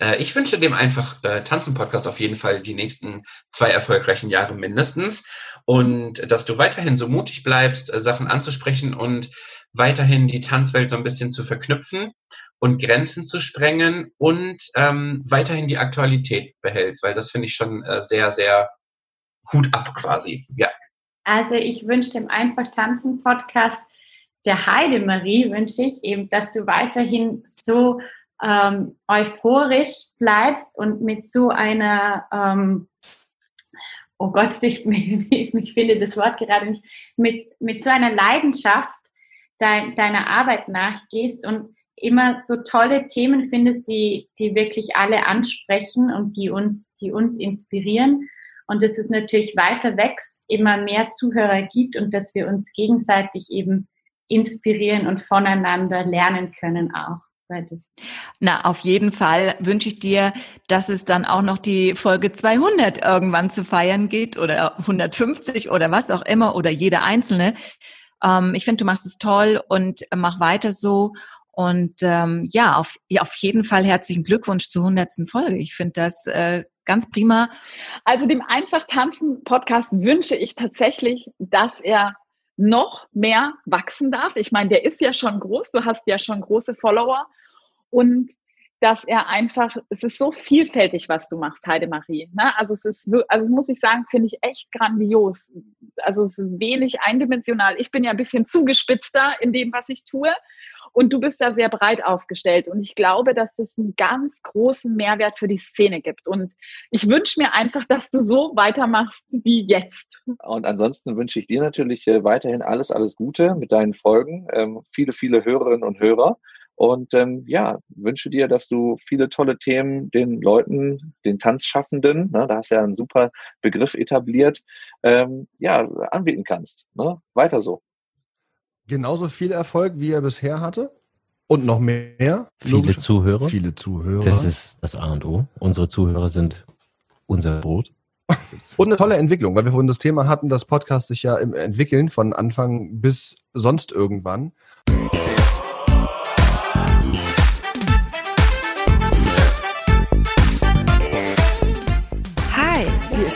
Äh, ich wünsche dem einfach äh, Tanzen-Podcast auf jeden Fall die nächsten zwei erfolgreichen Jahre mindestens und dass du weiterhin so mutig bleibst, äh, Sachen anzusprechen und weiterhin die Tanzwelt so ein bisschen zu verknüpfen und Grenzen zu sprengen und ähm, weiterhin die Aktualität behältst, weil das finde ich schon äh, sehr, sehr Hut ab quasi. Ja. Also ich wünsche dem Einfach Tanzen Podcast der Heidemarie wünsche ich eben, dass du weiterhin so ähm, euphorisch bleibst und mit so einer, ähm, oh Gott, ich, ich, finde das Wort gerade nicht, mit, mit so einer Leidenschaft dein, deiner Arbeit nachgehst und immer so tolle Themen findest, die, die wirklich alle ansprechen und die uns, die uns inspirieren. Und dass es natürlich weiter wächst, immer mehr Zuhörer gibt und dass wir uns gegenseitig eben inspirieren und voneinander lernen können auch. Na, auf jeden Fall wünsche ich dir, dass es dann auch noch die Folge 200 irgendwann zu feiern geht oder 150 oder was auch immer oder jeder einzelne. Ähm, ich finde, du machst es toll und mach weiter so. Und ähm, ja, auf, ja, auf jeden Fall herzlichen Glückwunsch zur 100. Folge. Ich finde das äh, ganz prima. Also dem Einfach Tanzen Podcast wünsche ich tatsächlich, dass er noch mehr wachsen darf. Ich meine, der ist ja schon groß, du hast ja schon große Follower und dass er einfach, es ist so vielfältig, was du machst, Heidemarie. Ne? Also es ist, also muss ich sagen, finde ich echt grandios. Also es ist wenig eindimensional. Ich bin ja ein bisschen zugespitzter in dem, was ich tue. Und du bist da sehr breit aufgestellt. Und ich glaube, dass es einen ganz großen Mehrwert für die Szene gibt. Und ich wünsche mir einfach, dass du so weitermachst wie jetzt. Und ansonsten wünsche ich dir natürlich äh, weiterhin alles, alles Gute mit deinen Folgen. Ähm, viele, viele Hörerinnen und Hörer. Und ähm, ja, wünsche dir, dass du viele tolle Themen den Leuten, den Tanzschaffenden, ne, da hast du ja einen super Begriff etabliert, ähm, ja, anbieten kannst. Ne? Weiter so genauso viel Erfolg, wie er bisher hatte. Und noch mehr. Viele. Zuhörer. Viele Zuhörer. Das ist das A und O. Unsere Zuhörer sind unser Brot. Und eine tolle Entwicklung, weil wir vorhin das Thema hatten, dass Podcasts sich ja im entwickeln von Anfang bis sonst irgendwann.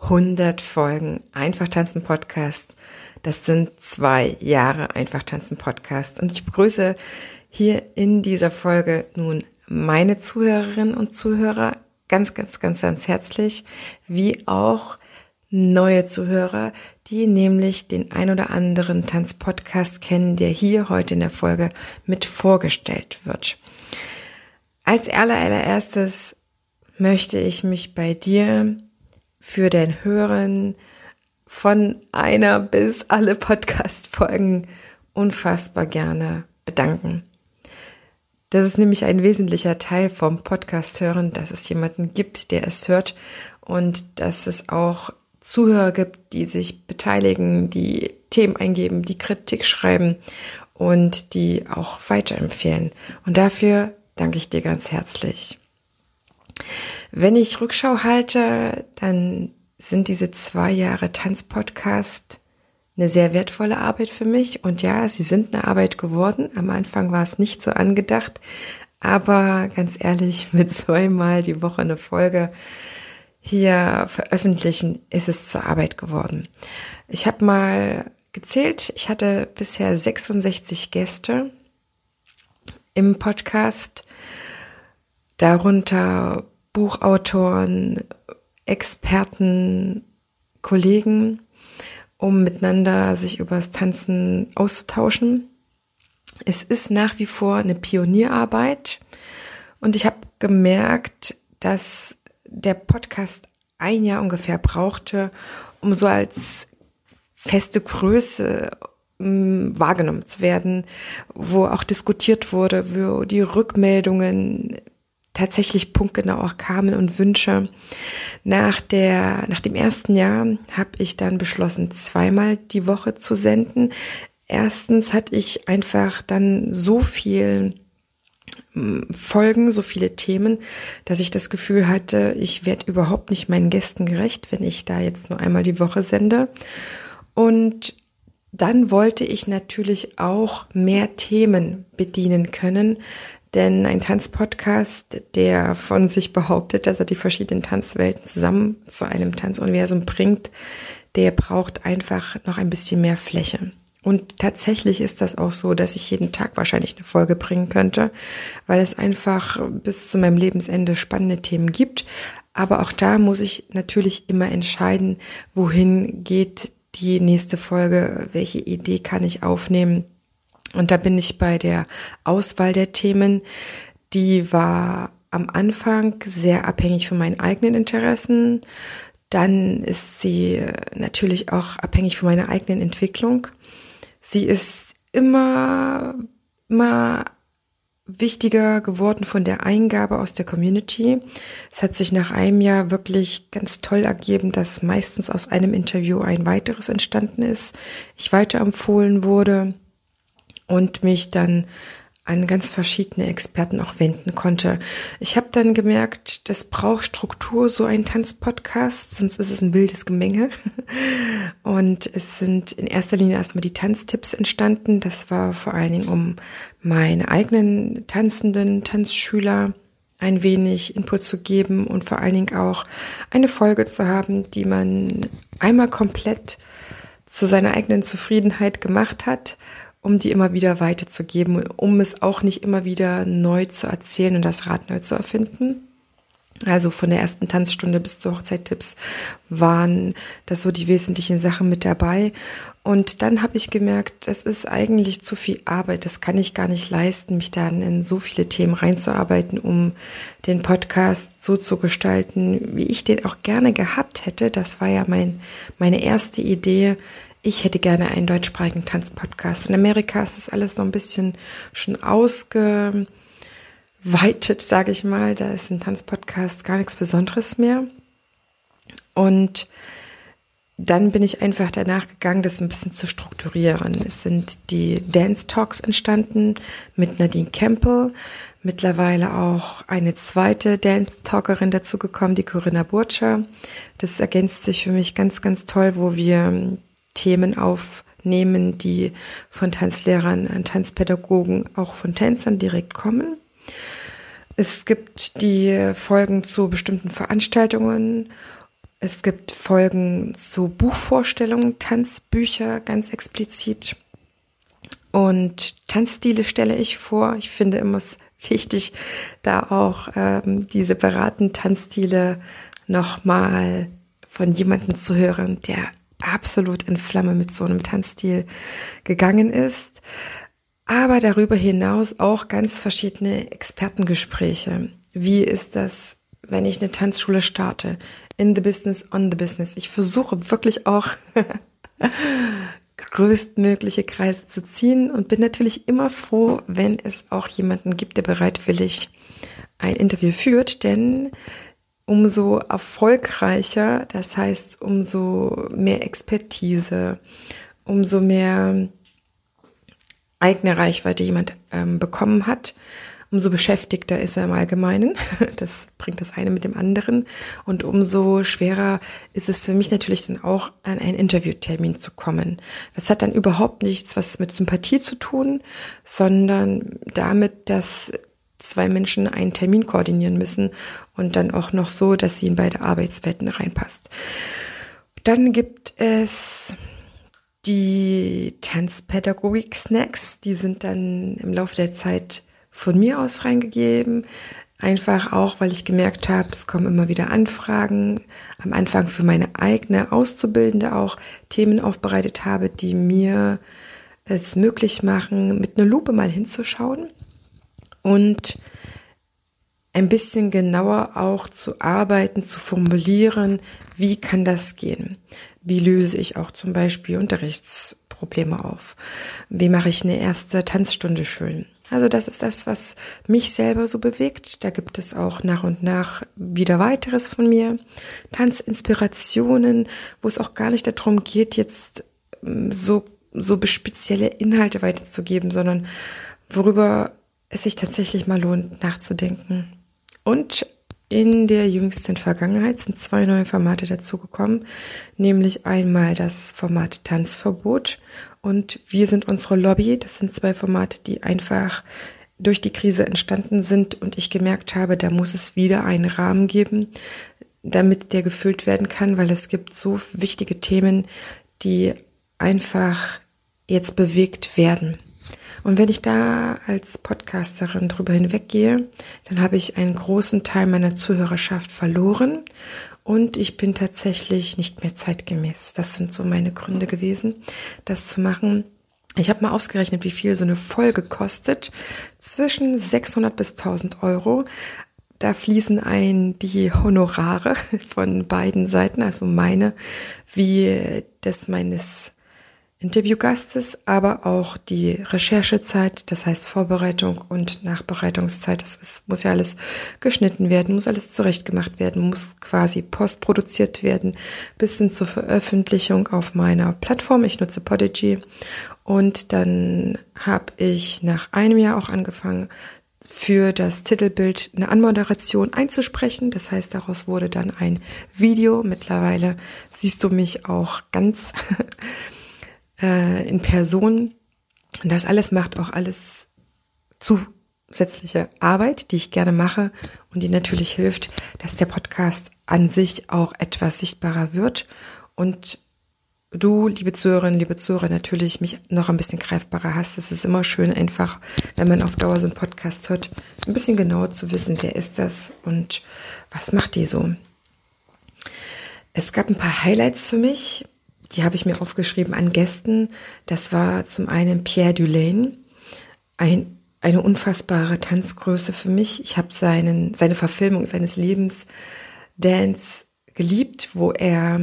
100 Folgen Einfach tanzen Podcast. Das sind zwei Jahre Einfach tanzen Podcast. Und ich begrüße hier in dieser Folge nun meine Zuhörerinnen und Zuhörer ganz, ganz, ganz, ganz herzlich, wie auch neue Zuhörer, die nämlich den ein oder anderen Tanzpodcast kennen, der hier heute in der Folge mit vorgestellt wird. Als allererstes möchte ich mich bei dir für dein Hören von einer bis alle Podcast-Folgen unfassbar gerne bedanken. Das ist nämlich ein wesentlicher Teil vom Podcast hören, dass es jemanden gibt, der es hört und dass es auch Zuhörer gibt, die sich beteiligen, die Themen eingeben, die Kritik schreiben und die auch weiterempfehlen. Und dafür danke ich dir ganz herzlich. Wenn ich Rückschau halte, dann sind diese zwei Jahre Tanzpodcast eine sehr wertvolle Arbeit für mich. Und ja, sie sind eine Arbeit geworden. Am Anfang war es nicht so angedacht. Aber ganz ehrlich, mit zweimal die Woche eine Folge hier veröffentlichen, ist es zur Arbeit geworden. Ich habe mal gezählt, ich hatte bisher 66 Gäste im Podcast, darunter Buchautoren, Experten, Kollegen, um miteinander sich über das Tanzen auszutauschen. Es ist nach wie vor eine Pionierarbeit und ich habe gemerkt, dass der Podcast ein Jahr ungefähr brauchte, um so als feste Größe mm, wahrgenommen zu werden, wo auch diskutiert wurde, wo die Rückmeldungen tatsächlich punktgenau auch kamen und Wünsche. Nach der, nach dem ersten Jahr habe ich dann beschlossen, zweimal die Woche zu senden. Erstens hatte ich einfach dann so viel hm, Folgen, so viele Themen, dass ich das Gefühl hatte, ich werde überhaupt nicht meinen Gästen gerecht, wenn ich da jetzt nur einmal die Woche sende. Und dann wollte ich natürlich auch mehr Themen bedienen können, denn ein Tanzpodcast, der von sich behauptet, dass er die verschiedenen Tanzwelten zusammen zu einem Tanzuniversum bringt, der braucht einfach noch ein bisschen mehr Fläche. Und tatsächlich ist das auch so, dass ich jeden Tag wahrscheinlich eine Folge bringen könnte, weil es einfach bis zu meinem Lebensende spannende Themen gibt. Aber auch da muss ich natürlich immer entscheiden, wohin geht die nächste Folge, welche Idee kann ich aufnehmen. Und da bin ich bei der Auswahl der Themen. Die war am Anfang sehr abhängig von meinen eigenen Interessen. Dann ist sie natürlich auch abhängig von meiner eigenen Entwicklung. Sie ist immer, immer wichtiger geworden von der Eingabe aus der Community. Es hat sich nach einem Jahr wirklich ganz toll ergeben, dass meistens aus einem Interview ein weiteres entstanden ist, ich weiterempfohlen wurde und mich dann an ganz verschiedene Experten auch wenden konnte. Ich habe dann gemerkt, das braucht Struktur, so ein Tanzpodcast, sonst ist es ein wildes Gemenge. Und es sind in erster Linie erstmal die Tanztipps entstanden. Das war vor allen Dingen, um meine eigenen tanzenden Tanzschüler ein wenig Input zu geben und vor allen Dingen auch eine Folge zu haben, die man einmal komplett zu seiner eigenen Zufriedenheit gemacht hat um die immer wieder weiterzugeben, um es auch nicht immer wieder neu zu erzählen und das Rad neu zu erfinden. Also von der ersten Tanzstunde bis zu Hochzeittipps waren das so die wesentlichen Sachen mit dabei. Und dann habe ich gemerkt, das ist eigentlich zu viel Arbeit. Das kann ich gar nicht leisten, mich dann in so viele Themen reinzuarbeiten, um den Podcast so zu gestalten, wie ich den auch gerne gehabt hätte. Das war ja mein, meine erste Idee, ich hätte gerne einen deutschsprachigen Tanzpodcast. In Amerika ist das alles noch ein bisschen schon ausgeweitet, sage ich mal. Da ist ein Tanzpodcast gar nichts Besonderes mehr. Und dann bin ich einfach danach gegangen, das ein bisschen zu strukturieren. Es sind die Dance Talks entstanden mit Nadine Campbell, mittlerweile auch eine zweite Dance Talkerin dazu gekommen, die Corinna Burtscher. Das ergänzt sich für mich ganz, ganz toll, wo wir Themen aufnehmen, die von Tanzlehrern an Tanzpädagogen, auch von Tänzern direkt kommen. Es gibt die Folgen zu bestimmten Veranstaltungen. Es gibt Folgen zu Buchvorstellungen, Tanzbücher ganz explizit. Und Tanzstile stelle ich vor. Ich finde immer es wichtig, da auch ähm, die separaten Tanzstile nochmal von jemandem zu hören, der absolut in Flamme mit so einem Tanzstil gegangen ist. Aber darüber hinaus auch ganz verschiedene Expertengespräche. Wie ist das, wenn ich eine Tanzschule starte? In the business, on the business. Ich versuche wirklich auch größtmögliche Kreise zu ziehen und bin natürlich immer froh, wenn es auch jemanden gibt, der bereitwillig ein Interview führt, denn umso erfolgreicher, das heißt umso mehr Expertise, umso mehr eigene Reichweite jemand ähm, bekommen hat, umso beschäftigter ist er im Allgemeinen. Das bringt das eine mit dem anderen. Und umso schwerer ist es für mich natürlich dann auch, an einen Interviewtermin zu kommen. Das hat dann überhaupt nichts was mit Sympathie zu tun, sondern damit, dass zwei Menschen einen Termin koordinieren müssen und dann auch noch so, dass sie in beide Arbeitswelten reinpasst. Dann gibt es die Tanzpädagogik-Snacks, die sind dann im Laufe der Zeit von mir aus reingegeben. Einfach auch, weil ich gemerkt habe, es kommen immer wieder Anfragen. Am Anfang für meine eigene Auszubildende auch Themen aufbereitet habe, die mir es möglich machen, mit einer Lupe mal hinzuschauen und ein bisschen genauer auch zu arbeiten, zu formulieren, wie kann das gehen? Wie löse ich auch zum Beispiel Unterrichtsprobleme auf? Wie mache ich eine erste Tanzstunde schön? Also das ist das, was mich selber so bewegt. Da gibt es auch nach und nach wieder weiteres von mir. Tanzinspirationen, wo es auch gar nicht darum geht, jetzt ähm, so, so spezielle Inhalte weiterzugeben, sondern worüber es sich tatsächlich mal lohnt, nachzudenken. Und in der jüngsten Vergangenheit sind zwei neue Formate dazugekommen, nämlich einmal das Format Tanzverbot und Wir sind unsere Lobby. Das sind zwei Formate, die einfach durch die Krise entstanden sind und ich gemerkt habe, da muss es wieder einen Rahmen geben, damit der gefüllt werden kann, weil es gibt so wichtige Themen, die einfach jetzt bewegt werden. Und wenn ich da als Podcasterin drüber hinweggehe, dann habe ich einen großen Teil meiner Zuhörerschaft verloren und ich bin tatsächlich nicht mehr zeitgemäß. Das sind so meine Gründe gewesen, das zu machen. Ich habe mal ausgerechnet, wie viel so eine Folge kostet. Zwischen 600 bis 1000 Euro. Da fließen ein die Honorare von beiden Seiten, also meine wie das meines Interviewgastes, aber auch die Recherchezeit, das heißt Vorbereitung und Nachbereitungszeit. Das ist, muss ja alles geschnitten werden, muss alles zurechtgemacht werden, muss quasi postproduziert werden, bis hin zur Veröffentlichung auf meiner Plattform. Ich nutze Podigy und dann habe ich nach einem Jahr auch angefangen, für das Titelbild eine Anmoderation einzusprechen. Das heißt, daraus wurde dann ein Video. Mittlerweile siehst du mich auch ganz äh, in Person. Und das alles macht auch alles zusätzliche Arbeit, die ich gerne mache und die natürlich hilft, dass der Podcast an sich auch etwas sichtbarer wird und du, liebe Zuhörerinnen, liebe Zuhörer, natürlich mich noch ein bisschen greifbarer hast. Es ist immer schön, einfach, wenn man auf Dauer so einen Podcast hört, ein bisschen genauer zu wissen, wer ist das und was macht die so. Es gab ein paar Highlights für mich die habe ich mir aufgeschrieben an Gästen. Das war zum einen Pierre Dulaine, ein, eine unfassbare Tanzgröße für mich. Ich habe seinen, seine Verfilmung seines Lebens Dance geliebt, wo er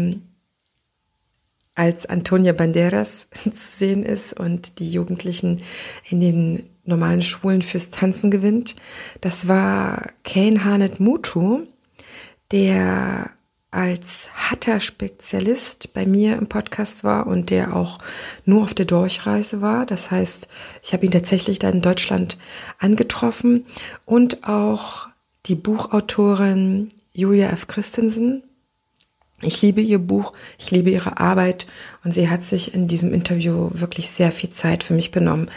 als Antonia Banderas zu sehen ist und die Jugendlichen in den normalen Schulen fürs Tanzen gewinnt. Das war Kane Harnett Mutu, der als Hatter-Spezialist bei mir im Podcast war und der auch nur auf der Durchreise war. Das heißt, ich habe ihn tatsächlich da in Deutschland angetroffen und auch die Buchautorin Julia F. Christensen. Ich liebe ihr Buch, ich liebe ihre Arbeit und sie hat sich in diesem Interview wirklich sehr viel Zeit für mich genommen.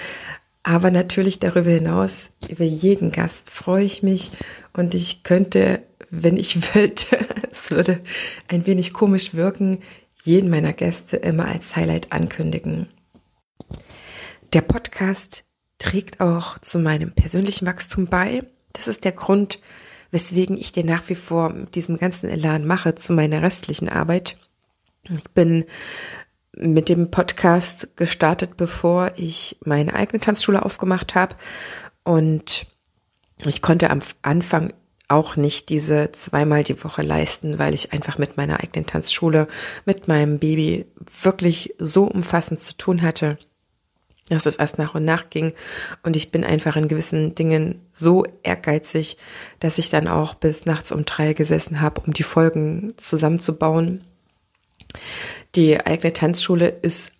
Aber natürlich darüber hinaus, über jeden Gast freue ich mich und ich könnte wenn ich wollte, es würde ein wenig komisch wirken, jeden meiner Gäste immer als Highlight ankündigen. Der Podcast trägt auch zu meinem persönlichen Wachstum bei. Das ist der Grund, weswegen ich den nach wie vor mit diesem ganzen Elan mache zu meiner restlichen Arbeit. Ich bin mit dem Podcast gestartet, bevor ich meine eigene Tanzschule aufgemacht habe. Und ich konnte am Anfang auch nicht diese zweimal die Woche leisten, weil ich einfach mit meiner eigenen Tanzschule, mit meinem Baby wirklich so umfassend zu tun hatte, dass es erst nach und nach ging. Und ich bin einfach in gewissen Dingen so ehrgeizig, dass ich dann auch bis nachts um drei gesessen habe, um die Folgen zusammenzubauen. Die eigene Tanzschule ist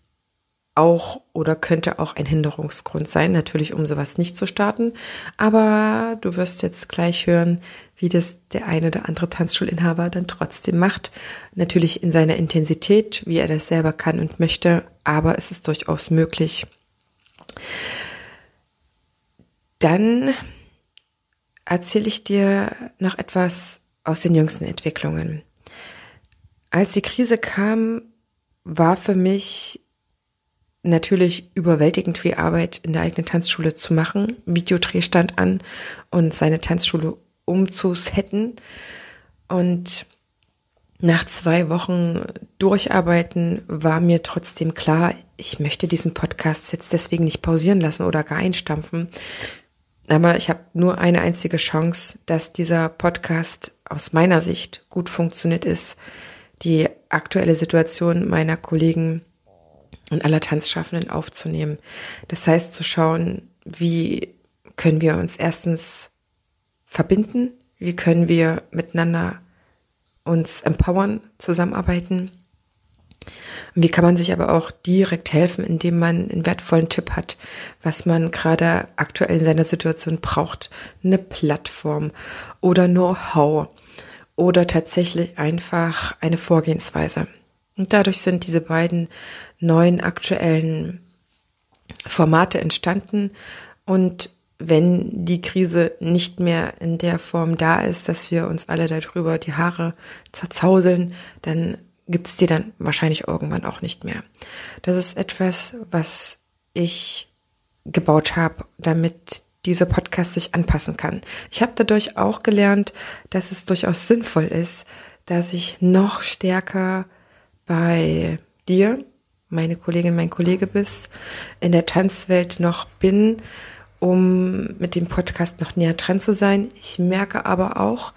auch oder könnte auch ein Hinderungsgrund sein, natürlich um sowas nicht zu starten. Aber du wirst jetzt gleich hören, wie das der eine oder andere Tanzschulinhaber dann trotzdem macht. Natürlich in seiner Intensität, wie er das selber kann und möchte, aber es ist durchaus möglich. Dann erzähle ich dir noch etwas aus den jüngsten Entwicklungen. Als die Krise kam, war für mich natürlich überwältigend viel Arbeit in der eigenen Tanzschule zu machen. Videodreh stand an und seine Tanzschule umzusetten. Und nach zwei Wochen Durcharbeiten war mir trotzdem klar, ich möchte diesen Podcast jetzt deswegen nicht pausieren lassen oder gar einstampfen. Aber ich habe nur eine einzige Chance, dass dieser Podcast aus meiner Sicht gut funktioniert ist, die aktuelle Situation meiner Kollegen und aller Tanzschaffenden aufzunehmen. Das heißt zu schauen, wie können wir uns erstens verbinden? Wie können wir miteinander uns empowern, zusammenarbeiten? Wie kann man sich aber auch direkt helfen, indem man einen wertvollen Tipp hat, was man gerade aktuell in seiner Situation braucht? Eine Plattform oder Know-how oder tatsächlich einfach eine Vorgehensweise. Und dadurch sind diese beiden neuen aktuellen Formate entstanden. Und wenn die Krise nicht mehr in der Form da ist, dass wir uns alle darüber die Haare zerzauseln, dann gibt es die dann wahrscheinlich irgendwann auch nicht mehr. Das ist etwas, was ich gebaut habe, damit dieser Podcast sich anpassen kann. Ich habe dadurch auch gelernt, dass es durchaus sinnvoll ist, dass ich noch stärker bei dir, meine Kollegin, mein Kollege bist, in der Tanzwelt noch bin, um mit dem Podcast noch näher dran zu sein. Ich merke aber auch,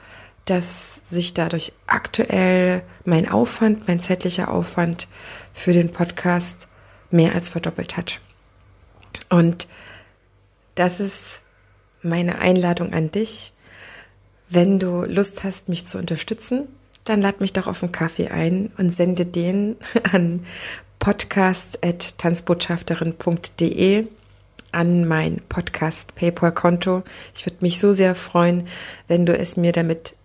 dass sich dadurch aktuell mein Aufwand, mein zeitlicher Aufwand für den Podcast mehr als verdoppelt hat. Und das ist meine Einladung an dich. Wenn du Lust hast, mich zu unterstützen, dann lad mich doch auf einen Kaffee ein und sende den an podcast.tanzbotschafterin.de an mein Podcast PayPal-Konto. Ich würde mich so sehr freuen, wenn du es mir damit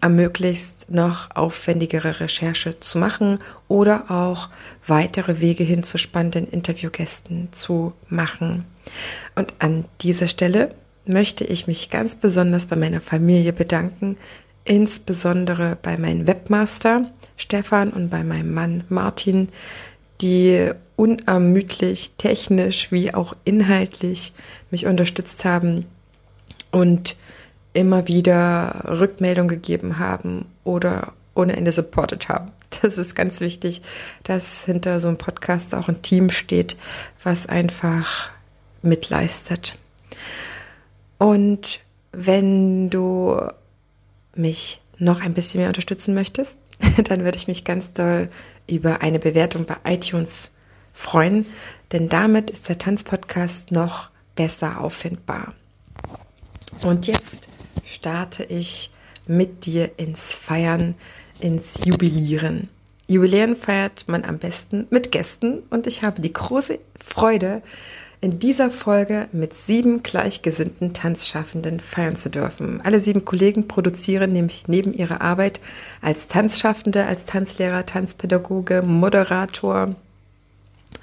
ermöglicht, noch aufwendigere Recherche zu machen oder auch weitere Wege hin zu spannenden Interviewgästen zu machen. Und an dieser Stelle möchte ich mich ganz besonders bei meiner Familie bedanken, insbesondere bei meinem Webmaster Stefan und bei meinem Mann Martin, die unermüdlich technisch wie auch inhaltlich mich unterstützt haben und immer wieder Rückmeldung gegeben haben oder ohne Ende supported haben. Das ist ganz wichtig, dass hinter so einem Podcast auch ein Team steht, was einfach mitleistet. Und wenn du mich noch ein bisschen mehr unterstützen möchtest, dann würde ich mich ganz doll über eine Bewertung bei iTunes freuen, denn damit ist der Tanzpodcast noch besser auffindbar. Und jetzt starte ich mit dir ins Feiern, ins Jubilieren. Jubilieren feiert man am besten mit Gästen und ich habe die große Freude, in dieser Folge mit sieben gleichgesinnten Tanzschaffenden feiern zu dürfen. Alle sieben Kollegen produzieren nämlich neben ihrer Arbeit als Tanzschaffende, als Tanzlehrer, Tanzpädagoge, Moderator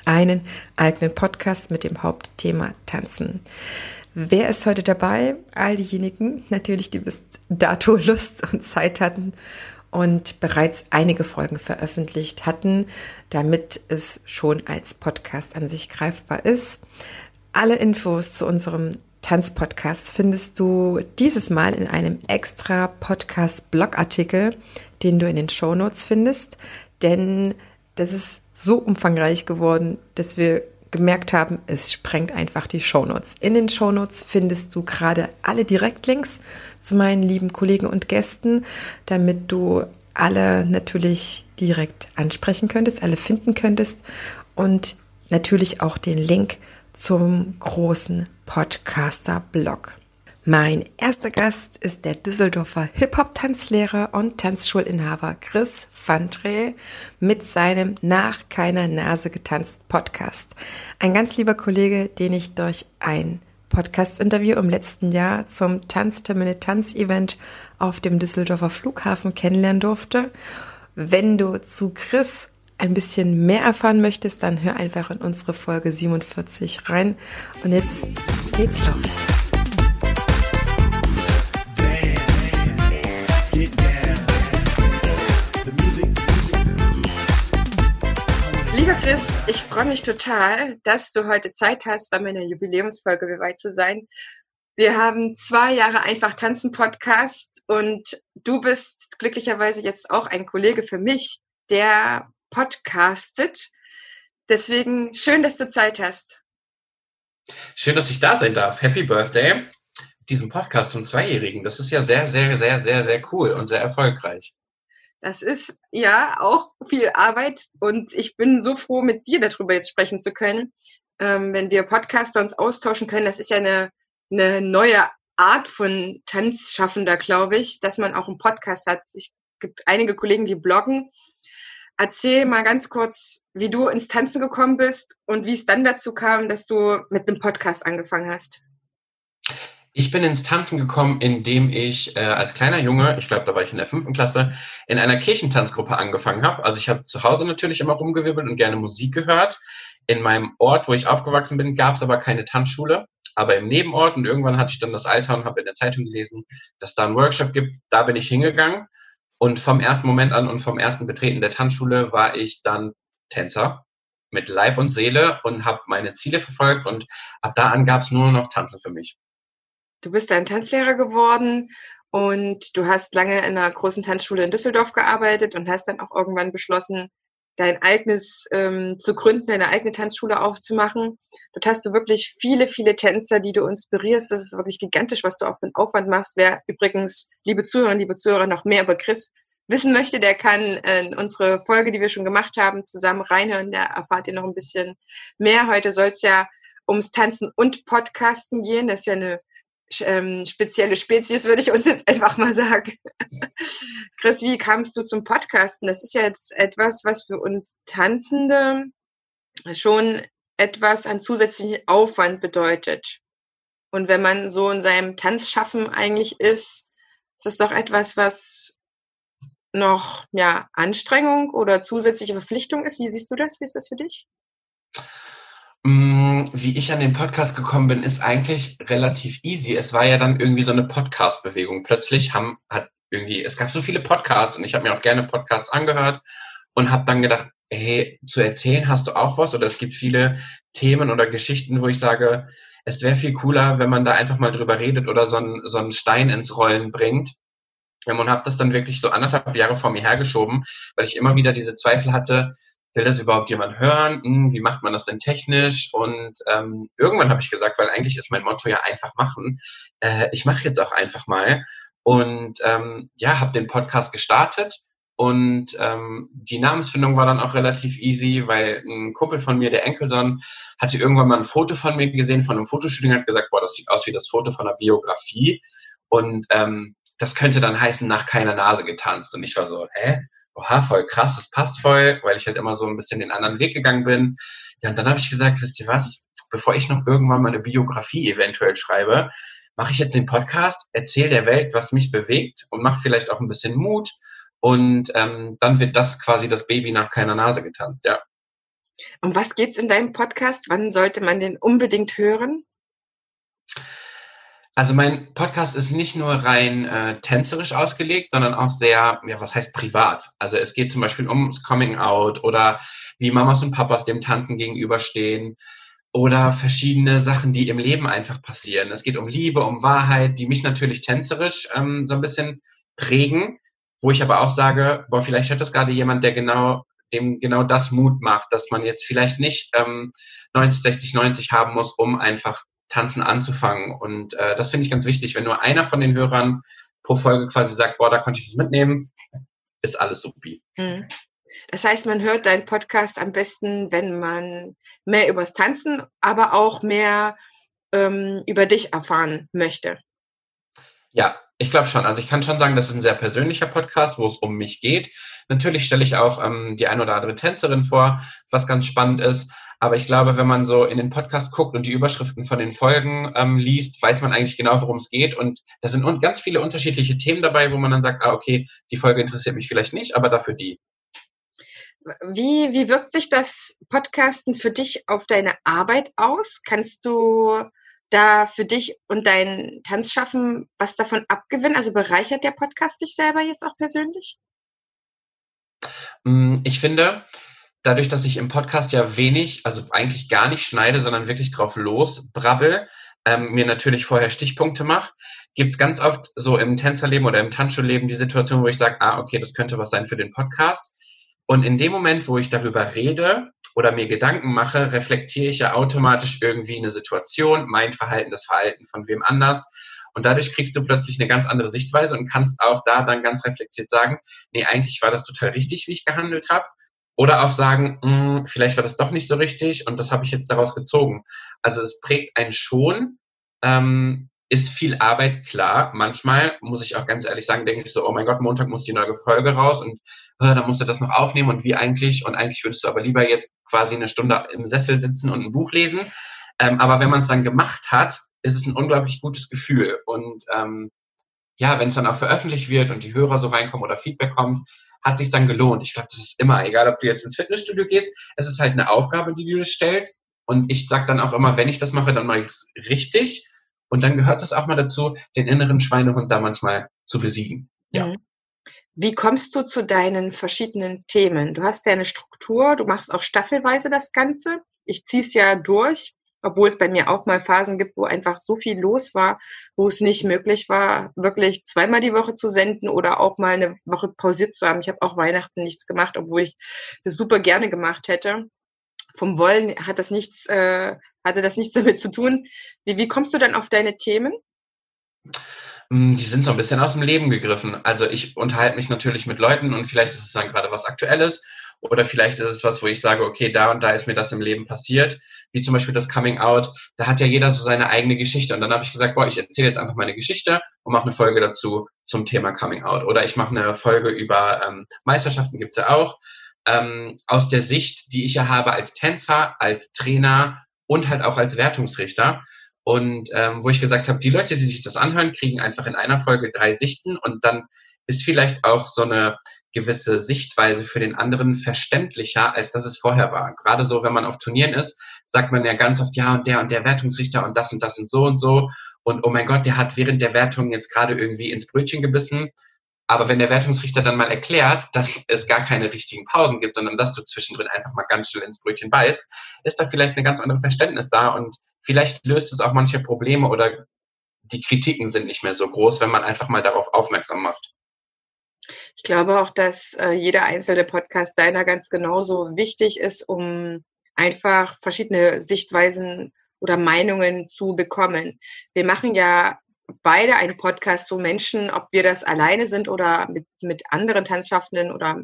einen eigenen Podcast mit dem Hauptthema Tanzen. Wer ist heute dabei? All diejenigen, natürlich, die bis dato Lust und Zeit hatten und bereits einige Folgen veröffentlicht hatten, damit es schon als Podcast an sich greifbar ist. Alle Infos zu unserem Tanzpodcast findest du dieses Mal in einem extra Podcast-Blogartikel, den du in den Show Notes findest, denn das ist so umfangreich geworden, dass wir gemerkt haben, es sprengt einfach die Shownotes. In den Shownotes findest du gerade alle Direktlinks zu meinen lieben Kollegen und Gästen, damit du alle natürlich direkt ansprechen könntest, alle finden könntest und natürlich auch den Link zum großen Podcaster-Blog. Mein erster Gast ist der Düsseldorfer Hip-Hop-Tanzlehrer und Tanzschulinhaber Chris Vandre mit seinem Nach keiner Nase getanzt Podcast. Ein ganz lieber Kollege, den ich durch ein Podcast-Interview im letzten Jahr zum Tanztermine Tanz-Event auf dem Düsseldorfer Flughafen kennenlernen durfte. Wenn du zu Chris ein bisschen mehr erfahren möchtest, dann hör einfach in unsere Folge 47 rein. Und jetzt geht's los. Chris, ich freue mich total, dass du heute Zeit hast, bei meiner Jubiläumsfolge dabei zu sein. Wir haben zwei Jahre einfach tanzen Podcast und du bist glücklicherweise jetzt auch ein Kollege für mich, der podcastet. Deswegen schön, dass du Zeit hast. Schön, dass ich da sein darf. Happy Birthday. Diesen Podcast zum Zweijährigen. Das ist ja sehr, sehr, sehr, sehr, sehr cool und sehr erfolgreich. Das ist ja auch viel Arbeit und ich bin so froh, mit dir darüber jetzt sprechen zu können. Ähm, wenn wir Podcaster uns austauschen können, das ist ja eine eine neue Art von Tanzschaffender, glaube ich, dass man auch einen Podcast hat. Es gibt einige Kollegen, die bloggen. Erzähl mal ganz kurz, wie du ins Tanzen gekommen bist und wie es dann dazu kam, dass du mit einem Podcast angefangen hast. Ich bin ins Tanzen gekommen, indem ich äh, als kleiner Junge, ich glaube, da war ich in der fünften Klasse, in einer Kirchentanzgruppe angefangen habe. Also ich habe zu Hause natürlich immer rumgewirbelt und gerne Musik gehört. In meinem Ort, wo ich aufgewachsen bin, gab es aber keine Tanzschule, aber im Nebenort. Und irgendwann hatte ich dann das Alter und habe in der Zeitung gelesen, dass da einen Workshop gibt. Da bin ich hingegangen. Und vom ersten Moment an und vom ersten Betreten der Tanzschule war ich dann Tänzer mit Leib und Seele und habe meine Ziele verfolgt. Und ab da an gab es nur noch Tanzen für mich. Du bist ein Tanzlehrer geworden und du hast lange in einer großen Tanzschule in Düsseldorf gearbeitet und hast dann auch irgendwann beschlossen, dein eigenes ähm, zu gründen, deine eigene Tanzschule aufzumachen. Dort hast du wirklich viele, viele Tänzer, die du inspirierst. Das ist wirklich gigantisch, was du auch einen Aufwand machst. Wer übrigens, liebe Zuhörerinnen, liebe Zuhörer, noch mehr über Chris wissen möchte, der kann in unsere Folge, die wir schon gemacht haben, zusammen reinhören. Da erfahrt ihr noch ein bisschen mehr. Heute soll es ja ums Tanzen und Podcasten gehen. Das ist ja eine ähm, spezielle Spezies, würde ich uns jetzt einfach mal sagen. Chris, wie kamst du zum Podcasten? Das ist ja jetzt etwas, was für uns Tanzende schon etwas an zusätzlichen Aufwand bedeutet. Und wenn man so in seinem Tanzschaffen eigentlich ist, ist das doch etwas, was noch ja, Anstrengung oder zusätzliche Verpflichtung ist. Wie siehst du das? Wie ist das für dich? Mm, wie ich an den Podcast gekommen bin, ist eigentlich relativ easy. Es war ja dann irgendwie so eine Podcast-Bewegung. Plötzlich haben, hat irgendwie, es gab so viele Podcasts und ich habe mir auch gerne Podcasts angehört und habe dann gedacht, hey, zu erzählen hast du auch was oder es gibt viele Themen oder Geschichten, wo ich sage, es wäre viel cooler, wenn man da einfach mal drüber redet oder so einen, so einen Stein ins Rollen bringt. Und habe das dann wirklich so anderthalb Jahre vor mir hergeschoben, weil ich immer wieder diese Zweifel hatte, will das überhaupt jemand hören? Hm, wie macht man das denn technisch? Und ähm, irgendwann habe ich gesagt, weil eigentlich ist mein Motto ja einfach machen. Äh, ich mache jetzt auch einfach mal und ähm, ja, habe den Podcast gestartet. Und ähm, die Namensfindung war dann auch relativ easy, weil ein Kumpel von mir, der Enkelson, hatte irgendwann mal ein Foto von mir gesehen, von einem Fotoshooting, hat gesagt, boah, das sieht aus wie das Foto von einer Biografie. Und ähm, das könnte dann heißen, nach keiner Nase getanzt. Und ich war so, hä? Oha, voll krass, das passt voll, weil ich halt immer so ein bisschen den anderen Weg gegangen bin. Ja, und dann habe ich gesagt, wisst ihr was, bevor ich noch irgendwann mal eine Biografie eventuell schreibe, mache ich jetzt den Podcast, erzähle der Welt, was mich bewegt und mache vielleicht auch ein bisschen Mut. Und ähm, dann wird das quasi das Baby nach keiner Nase getanzt, ja. Um was geht's in deinem Podcast? Wann sollte man den unbedingt hören? Also mein Podcast ist nicht nur rein äh, tänzerisch ausgelegt, sondern auch sehr, ja, was heißt privat. Also es geht zum Beispiel ums Coming Out oder wie Mamas und Papas dem Tanzen gegenüberstehen oder verschiedene Sachen, die im Leben einfach passieren. Es geht um Liebe, um Wahrheit, die mich natürlich tänzerisch ähm, so ein bisschen prägen, wo ich aber auch sage, boah, vielleicht hört das gerade jemand, der genau dem genau das Mut macht, dass man jetzt vielleicht nicht ähm, 90, 60, 90 haben muss, um einfach Tanzen anzufangen. Und äh, das finde ich ganz wichtig. Wenn nur einer von den Hörern pro Folge quasi sagt, boah, da konnte ich was mitnehmen, ist alles supi. Hm. Das heißt, man hört deinen Podcast am besten, wenn man mehr übers Tanzen, aber auch mehr ähm, über dich erfahren möchte. Ja, ich glaube schon. Also ich kann schon sagen, das ist ein sehr persönlicher Podcast, wo es um mich geht. Natürlich stelle ich auch ähm, die ein oder andere Tänzerin vor, was ganz spannend ist. Aber ich glaube, wenn man so in den Podcast guckt und die Überschriften von den Folgen ähm, liest, weiß man eigentlich genau, worum es geht. Und da sind ganz viele unterschiedliche Themen dabei, wo man dann sagt, ah, okay, die Folge interessiert mich vielleicht nicht, aber dafür die. Wie, wie wirkt sich das Podcasten für dich auf deine Arbeit aus? Kannst du da für dich und dein Tanzschaffen was davon abgewinnen? Also bereichert der Podcast dich selber jetzt auch persönlich? Mm, ich finde, dadurch, dass ich im Podcast ja wenig, also eigentlich gar nicht schneide, sondern wirklich drauf losbrabbel, ähm, mir natürlich vorher Stichpunkte mache, gibt's ganz oft so im Tänzerleben oder im Tanzschulleben die Situation, wo ich sage, ah, okay, das könnte was sein für den Podcast. Und in dem Moment, wo ich darüber rede oder mir Gedanken mache, reflektiere ich ja automatisch irgendwie eine Situation, mein Verhalten, das Verhalten von wem anders. Und dadurch kriegst du plötzlich eine ganz andere Sichtweise und kannst auch da dann ganz reflektiert sagen, nee, eigentlich war das total richtig, wie ich gehandelt habe. Oder auch sagen, mh, hm, vielleicht war das doch nicht so richtig und das habe ich jetzt daraus gezogen. Also es prägt einen schon, ähm, ist viel Arbeit, klar. Manchmal muss ich auch ganz ehrlich sagen, denke ich so, oh mein Gott, Montag muss die neue Folge raus und äh, dann musst du das noch aufnehmen und wie eigentlich und eigentlich würdest du aber lieber jetzt quasi eine Stunde im Sessel sitzen und ein Buch lesen. Ähm, aber wenn man es dann gemacht hat, ist es ein unglaublich gutes Gefühl und ähm, ja, wenn es dann auch veröffentlicht wird und die Hörer so reinkommen oder Feedback kommt, hat sich dann gelohnt. Ich glaube, das ist immer, egal ob du jetzt ins Fitnessstudio gehst, es ist halt eine Aufgabe, die du dir stellst. Und ich sag dann auch immer, wenn ich das mache, dann mache ich es richtig. Und dann gehört es auch mal dazu, den inneren Schweinehund da manchmal zu besiegen. Ja. Mhm. Wie kommst du zu deinen verschiedenen Themen? Du hast ja eine Struktur, du machst auch staffelweise das Ganze. Ich ziehe es ja durch, obwohl es bei mir auch mal Phasen gibt, wo einfach so viel los war, wo es nicht möglich war, wirklich zweimal die Woche zu senden oder auch mal eine Woche pausiert zu haben. Ich habe auch Weihnachten nichts gemacht, obwohl ich das super gerne gemacht hätte. Vom Wollen hat das nichts, äh, hatte das nichts damit zu tun. Wie, wie kommst du dann auf deine Themen? Mm, die sind so ein bisschen aus dem Leben gegriffen. Also ich unterhalte mich natürlich mit Leuten und vielleicht ist es dann gerade was Aktuelles oder vielleicht ist es was, wo ich sage, okay, da und da ist mir das im Leben passiert, wie zum Beispiel das Coming Out. Da hat ja jeder so seine eigene Geschichte und dann habe ich gesagt, boah, ich erzähle jetzt einfach meine Geschichte und mache eine Folge dazu zum Thema Coming Out. Oder ich mache eine Folge über ähm, Meisterschaften gibt's ja auch. Ähm, aus der Sicht, die ich ja habe als Tänzer, als Trainer und halt auch als Wertungsrichter. Und ähm, wo ich gesagt habe, die Leute, die sich das anhören, kriegen einfach in einer Folge drei Sichten und dann ist vielleicht auch so eine gewisse Sichtweise für den anderen verständlicher, als das es vorher war. Gerade so, wenn man auf Turnieren ist, sagt man ja ganz oft, ja, und der und der Wertungsrichter und das und das und so und so. Und oh mein Gott, der hat während der Wertung jetzt gerade irgendwie ins Brötchen gebissen. Aber wenn der Wertungsrichter dann mal erklärt, dass es gar keine richtigen Pausen gibt, sondern dass du zwischendrin einfach mal ganz schnell ins Brötchen beißt, ist da vielleicht eine ganz andere Verständnis da und vielleicht löst es auch manche Probleme oder die Kritiken sind nicht mehr so groß, wenn man einfach mal darauf aufmerksam macht. Ich glaube auch, dass äh, jeder einzelne Podcast deiner ganz genauso wichtig ist, um einfach verschiedene Sichtweisen oder Meinungen zu bekommen. Wir machen ja beide einen Podcast, wo Menschen, ob wir das alleine sind oder mit, mit anderen Tanzschaffenden oder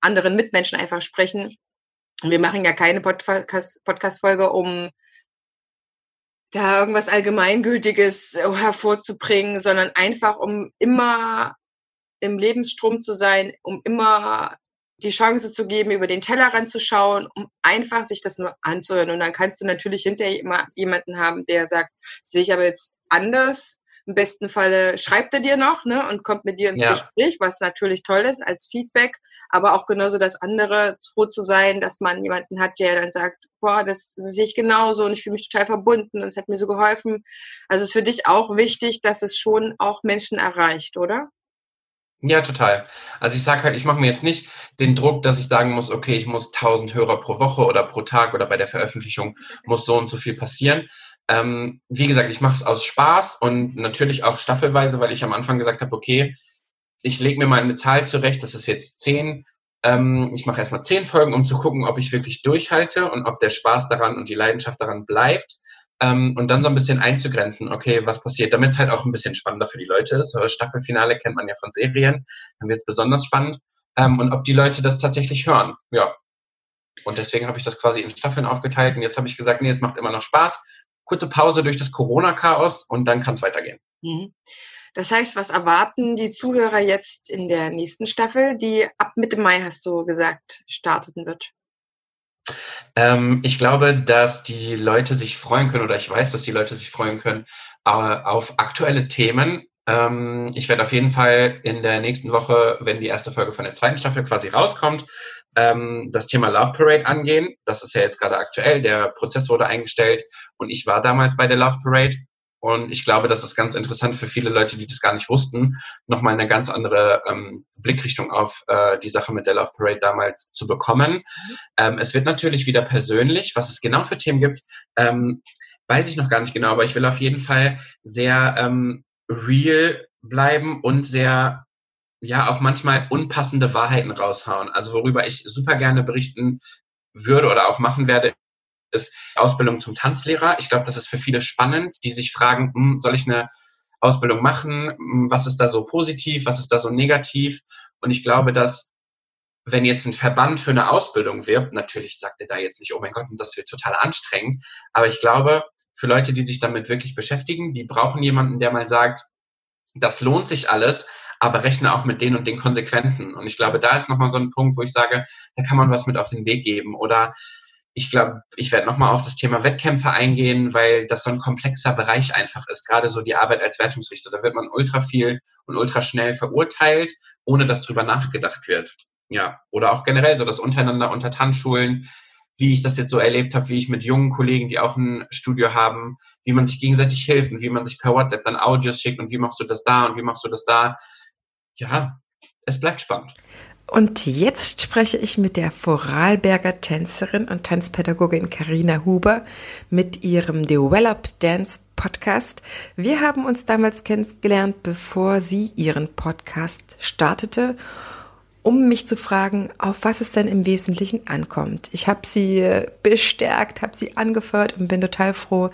anderen Mitmenschen einfach sprechen. Wir machen ja keine Podcast-Folge, um da irgendwas Allgemeingültiges hervorzubringen, sondern einfach, um immer im Lebensstrom zu sein, um immer die Chance zu geben, über den Tellerrand zu schauen, um einfach sich das nur anzuhören. Und dann kannst du natürlich hinterher immer jemanden haben, der sagt, sehe ich aber jetzt anders, im besten Falle schreibt er dir noch ne, und kommt mit dir ins ja. Gespräch, was natürlich toll ist als Feedback, aber auch genauso das andere, froh zu sein, dass man jemanden hat, der dann sagt, boah, das, das sehe ich genauso und ich fühle mich total verbunden und es hat mir so geholfen. Also es ist für dich auch wichtig, dass es schon auch Menschen erreicht, oder? Ja, total. Also ich sage halt, ich mache mir jetzt nicht den Druck, dass ich sagen muss, okay, ich muss 1000 Hörer pro Woche oder pro Tag oder bei der Veröffentlichung muss so und so viel passieren, ähm, wie gesagt, ich mache es aus Spaß und natürlich auch staffelweise, weil ich am Anfang gesagt habe, okay, ich lege mir mal eine Zahl zurecht, das ist jetzt zehn. Ähm, ich mache erstmal zehn Folgen, um zu gucken, ob ich wirklich durchhalte und ob der Spaß daran und die Leidenschaft daran bleibt. Ähm, und dann so ein bisschen einzugrenzen, okay, was passiert, damit es halt auch ein bisschen spannender für die Leute ist. Staffelfinale kennt man ja von Serien, dann wird es besonders spannend. Ähm, und ob die Leute das tatsächlich hören. Ja, und deswegen habe ich das quasi in Staffeln aufgeteilt. Und jetzt habe ich gesagt, nee, es macht immer noch Spaß kurze Pause durch das Corona-Chaos und dann kann es weitergehen. Mhm. Das heißt, was erwarten die Zuhörer jetzt in der nächsten Staffel, die ab Mitte Mai, hast du gesagt, starten wird? Ähm, ich glaube, dass die Leute sich freuen können, oder ich weiß, dass die Leute sich freuen können, äh, auf aktuelle Themen. Ähm, ich werde auf jeden Fall in der nächsten Woche, wenn die erste Folge von der zweiten Staffel quasi rauskommt, ähm, das Thema Love Parade angehen. Das ist ja jetzt gerade aktuell. Der Prozess wurde eingestellt und ich war damals bei der Love Parade. Und ich glaube, das ist ganz interessant für viele Leute, die das gar nicht wussten, nochmal eine ganz andere ähm, Blickrichtung auf äh, die Sache mit der Love Parade damals zu bekommen. Ähm, es wird natürlich wieder persönlich. Was es genau für Themen gibt, ähm, weiß ich noch gar nicht genau, aber ich will auf jeden Fall sehr ähm, real bleiben und sehr ja auch manchmal unpassende Wahrheiten raushauen. Also worüber ich super gerne berichten würde oder auch machen werde, ist Ausbildung zum Tanzlehrer. Ich glaube, das ist für viele spannend, die sich fragen, hm, soll ich eine Ausbildung machen? Hm, was ist da so positiv? Was ist da so negativ? Und ich glaube, dass wenn jetzt ein Verband für eine Ausbildung wirbt, natürlich sagt er da jetzt nicht, oh mein Gott, das wird total anstrengend, aber ich glaube, für Leute, die sich damit wirklich beschäftigen. Die brauchen jemanden, der mal sagt, das lohnt sich alles, aber rechne auch mit den und den Konsequenzen. Und ich glaube, da ist nochmal so ein Punkt, wo ich sage, da kann man was mit auf den Weg geben. Oder ich glaube, ich werde nochmal auf das Thema Wettkämpfe eingehen, weil das so ein komplexer Bereich einfach ist. Gerade so die Arbeit als Wertungsrichter. Da wird man ultra viel und ultra schnell verurteilt, ohne dass drüber nachgedacht wird. Ja. Oder auch generell so das Untereinander unter Tanzschulen, wie ich das jetzt so erlebt habe, wie ich mit jungen Kollegen, die auch ein Studio haben, wie man sich gegenseitig hilft und wie man sich per WhatsApp dann Audios schickt und wie machst du das da und wie machst du das da. Ja, es bleibt spannend. Und jetzt spreche ich mit der Vorarlberger Tänzerin und Tanzpädagogin Karina Huber mit ihrem Develop Dance Podcast. Wir haben uns damals kennengelernt, bevor sie ihren Podcast startete um mich zu fragen, auf was es denn im Wesentlichen ankommt. Ich habe sie bestärkt, habe sie angefeuert und bin total froh,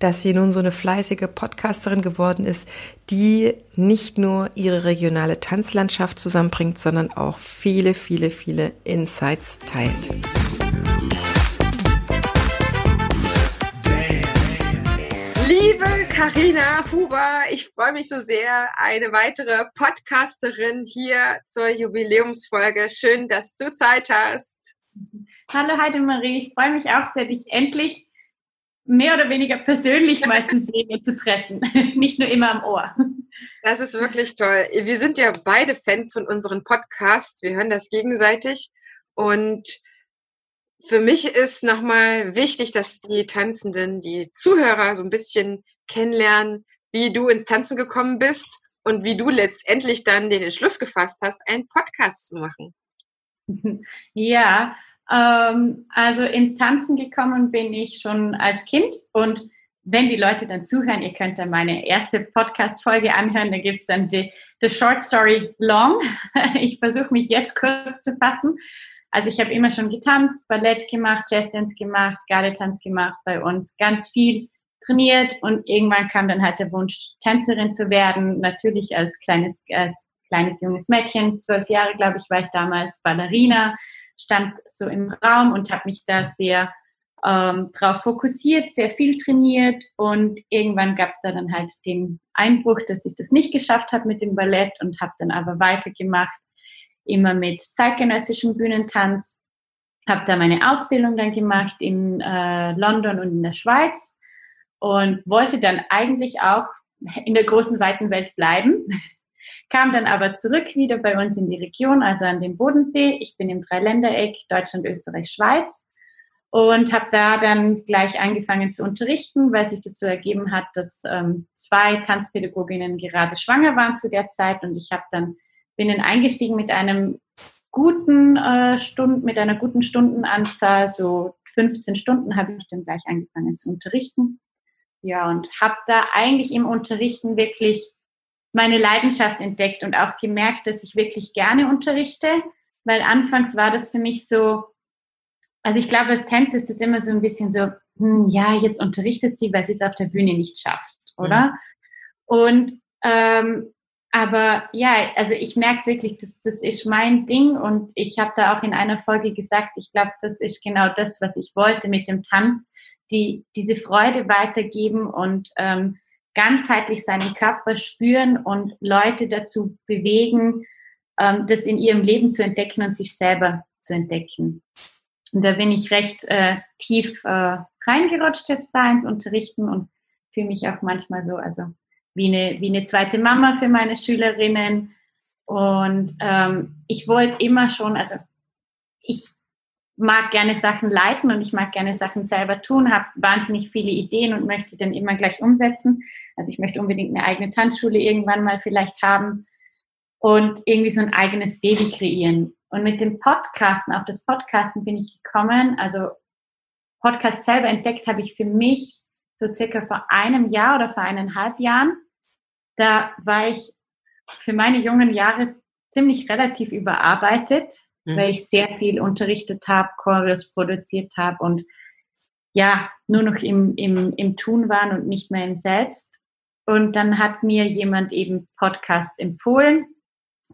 dass sie nun so eine fleißige Podcasterin geworden ist, die nicht nur ihre regionale Tanzlandschaft zusammenbringt, sondern auch viele, viele, viele Insights teilt. Liebe Karina Huber, ich freue mich so sehr, eine weitere Podcasterin hier zur Jubiläumsfolge. Schön, dass du Zeit hast. Hallo Heidemarie, ich freue mich auch sehr, dich endlich mehr oder weniger persönlich mal zu sehen und zu treffen, nicht nur immer am Ohr. Das ist wirklich toll. Wir sind ja beide Fans von unseren Podcasts. Wir hören das gegenseitig und für mich ist nochmal wichtig, dass die Tanzenden, die Zuhörer so ein bisschen kennenlernen, wie du ins Tanzen gekommen bist und wie du letztendlich dann den Entschluss gefasst hast, einen Podcast zu machen. Ja, ähm, also ins Tanzen gekommen bin ich schon als Kind und wenn die Leute dann zuhören, ihr könnt dann meine erste Podcast-Folge anhören, da gibt es dann die, die Short Story Long. Ich versuche mich jetzt kurz zu fassen. Also ich habe immer schon getanzt, Ballett gemacht, Jazzdance gemacht, Gardetanz gemacht bei uns, ganz viel trainiert und irgendwann kam dann halt der Wunsch, Tänzerin zu werden. Natürlich als kleines, als kleines junges Mädchen, zwölf Jahre glaube ich war ich damals, Ballerina, stand so im Raum und habe mich da sehr ähm, drauf fokussiert, sehr viel trainiert und irgendwann gab es da dann halt den Einbruch, dass ich das nicht geschafft habe mit dem Ballett und habe dann aber weitergemacht immer mit zeitgenössischem Bühnentanz. Habe da meine Ausbildung dann gemacht in äh, London und in der Schweiz und wollte dann eigentlich auch in der großen, weiten Welt bleiben. Kam dann aber zurück wieder bei uns in die Region, also an den Bodensee. Ich bin im Dreiländereck Deutschland, Österreich, Schweiz und habe da dann gleich angefangen zu unterrichten, weil sich das so ergeben hat, dass ähm, zwei Tanzpädagoginnen gerade schwanger waren zu der Zeit und ich habe dann bin dann eingestiegen mit einem guten äh, Stunden, mit einer guten Stundenanzahl, so 15 Stunden habe ich dann gleich angefangen zu unterrichten. Ja, und habe da eigentlich im Unterrichten wirklich meine Leidenschaft entdeckt und auch gemerkt, dass ich wirklich gerne unterrichte, weil anfangs war das für mich so, also ich glaube, als Tänzer ist das immer so ein bisschen so, hm, ja, jetzt unterrichtet sie, weil sie es auf der Bühne nicht schafft, oder? Mhm. Und ähm, aber ja, also ich merke wirklich, das, das ist mein Ding und ich habe da auch in einer Folge gesagt, ich glaube, das ist genau das, was ich wollte mit dem Tanz, die diese Freude weitergeben und ähm, ganzheitlich seinen Körper spüren und Leute dazu bewegen, ähm, das in ihrem Leben zu entdecken und sich selber zu entdecken. Und da bin ich recht äh, tief äh, reingerutscht jetzt da ins Unterrichten und fühle mich auch manchmal so, also wie eine, wie eine zweite Mama für meine Schülerinnen. Und ähm, ich wollte immer schon, also ich mag gerne Sachen leiten und ich mag gerne Sachen selber tun, habe wahnsinnig viele Ideen und möchte dann immer gleich umsetzen. Also ich möchte unbedingt eine eigene Tanzschule irgendwann mal vielleicht haben und irgendwie so ein eigenes Baby kreieren. Und mit dem Podcasten, auf das Podcasten bin ich gekommen. Also Podcast selber entdeckt habe ich für mich so circa vor einem Jahr oder vor eineinhalb Jahren. Da war ich für meine jungen Jahre ziemlich relativ überarbeitet, mhm. weil ich sehr viel unterrichtet habe, Choreos produziert habe und ja, nur noch im, im, im Tun waren und nicht mehr im Selbst. Und dann hat mir jemand eben Podcasts empfohlen.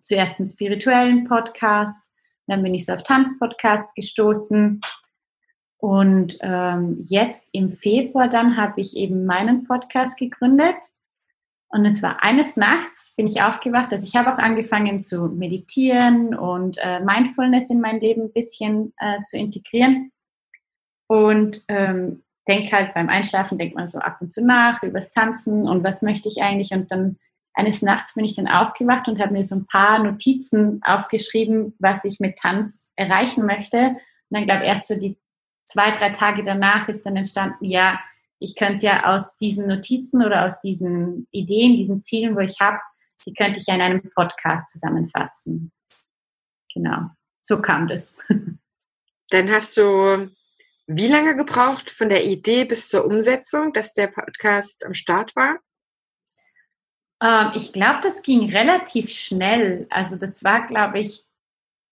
Zuerst einen spirituellen Podcast, dann bin ich so auf Tanzpodcasts gestoßen Und ähm, jetzt im Februar dann habe ich eben meinen Podcast gegründet. Und es war eines Nachts, bin ich aufgewacht. Also ich habe auch angefangen zu meditieren und äh, Mindfulness in mein Leben ein bisschen äh, zu integrieren. Und ähm, denke halt beim Einschlafen, denkt man so ab und zu nach übers Tanzen und was möchte ich eigentlich. Und dann eines Nachts bin ich dann aufgewacht und habe mir so ein paar Notizen aufgeschrieben, was ich mit Tanz erreichen möchte. Und dann glaube erst so die zwei, drei Tage danach ist dann entstanden, ja, ich könnte ja aus diesen Notizen oder aus diesen Ideen, diesen Zielen, wo ich habe, die könnte ich ja in einem Podcast zusammenfassen. Genau, so kam das. Dann hast du wie lange gebraucht von der Idee bis zur Umsetzung, dass der Podcast am Start war? Ähm, ich glaube, das ging relativ schnell. Also das war, glaube ich,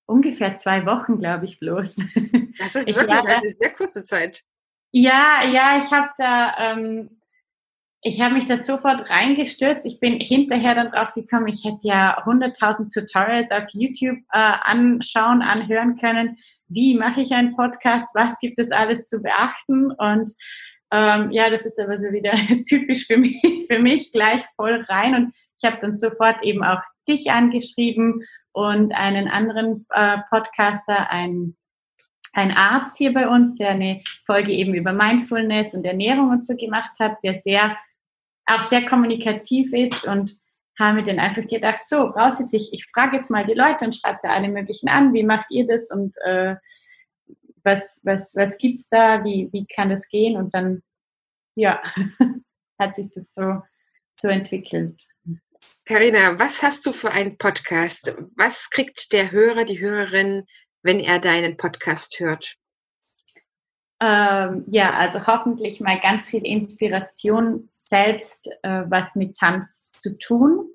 ungefähr zwei Wochen, glaube ich, bloß. Das ist ich wirklich eine sehr kurze Zeit. Ja, ja, ich habe da, ähm, ich habe mich da sofort reingestürzt. Ich bin hinterher dann drauf gekommen, ich hätte ja 100.000 Tutorials auf YouTube äh, anschauen, anhören können. Wie mache ich einen Podcast? Was gibt es alles zu beachten? Und ähm, ja, das ist aber so wieder typisch für mich, für mich gleich voll rein. Und ich habe dann sofort eben auch dich angeschrieben und einen anderen äh, Podcaster, ein ein Arzt hier bei uns, der eine Folge eben über Mindfulness und Ernährung und so gemacht hat, der sehr, auch sehr kommunikativ ist und haben wir dann einfach gedacht, so, raus jetzt, ich, ich frage jetzt mal die Leute und schreibe da alle möglichen an, wie macht ihr das und äh, was, was, was gibt's da, wie, wie kann das gehen und dann, ja, hat sich das so, so entwickelt. Karina, was hast du für einen Podcast? Was kriegt der Hörer, die Hörerin wenn er deinen Podcast hört? Ähm, ja, also hoffentlich mal ganz viel Inspiration selbst, äh, was mit Tanz zu tun.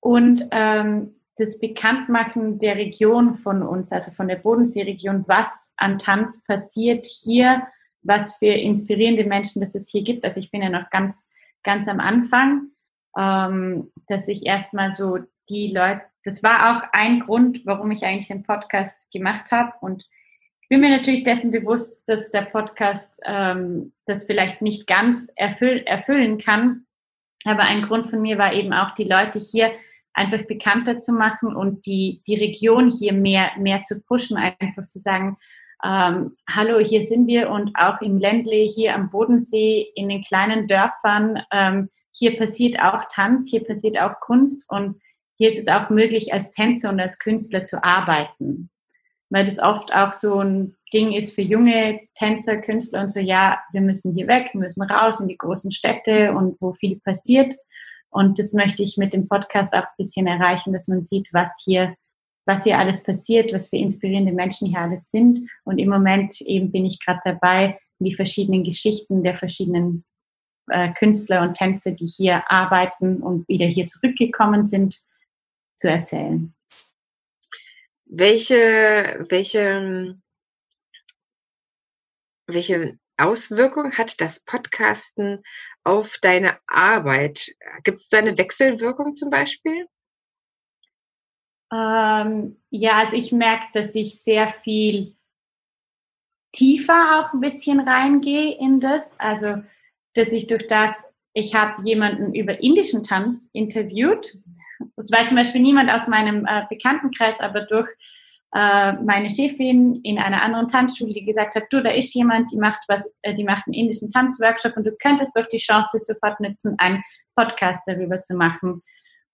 Und ähm, das Bekanntmachen der Region von uns, also von der Bodenseeregion, was an Tanz passiert hier, was für inspirierende Menschen das es hier gibt. Also ich bin ja noch ganz, ganz am Anfang, ähm, dass ich erstmal so die Leute, das war auch ein Grund, warum ich eigentlich den Podcast gemacht habe. Und ich bin mir natürlich dessen bewusst, dass der Podcast ähm, das vielleicht nicht ganz erfüll erfüllen kann. Aber ein Grund von mir war eben auch, die Leute hier einfach bekannter zu machen und die, die Region hier mehr, mehr zu pushen, einfach zu sagen, ähm, hallo, hier sind wir und auch im Ländle, hier am Bodensee, in den kleinen Dörfern, ähm, hier passiert auch Tanz, hier passiert auch Kunst und hier ist es auch möglich, als Tänzer und als Künstler zu arbeiten. Weil das oft auch so ein Ding ist für junge Tänzer, Künstler und so, ja, wir müssen hier weg, wir müssen raus in die großen Städte und wo viel passiert. Und das möchte ich mit dem Podcast auch ein bisschen erreichen, dass man sieht, was hier, was hier alles passiert, was für inspirierende Menschen hier alles sind. Und im Moment eben bin ich gerade dabei, die verschiedenen Geschichten der verschiedenen äh, Künstler und Tänzer, die hier arbeiten und wieder hier zurückgekommen sind, zu erzählen. Welche, welche, welche Auswirkung hat das Podcasten auf deine Arbeit? Gibt es da eine Wechselwirkung zum Beispiel? Ähm, ja, also ich merke, dass ich sehr viel tiefer auch ein bisschen reingehe in das. Also, dass ich durch das, ich habe jemanden über indischen Tanz interviewt, das war zum Beispiel niemand aus meinem äh, Bekanntenkreis, aber durch äh, meine Chefin in einer anderen Tanzschule, die gesagt hat, du, da ist jemand, die macht was, äh, die macht einen indischen Tanzworkshop und du könntest doch die Chance sofort nutzen, einen Podcast darüber zu machen.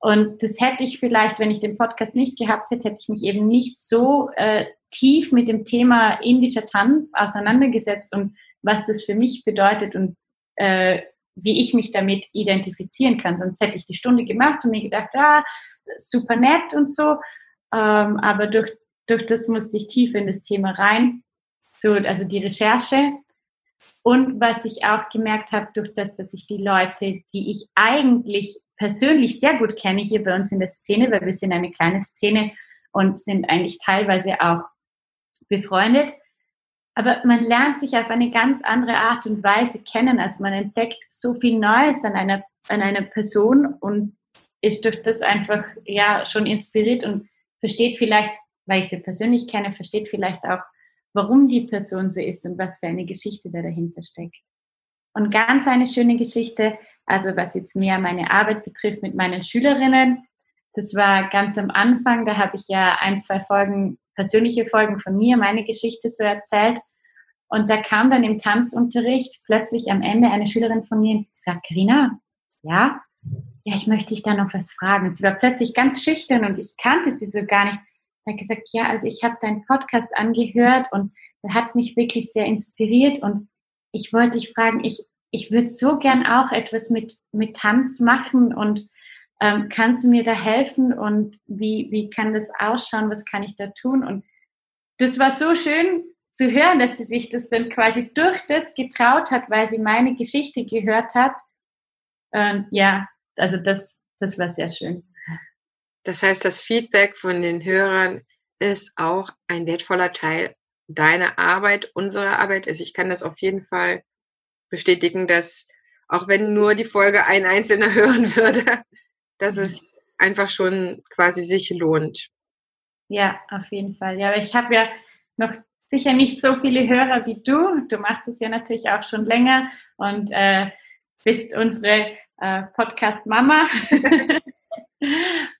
Und das hätte ich vielleicht, wenn ich den Podcast nicht gehabt hätte, hätte ich mich eben nicht so äh, tief mit dem Thema indischer Tanz auseinandergesetzt und was das für mich bedeutet und äh, wie ich mich damit identifizieren kann. Sonst hätte ich die Stunde gemacht und mir gedacht, ah, super nett und so. Ähm, aber durch, durch das musste ich tief in das Thema rein. So, also die Recherche. Und was ich auch gemerkt habe, durch das, dass ich die Leute, die ich eigentlich persönlich sehr gut kenne, hier bei uns in der Szene, weil wir sind eine kleine Szene und sind eigentlich teilweise auch befreundet, aber man lernt sich auf eine ganz andere Art und Weise kennen. Also man entdeckt so viel Neues an einer, an einer Person und ist durch das einfach ja schon inspiriert und versteht vielleicht, weil ich sie persönlich kenne, versteht vielleicht auch warum die Person so ist und was für eine Geschichte da dahinter steckt. Und ganz eine schöne Geschichte, also was jetzt mehr meine Arbeit betrifft mit meinen Schülerinnen, das war ganz am Anfang, da habe ich ja ein, zwei Folgen, persönliche Folgen von mir, meine Geschichte so erzählt. Und da kam dann im Tanzunterricht plötzlich am Ende eine Schülerin von mir und gesagt, Karina, ja, ja, ich möchte dich da noch was fragen. Sie war plötzlich ganz schüchtern und ich kannte sie so gar nicht. Er hat gesagt, ja, also ich habe deinen Podcast angehört und der hat mich wirklich sehr inspiriert und ich wollte dich fragen, ich, ich würde so gern auch etwas mit, mit Tanz machen und ähm, kannst du mir da helfen und wie, wie kann das ausschauen, was kann ich da tun? Und das war so schön zu hören, dass sie sich das dann quasi durch das getraut hat, weil sie meine Geschichte gehört hat. Ähm, ja, also das, das war sehr schön. Das heißt, das Feedback von den Hörern ist auch ein wertvoller Teil deiner Arbeit, unserer Arbeit. Also ich kann das auf jeden Fall bestätigen, dass auch wenn nur die Folge ein Einzelner hören würde, dass es einfach schon quasi sich lohnt. Ja, auf jeden Fall. Ja, ich habe ja noch sicher nicht so viele Hörer wie du. Du machst es ja natürlich auch schon länger und äh, bist unsere äh, Podcast-Mama.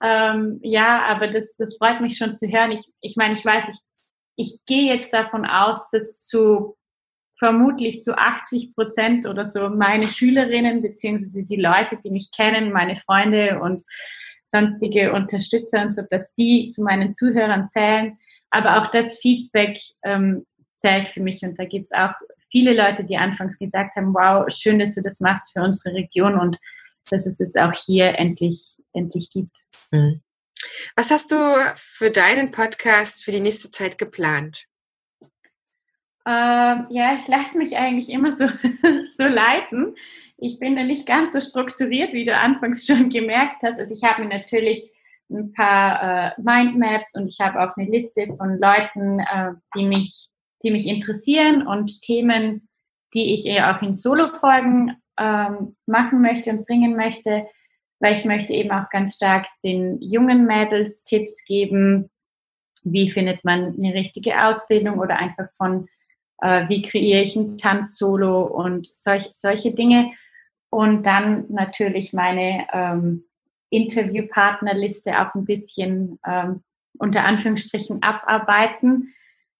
ähm, ja, aber das, das freut mich schon zu hören. Ich, ich meine, ich weiß, ich, ich gehe jetzt davon aus, dass zu vermutlich zu 80 Prozent oder so meine Schülerinnen beziehungsweise die Leute, die mich kennen, meine Freunde und sonstige Unterstützer und so, dass die zu meinen Zuhörern zählen. Aber auch das Feedback ähm, zählt für mich und da gibt es auch viele Leute, die anfangs gesagt haben, wow, schön, dass du das machst für unsere Region und dass es das auch hier endlich, endlich gibt. Mhm. Was hast du für deinen Podcast für die nächste Zeit geplant? Ähm, ja, ich lasse mich eigentlich immer so, so leiten. Ich bin da nicht ganz so strukturiert, wie du anfangs schon gemerkt hast. Also ich habe mir natürlich ein paar äh, Mindmaps und ich habe auch eine Liste von Leuten, äh, die mich die mich interessieren und Themen, die ich eher auch in Solo-Folgen ähm, machen möchte und bringen möchte, weil ich möchte eben auch ganz stark den jungen Mädels Tipps geben, wie findet man eine richtige Ausbildung oder einfach von, äh, wie kreiere ich ein Tanz-Solo und solch, solche Dinge. Und dann natürlich meine ähm, Interviewpartnerliste auch ein bisschen ähm, unter Anführungsstrichen abarbeiten,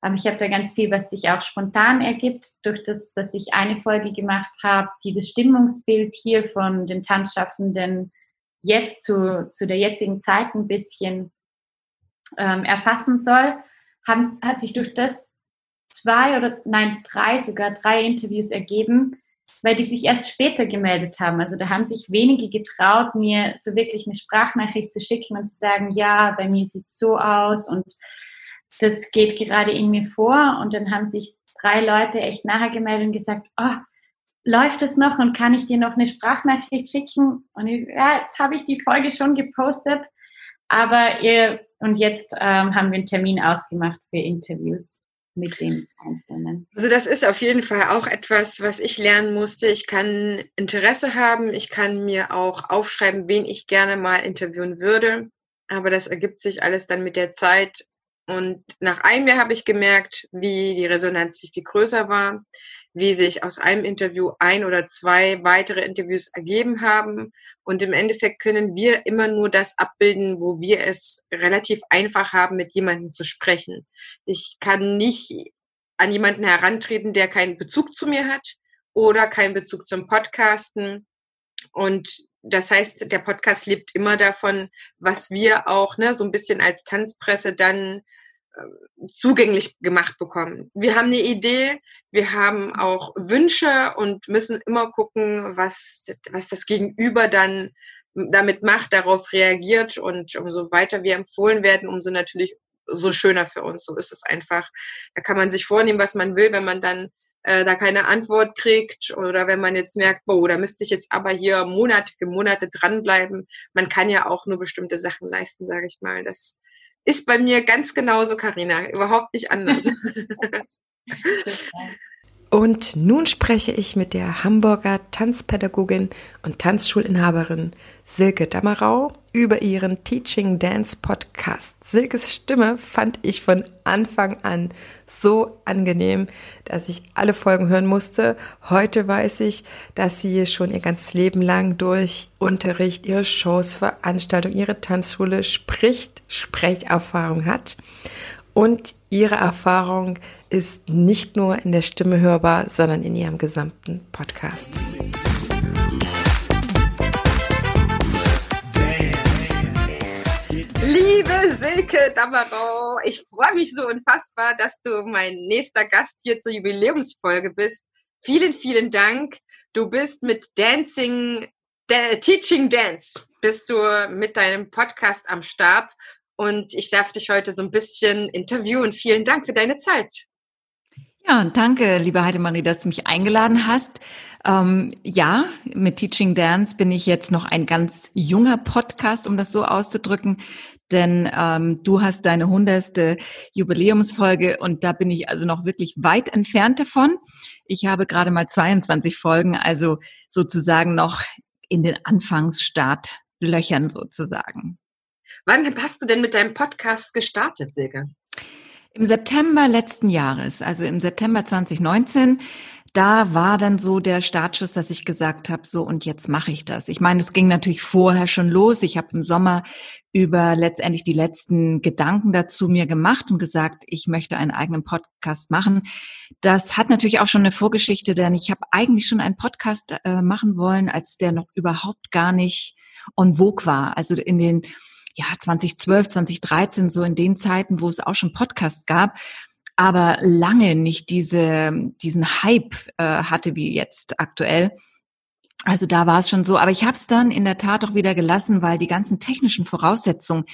aber ich habe da ganz viel, was sich auch spontan ergibt, durch das, dass ich eine Folge gemacht habe, die das Stimmungsbild hier von den Tanzschaffenden jetzt zu, zu der jetzigen Zeit ein bisschen ähm, erfassen soll, haben, hat sich durch das zwei oder nein, drei, sogar drei Interviews ergeben, weil die sich erst später gemeldet haben. Also da haben sich wenige getraut, mir so wirklich eine Sprachnachricht zu schicken und zu sagen, ja, bei mir sieht es so aus und das geht gerade in mir vor. Und dann haben sich drei Leute echt nachher gemeldet und gesagt, oh, läuft es noch und kann ich dir noch eine Sprachnachricht schicken? Und ich, ja, jetzt habe ich die Folge schon gepostet, aber ihr, und jetzt ähm, haben wir einen Termin ausgemacht für Interviews mit den Einzelnen. Also das ist auf jeden Fall auch etwas, was ich lernen musste. Ich kann Interesse haben, ich kann mir auch aufschreiben, wen ich gerne mal interviewen würde. Aber das ergibt sich alles dann mit der Zeit und nach einem Jahr habe ich gemerkt, wie die Resonanz viel, viel größer war, wie sich aus einem Interview ein oder zwei weitere Interviews ergeben haben. Und im Endeffekt können wir immer nur das abbilden, wo wir es relativ einfach haben, mit jemandem zu sprechen. Ich kann nicht an jemanden herantreten, der keinen Bezug zu mir hat oder keinen Bezug zum Podcasten. Und das heißt, der Podcast lebt immer davon, was wir auch ne, so ein bisschen als Tanzpresse dann zugänglich gemacht bekommen. Wir haben eine Idee, wir haben auch Wünsche und müssen immer gucken, was, was das Gegenüber dann damit macht, darauf reagiert und umso weiter wir empfohlen werden, umso natürlich so schöner für uns. So ist es einfach. Da kann man sich vornehmen, was man will, wenn man dann äh, da keine Antwort kriegt oder wenn man jetzt merkt, boah, da müsste ich jetzt aber hier Monate für Monate dranbleiben. Man kann ja auch nur bestimmte Sachen leisten, sage ich mal. Das ist bei mir ganz genauso, Karina, überhaupt nicht anders. Und nun spreche ich mit der Hamburger Tanzpädagogin und Tanzschulinhaberin Silke Dammerau über ihren Teaching Dance Podcast. Silkes Stimme fand ich von Anfang an so angenehm, dass ich alle Folgen hören musste. Heute weiß ich, dass sie schon ihr ganzes Leben lang durch Unterricht, ihre Shows, Veranstaltungen, ihre Tanzschule spricht, Sprecherfahrung hat und ihre Erfahrung ist nicht nur in der Stimme hörbar, sondern in ihrem gesamten Podcast. Liebe Silke Dammerau, ich freue mich so unfassbar, dass du mein nächster Gast hier zur Jubiläumsfolge bist. Vielen, vielen Dank. Du bist mit Dancing, Teaching Dance, bist du mit deinem Podcast am Start und ich darf dich heute so ein bisschen interviewen. Vielen Dank für deine Zeit. Ja, danke, liebe Heidemarie, dass du mich eingeladen hast. Ähm, ja, mit Teaching Dance bin ich jetzt noch ein ganz junger Podcast, um das so auszudrücken, denn ähm, du hast deine hundertste Jubiläumsfolge und da bin ich also noch wirklich weit entfernt davon. Ich habe gerade mal 22 Folgen, also sozusagen noch in den Anfangsstartlöchern sozusagen. Wann hast du denn mit deinem Podcast gestartet, Silke? Im September letzten Jahres, also im September 2019, da war dann so der Startschuss, dass ich gesagt habe, so und jetzt mache ich das. Ich meine, es ging natürlich vorher schon los. Ich habe im Sommer über letztendlich die letzten Gedanken dazu mir gemacht und gesagt, ich möchte einen eigenen Podcast machen. Das hat natürlich auch schon eine Vorgeschichte, denn ich habe eigentlich schon einen Podcast äh, machen wollen, als der noch überhaupt gar nicht on vogue war. Also in den ja, 2012, 2013, so in den Zeiten, wo es auch schon Podcast gab, aber lange nicht diese, diesen Hype äh, hatte wie jetzt aktuell. Also da war es schon so. Aber ich habe es dann in der Tat auch wieder gelassen, weil die ganzen technischen Voraussetzungen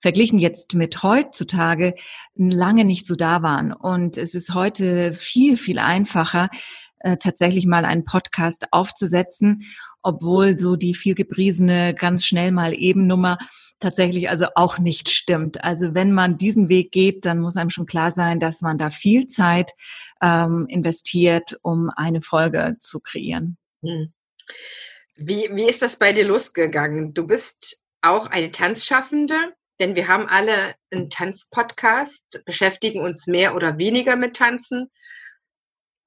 verglichen jetzt mit heutzutage lange nicht so da waren. Und es ist heute viel, viel einfacher, äh, tatsächlich mal einen Podcast aufzusetzen, obwohl so die viel gepriesene ganz schnell mal eben Nummer tatsächlich also auch nicht stimmt. Also wenn man diesen Weg geht, dann muss einem schon klar sein, dass man da viel Zeit ähm, investiert, um eine Folge zu kreieren. Hm. Wie, wie ist das bei dir losgegangen? Du bist auch eine Tanzschaffende, denn wir haben alle einen Tanzpodcast, beschäftigen uns mehr oder weniger mit Tanzen.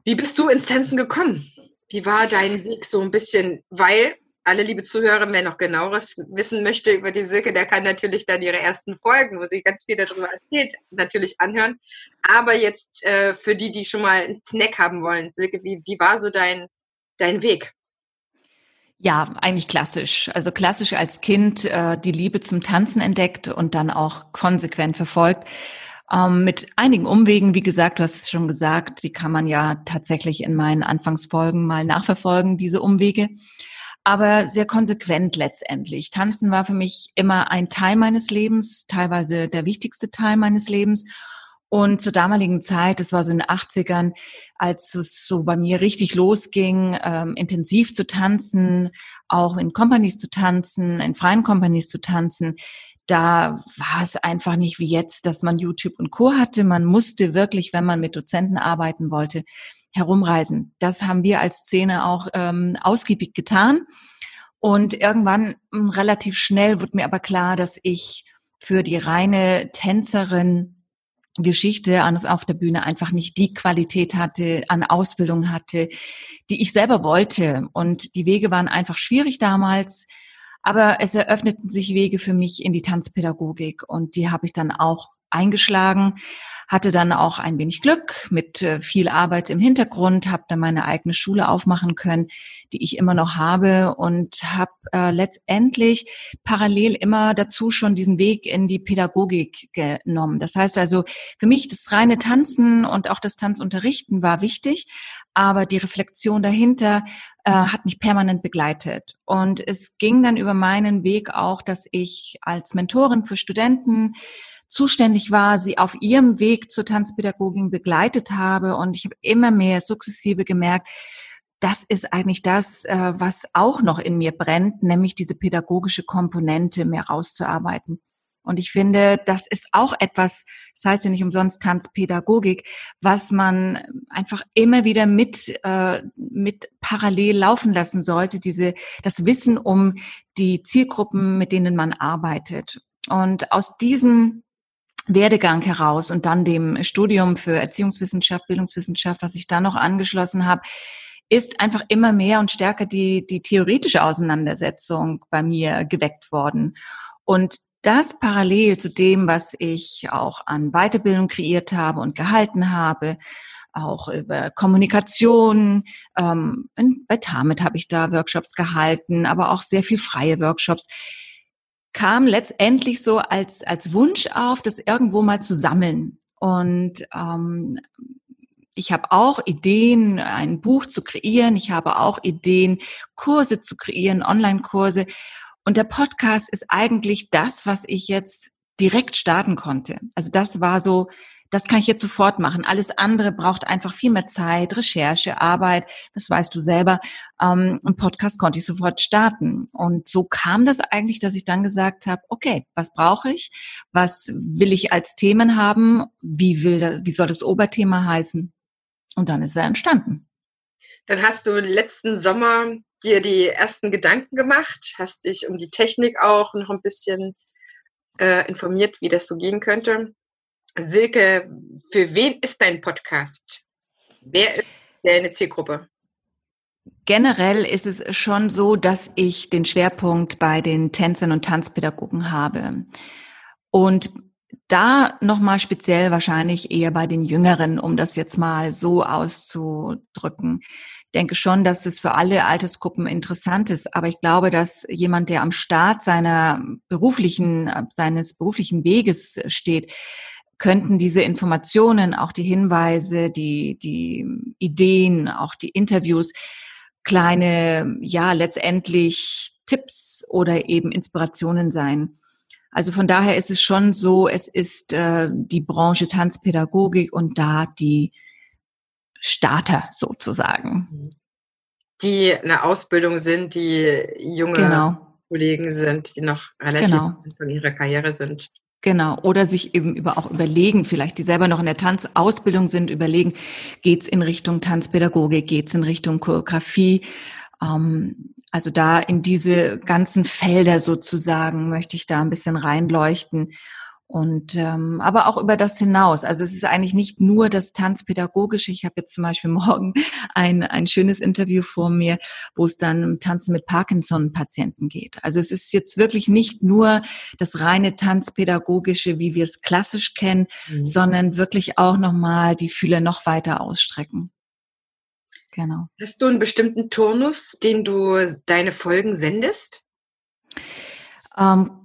Wie bist du ins Tanzen gekommen? Wie war dein Weg so ein bisschen? Weil alle liebe Zuhörer, wer noch genaueres wissen möchte über die Silke, der kann natürlich dann ihre ersten Folgen, wo sie ganz viel darüber erzählt, natürlich anhören. Aber jetzt äh, für die, die schon mal einen Snack haben wollen, Silke, wie, wie war so dein, dein Weg? Ja, eigentlich klassisch. Also klassisch als Kind äh, die Liebe zum Tanzen entdeckt und dann auch konsequent verfolgt. Ähm, mit einigen Umwegen, wie gesagt, du hast es schon gesagt, die kann man ja tatsächlich in meinen Anfangsfolgen mal nachverfolgen, diese Umwege aber sehr konsequent letztendlich. Tanzen war für mich immer ein Teil meines Lebens, teilweise der wichtigste Teil meines Lebens. Und zur damaligen Zeit, das war so in den 80ern, als es so bei mir richtig losging, ähm, intensiv zu tanzen, auch in Companies zu tanzen, in freien Companies zu tanzen, da war es einfach nicht wie jetzt, dass man YouTube und Co hatte. Man musste wirklich, wenn man mit Dozenten arbeiten wollte, herumreisen. Das haben wir als Szene auch ähm, ausgiebig getan. Und irgendwann hm, relativ schnell wurde mir aber klar, dass ich für die reine Tänzerin Geschichte auf der Bühne einfach nicht die Qualität hatte, an Ausbildung hatte, die ich selber wollte. Und die Wege waren einfach schwierig damals. Aber es eröffneten sich Wege für mich in die Tanzpädagogik und die habe ich dann auch eingeschlagen hatte dann auch ein wenig Glück mit äh, viel Arbeit im Hintergrund, habe dann meine eigene Schule aufmachen können, die ich immer noch habe und habe äh, letztendlich parallel immer dazu schon diesen Weg in die Pädagogik genommen. Das heißt also, für mich das reine Tanzen und auch das Tanzunterrichten war wichtig, aber die Reflexion dahinter äh, hat mich permanent begleitet. Und es ging dann über meinen Weg auch, dass ich als Mentorin für Studenten zuständig war, sie auf ihrem Weg zur Tanzpädagogin begleitet habe. Und ich habe immer mehr sukzessive gemerkt, das ist eigentlich das, äh, was auch noch in mir brennt, nämlich diese pädagogische Komponente mehr rauszuarbeiten. Und ich finde, das ist auch etwas, das heißt ja nicht umsonst Tanzpädagogik, was man einfach immer wieder mit, äh, mit parallel laufen lassen sollte, diese, das Wissen um die Zielgruppen, mit denen man arbeitet. Und aus diesem Werdegang heraus und dann dem Studium für Erziehungswissenschaft, Bildungswissenschaft, was ich da noch angeschlossen habe, ist einfach immer mehr und stärker die, die theoretische Auseinandersetzung bei mir geweckt worden. Und das parallel zu dem, was ich auch an Weiterbildung kreiert habe und gehalten habe, auch über Kommunikation. Ähm, bei Tamit habe ich da Workshops gehalten, aber auch sehr viel freie Workshops. Kam letztendlich so als, als Wunsch auf, das irgendwo mal zu sammeln. Und ähm, ich habe auch Ideen, ein Buch zu kreieren. Ich habe auch Ideen, Kurse zu kreieren, Online-Kurse. Und der Podcast ist eigentlich das, was ich jetzt direkt starten konnte. Also das war so, das kann ich jetzt sofort machen. Alles andere braucht einfach viel mehr Zeit, Recherche, Arbeit. Das weißt du selber. Ähm, ein Podcast konnte ich sofort starten. Und so kam das eigentlich, dass ich dann gesagt habe, okay, was brauche ich? Was will ich als Themen haben? Wie will das, wie soll das Oberthema heißen? Und dann ist er entstanden. Dann hast du letzten Sommer dir die ersten Gedanken gemacht, hast dich um die Technik auch noch ein bisschen äh, informiert, wie das so gehen könnte. Silke, für wen ist dein Podcast? Wer ist deine Zielgruppe? Generell ist es schon so, dass ich den Schwerpunkt bei den Tänzern und Tanzpädagogen habe. Und da nochmal speziell wahrscheinlich eher bei den Jüngeren, um das jetzt mal so auszudrücken. Denke schon, dass es für alle Altersgruppen interessant ist, aber ich glaube, dass jemand, der am Start seiner beruflichen, seines beruflichen Weges steht, könnten diese Informationen, auch die Hinweise, die, die Ideen, auch die Interviews, kleine, ja, letztendlich Tipps oder eben Inspirationen sein. Also von daher ist es schon so, es ist äh, die Branche Tanzpädagogik und da die Starter sozusagen. Die eine Ausbildung sind, die junge genau. Kollegen sind, die noch relativ genau. in ihrer Karriere sind. Genau. Oder sich eben über auch überlegen, vielleicht die selber noch in der Tanzausbildung sind, überlegen, geht's in Richtung Tanzpädagogik, geht's in Richtung Choreografie. Ähm, also da in diese ganzen Felder sozusagen möchte ich da ein bisschen reinleuchten. Und ähm, aber auch über das hinaus. Also es ist eigentlich nicht nur das Tanzpädagogische. Ich habe jetzt zum Beispiel morgen ein, ein schönes Interview vor mir, wo es dann um Tanzen mit Parkinson-Patienten geht. Also es ist jetzt wirklich nicht nur das reine Tanzpädagogische, wie wir es klassisch kennen, mhm. sondern wirklich auch nochmal die Fühler noch weiter ausstrecken. Genau. Hast du einen bestimmten Turnus, den du deine Folgen sendest? Ähm,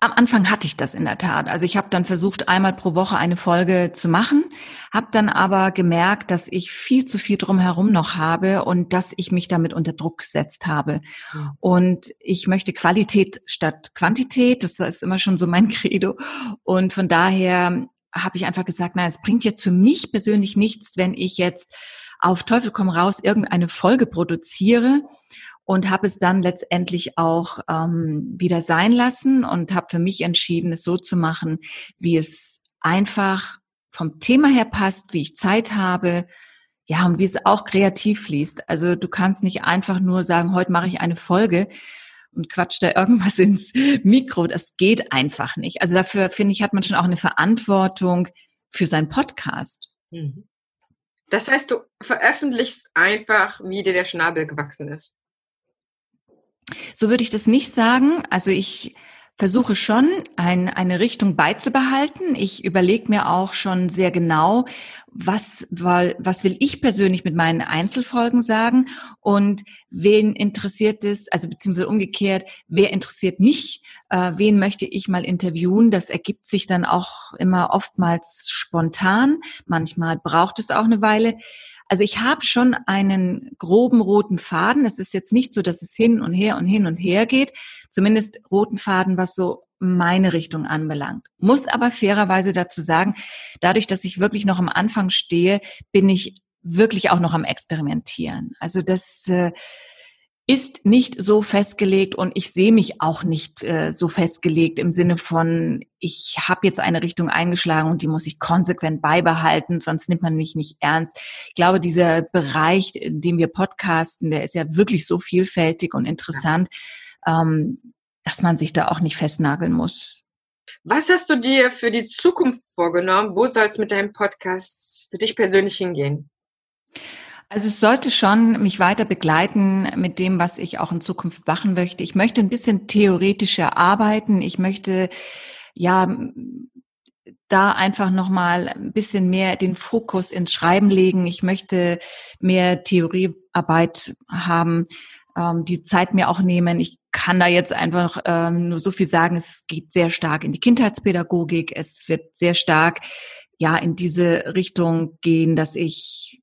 am Anfang hatte ich das in der Tat. Also ich habe dann versucht, einmal pro Woche eine Folge zu machen, habe dann aber gemerkt, dass ich viel zu viel drumherum noch habe und dass ich mich damit unter Druck gesetzt habe. Mhm. Und ich möchte Qualität statt Quantität. Das ist immer schon so mein Credo. Und von daher habe ich einfach gesagt, na, es bringt jetzt für mich persönlich nichts, wenn ich jetzt auf Teufel komm raus irgendeine Folge produziere und habe es dann letztendlich auch ähm, wieder sein lassen und habe für mich entschieden, es so zu machen, wie es einfach vom Thema her passt, wie ich Zeit habe, ja, und wie es auch kreativ fließt. Also du kannst nicht einfach nur sagen, heute mache ich eine Folge und quatscht da irgendwas ins Mikro. Das geht einfach nicht. Also dafür, finde ich, hat man schon auch eine Verantwortung für seinen Podcast. Mhm. Das heißt, du veröffentlichst einfach, wie dir der Schnabel gewachsen ist. So würde ich das nicht sagen. Also ich versuche schon, ein, eine Richtung beizubehalten. Ich überlege mir auch schon sehr genau, was, was will ich persönlich mit meinen Einzelfolgen sagen und wen interessiert es, also beziehungsweise umgekehrt, wer interessiert mich, äh, wen möchte ich mal interviewen. Das ergibt sich dann auch immer oftmals spontan. Manchmal braucht es auch eine Weile. Also ich habe schon einen groben roten Faden. Es ist jetzt nicht so, dass es hin und her und hin und her geht. Zumindest roten Faden, was so meine Richtung anbelangt. Muss aber fairerweise dazu sagen, dadurch, dass ich wirklich noch am Anfang stehe, bin ich wirklich auch noch am Experimentieren. Also das, äh, ist nicht so festgelegt und ich sehe mich auch nicht äh, so festgelegt im Sinne von, ich habe jetzt eine Richtung eingeschlagen und die muss ich konsequent beibehalten, sonst nimmt man mich nicht ernst. Ich glaube, dieser Bereich, in dem wir podcasten, der ist ja wirklich so vielfältig und interessant, ähm, dass man sich da auch nicht festnageln muss. Was hast du dir für die Zukunft vorgenommen? Wo soll es mit deinem Podcast für dich persönlich hingehen? Also es sollte schon mich weiter begleiten mit dem, was ich auch in Zukunft machen möchte. Ich möchte ein bisschen theoretischer arbeiten. Ich möchte ja da einfach noch mal ein bisschen mehr den Fokus ins Schreiben legen. Ich möchte mehr Theoriearbeit haben, ähm, die Zeit mir auch nehmen. Ich kann da jetzt einfach ähm, nur so viel sagen. Es geht sehr stark in die Kindheitspädagogik. Es wird sehr stark ja in diese Richtung gehen, dass ich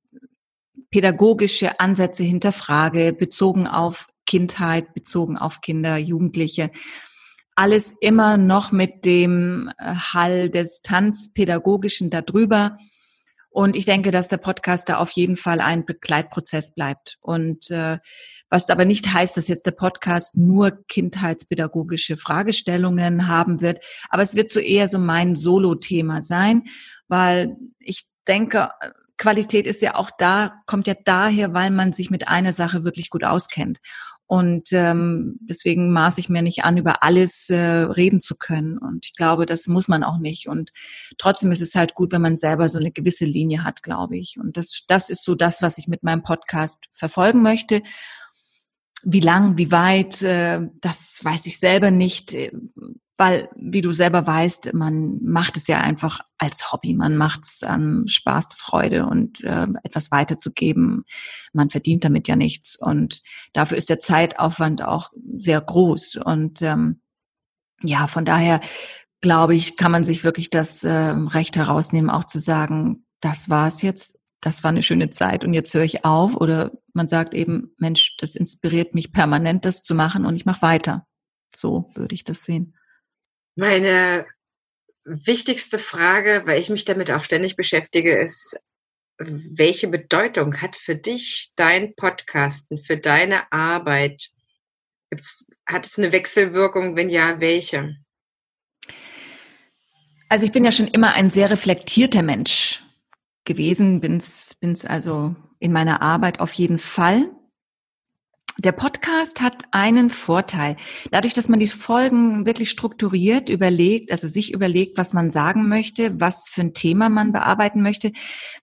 pädagogische Ansätze hinterfrage, bezogen auf Kindheit, bezogen auf Kinder, Jugendliche. Alles immer noch mit dem äh, Hall des Tanzpädagogischen darüber. Und ich denke, dass der Podcast da auf jeden Fall ein Begleitprozess bleibt. Und äh, was aber nicht heißt, dass jetzt der Podcast nur kindheitspädagogische Fragestellungen haben wird. Aber es wird so eher so mein Solo-Thema sein, weil ich denke, Qualität ist ja auch da, kommt ja daher, weil man sich mit einer Sache wirklich gut auskennt. Und ähm, deswegen maße ich mir nicht an, über alles äh, reden zu können. Und ich glaube, das muss man auch nicht. Und trotzdem ist es halt gut, wenn man selber so eine gewisse Linie hat, glaube ich. Und das, das ist so das, was ich mit meinem Podcast verfolgen möchte. Wie lang, wie weit, äh, das weiß ich selber nicht weil, wie du selber weißt, man macht es ja einfach als Hobby. Man macht es an Spaß, Freude und äh, etwas weiterzugeben. Man verdient damit ja nichts. Und dafür ist der Zeitaufwand auch sehr groß. Und ähm, ja, von daher glaube ich, kann man sich wirklich das äh, Recht herausnehmen, auch zu sagen, das war's jetzt, das war eine schöne Zeit und jetzt höre ich auf. Oder man sagt eben, Mensch, das inspiriert mich permanent, das zu machen und ich mache weiter. So würde ich das sehen. Meine wichtigste Frage, weil ich mich damit auch ständig beschäftige, ist, welche Bedeutung hat für dich dein Podcasten, für deine Arbeit? Hat es eine Wechselwirkung? Wenn ja, welche? Also ich bin ja schon immer ein sehr reflektierter Mensch gewesen, bin's, bin's also in meiner Arbeit auf jeden Fall. Der Podcast hat einen Vorteil. Dadurch, dass man die Folgen wirklich strukturiert überlegt, also sich überlegt, was man sagen möchte, was für ein Thema man bearbeiten möchte,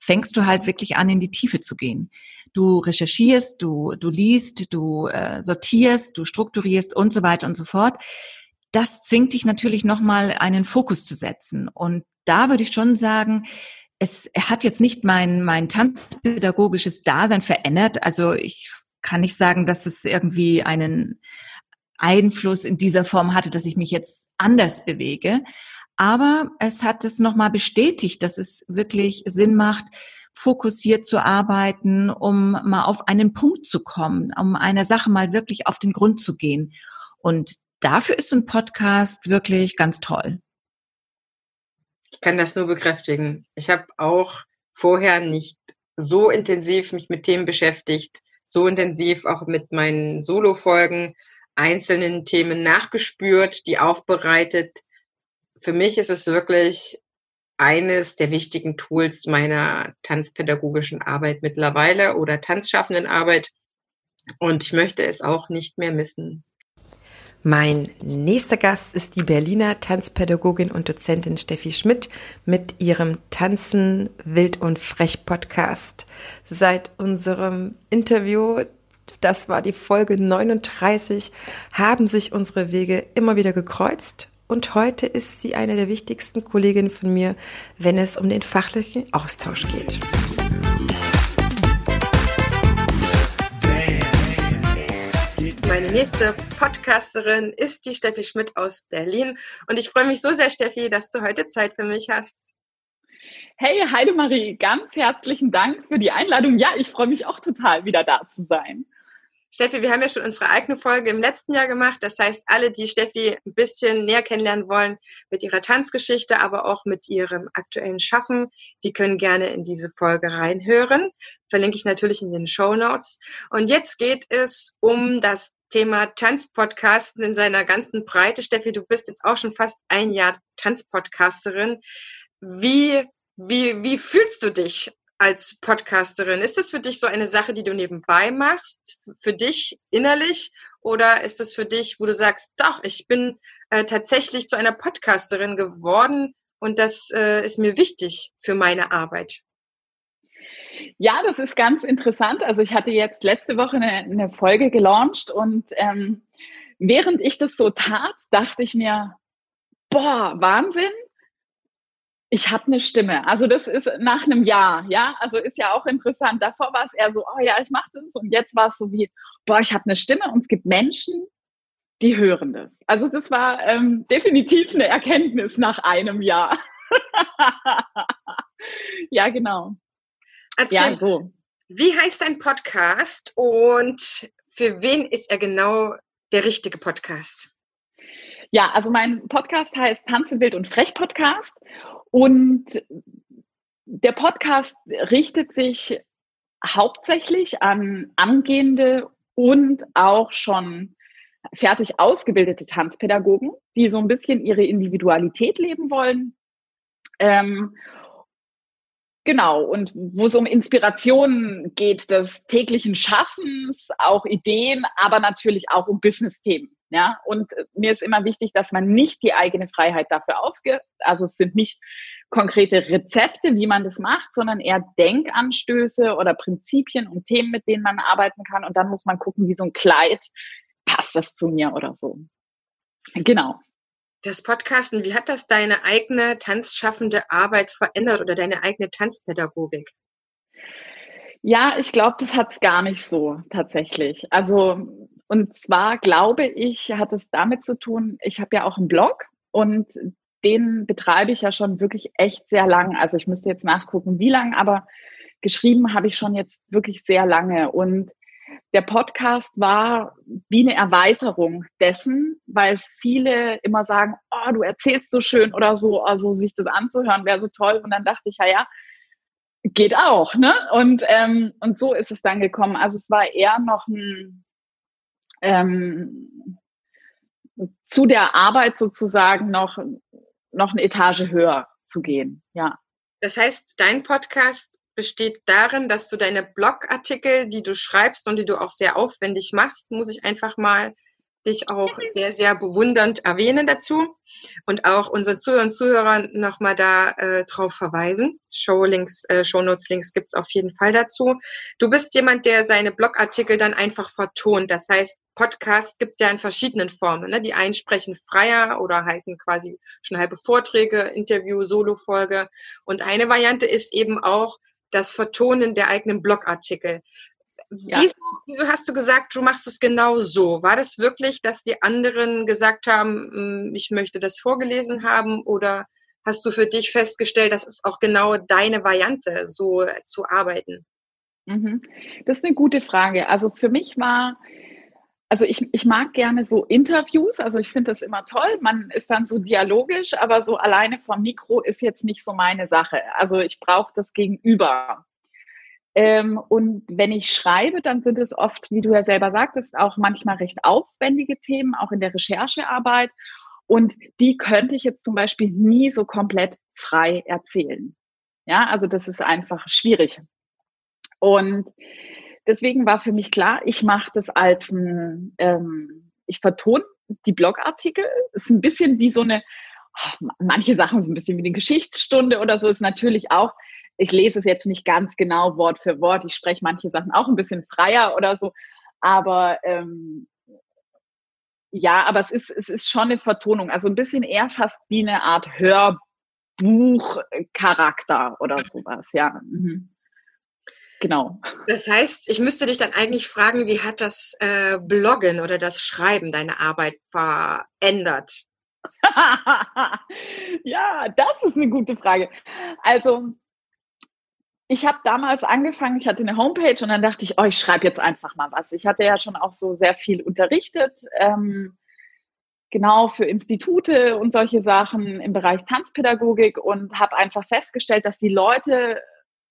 fängst du halt wirklich an, in die Tiefe zu gehen. Du recherchierst, du, du liest, du äh, sortierst, du strukturierst und so weiter und so fort. Das zwingt dich natürlich nochmal einen Fokus zu setzen. Und da würde ich schon sagen, es hat jetzt nicht mein, mein tanzpädagogisches Dasein verändert. Also ich kann nicht sagen, dass es irgendwie einen Einfluss in dieser Form hatte, dass ich mich jetzt anders bewege. Aber es hat es nochmal bestätigt, dass es wirklich Sinn macht, fokussiert zu arbeiten, um mal auf einen Punkt zu kommen, um einer Sache mal wirklich auf den Grund zu gehen. Und dafür ist ein Podcast wirklich ganz toll. Ich kann das nur bekräftigen. Ich habe auch vorher nicht so intensiv mich mit Themen beschäftigt, so intensiv auch mit meinen Solo-Folgen einzelnen Themen nachgespürt, die aufbereitet. Für mich ist es wirklich eines der wichtigen Tools meiner tanzpädagogischen Arbeit mittlerweile oder tanzschaffenden Arbeit. Und ich möchte es auch nicht mehr missen. Mein nächster Gast ist die Berliner Tanzpädagogin und Dozentin Steffi Schmidt mit ihrem Tanzen wild und frech Podcast. Seit unserem Interview, das war die Folge 39, haben sich unsere Wege immer wieder gekreuzt und heute ist sie eine der wichtigsten Kolleginnen von mir, wenn es um den fachlichen Austausch geht. Meine nächste Podcasterin ist die Steffi Schmidt aus Berlin. Und ich freue mich so sehr, Steffi, dass du heute Zeit für mich hast. Hey Heidemarie, ganz herzlichen Dank für die Einladung. Ja, ich freue mich auch total, wieder da zu sein. Steffi, wir haben ja schon unsere eigene Folge im letzten Jahr gemacht. Das heißt, alle, die Steffi ein bisschen näher kennenlernen wollen mit ihrer Tanzgeschichte, aber auch mit ihrem aktuellen Schaffen, die können gerne in diese Folge reinhören. Verlinke ich natürlich in den Show Notes. Und jetzt geht es um das Thema Tanzpodcasten in seiner ganzen Breite. Steffi, du bist jetzt auch schon fast ein Jahr Tanzpodcasterin. Wie, wie, wie fühlst du dich als Podcasterin? Ist das für dich so eine Sache, die du nebenbei machst, für dich innerlich? Oder ist das für dich, wo du sagst, doch, ich bin äh, tatsächlich zu einer Podcasterin geworden und das äh, ist mir wichtig für meine Arbeit? Ja, das ist ganz interessant. Also ich hatte jetzt letzte Woche eine, eine Folge gelauncht und ähm, während ich das so tat, dachte ich mir, boah, Wahnsinn, ich habe eine Stimme. Also das ist nach einem Jahr, ja. Also ist ja auch interessant. Davor war es eher so, oh ja, ich mache das. Und jetzt war es so wie, boah, ich habe eine Stimme und es gibt Menschen, die hören das. Also das war ähm, definitiv eine Erkenntnis nach einem Jahr. ja, genau. Erzähl, ja, so. Wie heißt dein Podcast und für wen ist er genau der richtige Podcast? Ja, also mein Podcast heißt Tanze Wild und Frech Podcast und der Podcast richtet sich hauptsächlich an angehende und auch schon fertig ausgebildete Tanzpädagogen, die so ein bisschen ihre Individualität leben wollen. Ähm, genau, und wo es um Inspirationen geht des täglichen Schaffens, auch Ideen, aber natürlich auch um Business-Themen. Ja, und äh, mir ist immer wichtig, dass man nicht die eigene Freiheit dafür aufgibt. Also es sind nicht konkrete Rezepte, wie man das macht, sondern eher Denkanstöße oder Prinzipien und Themen, mit denen man arbeiten kann. Und dann muss man gucken, wie so ein Kleid, passt das zu mir oder so. Genau. Das Podcasten, wie hat das deine eigene tanzschaffende Arbeit verändert oder deine eigene Tanzpädagogik? Ja, ich glaube, das hat es gar nicht so tatsächlich. Also und zwar glaube ich, hat es damit zu tun, ich habe ja auch einen Blog und den betreibe ich ja schon wirklich echt sehr lang. Also ich müsste jetzt nachgucken, wie lang, aber geschrieben habe ich schon jetzt wirklich sehr lange. Und der Podcast war wie eine Erweiterung dessen, weil viele immer sagen, oh, du erzählst so schön oder so, also sich das anzuhören wäre so toll. Und dann dachte ich, ja, ja, geht auch, ne? Und, ähm, und so ist es dann gekommen. Also es war eher noch ein, ähm, zu der Arbeit sozusagen noch, noch eine Etage höher zu gehen. Ja. Das heißt, dein Podcast besteht darin, dass du deine Blogartikel, die du schreibst und die du auch sehr aufwendig machst, muss ich einfach mal dich auch sehr, sehr bewundernd erwähnen dazu und auch unseren Zuhörern und Zuhörern nochmal da äh, drauf verweisen. Showlinks, äh, Shownotes-Links gibt's auf jeden Fall dazu. Du bist jemand, der seine Blogartikel dann einfach vertont. Das heißt, Podcasts gibt's ja in verschiedenen Formen. Ne? Die einen sprechen freier oder halten quasi schon halbe Vorträge, Interview, Solo-Folge. Und eine Variante ist eben auch das Vertonen der eigenen Blogartikel. Ja. Wieso, wieso, hast du gesagt, du machst es genau so? War das wirklich, dass die anderen gesagt haben, hm, ich möchte das vorgelesen haben? Oder hast du für dich festgestellt, das ist auch genau deine Variante, so zu arbeiten? Mhm. Das ist eine gute Frage. Also für mich war, also ich, ich mag gerne so Interviews, also ich finde das immer toll. Man ist dann so dialogisch, aber so alleine vom Mikro ist jetzt nicht so meine Sache. Also ich brauche das Gegenüber. Ähm, und wenn ich schreibe, dann sind es oft, wie du ja selber sagtest, auch manchmal recht aufwendige Themen, auch in der Recherchearbeit. Und die könnte ich jetzt zum Beispiel nie so komplett frei erzählen. Ja, also das ist einfach schwierig. Und deswegen war für mich klar, ich mache das als ein, ähm, ich vertone die Blogartikel. Ist ein bisschen wie so eine, manche Sachen sind ein bisschen wie eine Geschichtsstunde oder so, ist natürlich auch ich lese es jetzt nicht ganz genau Wort für Wort. Ich spreche manche Sachen auch ein bisschen freier oder so. Aber ähm, ja, aber es ist, es ist schon eine Vertonung. Also ein bisschen eher fast wie eine Art Hörbuchcharakter oder sowas, ja. Mhm. Genau. Das heißt, ich müsste dich dann eigentlich fragen, wie hat das äh, Bloggen oder das Schreiben deine Arbeit verändert? ja, das ist eine gute Frage. Also ich habe damals angefangen, ich hatte eine Homepage und dann dachte ich, oh, ich schreibe jetzt einfach mal was. Ich hatte ja schon auch so sehr viel unterrichtet, ähm, genau für Institute und solche Sachen im Bereich Tanzpädagogik und habe einfach festgestellt, dass die Leute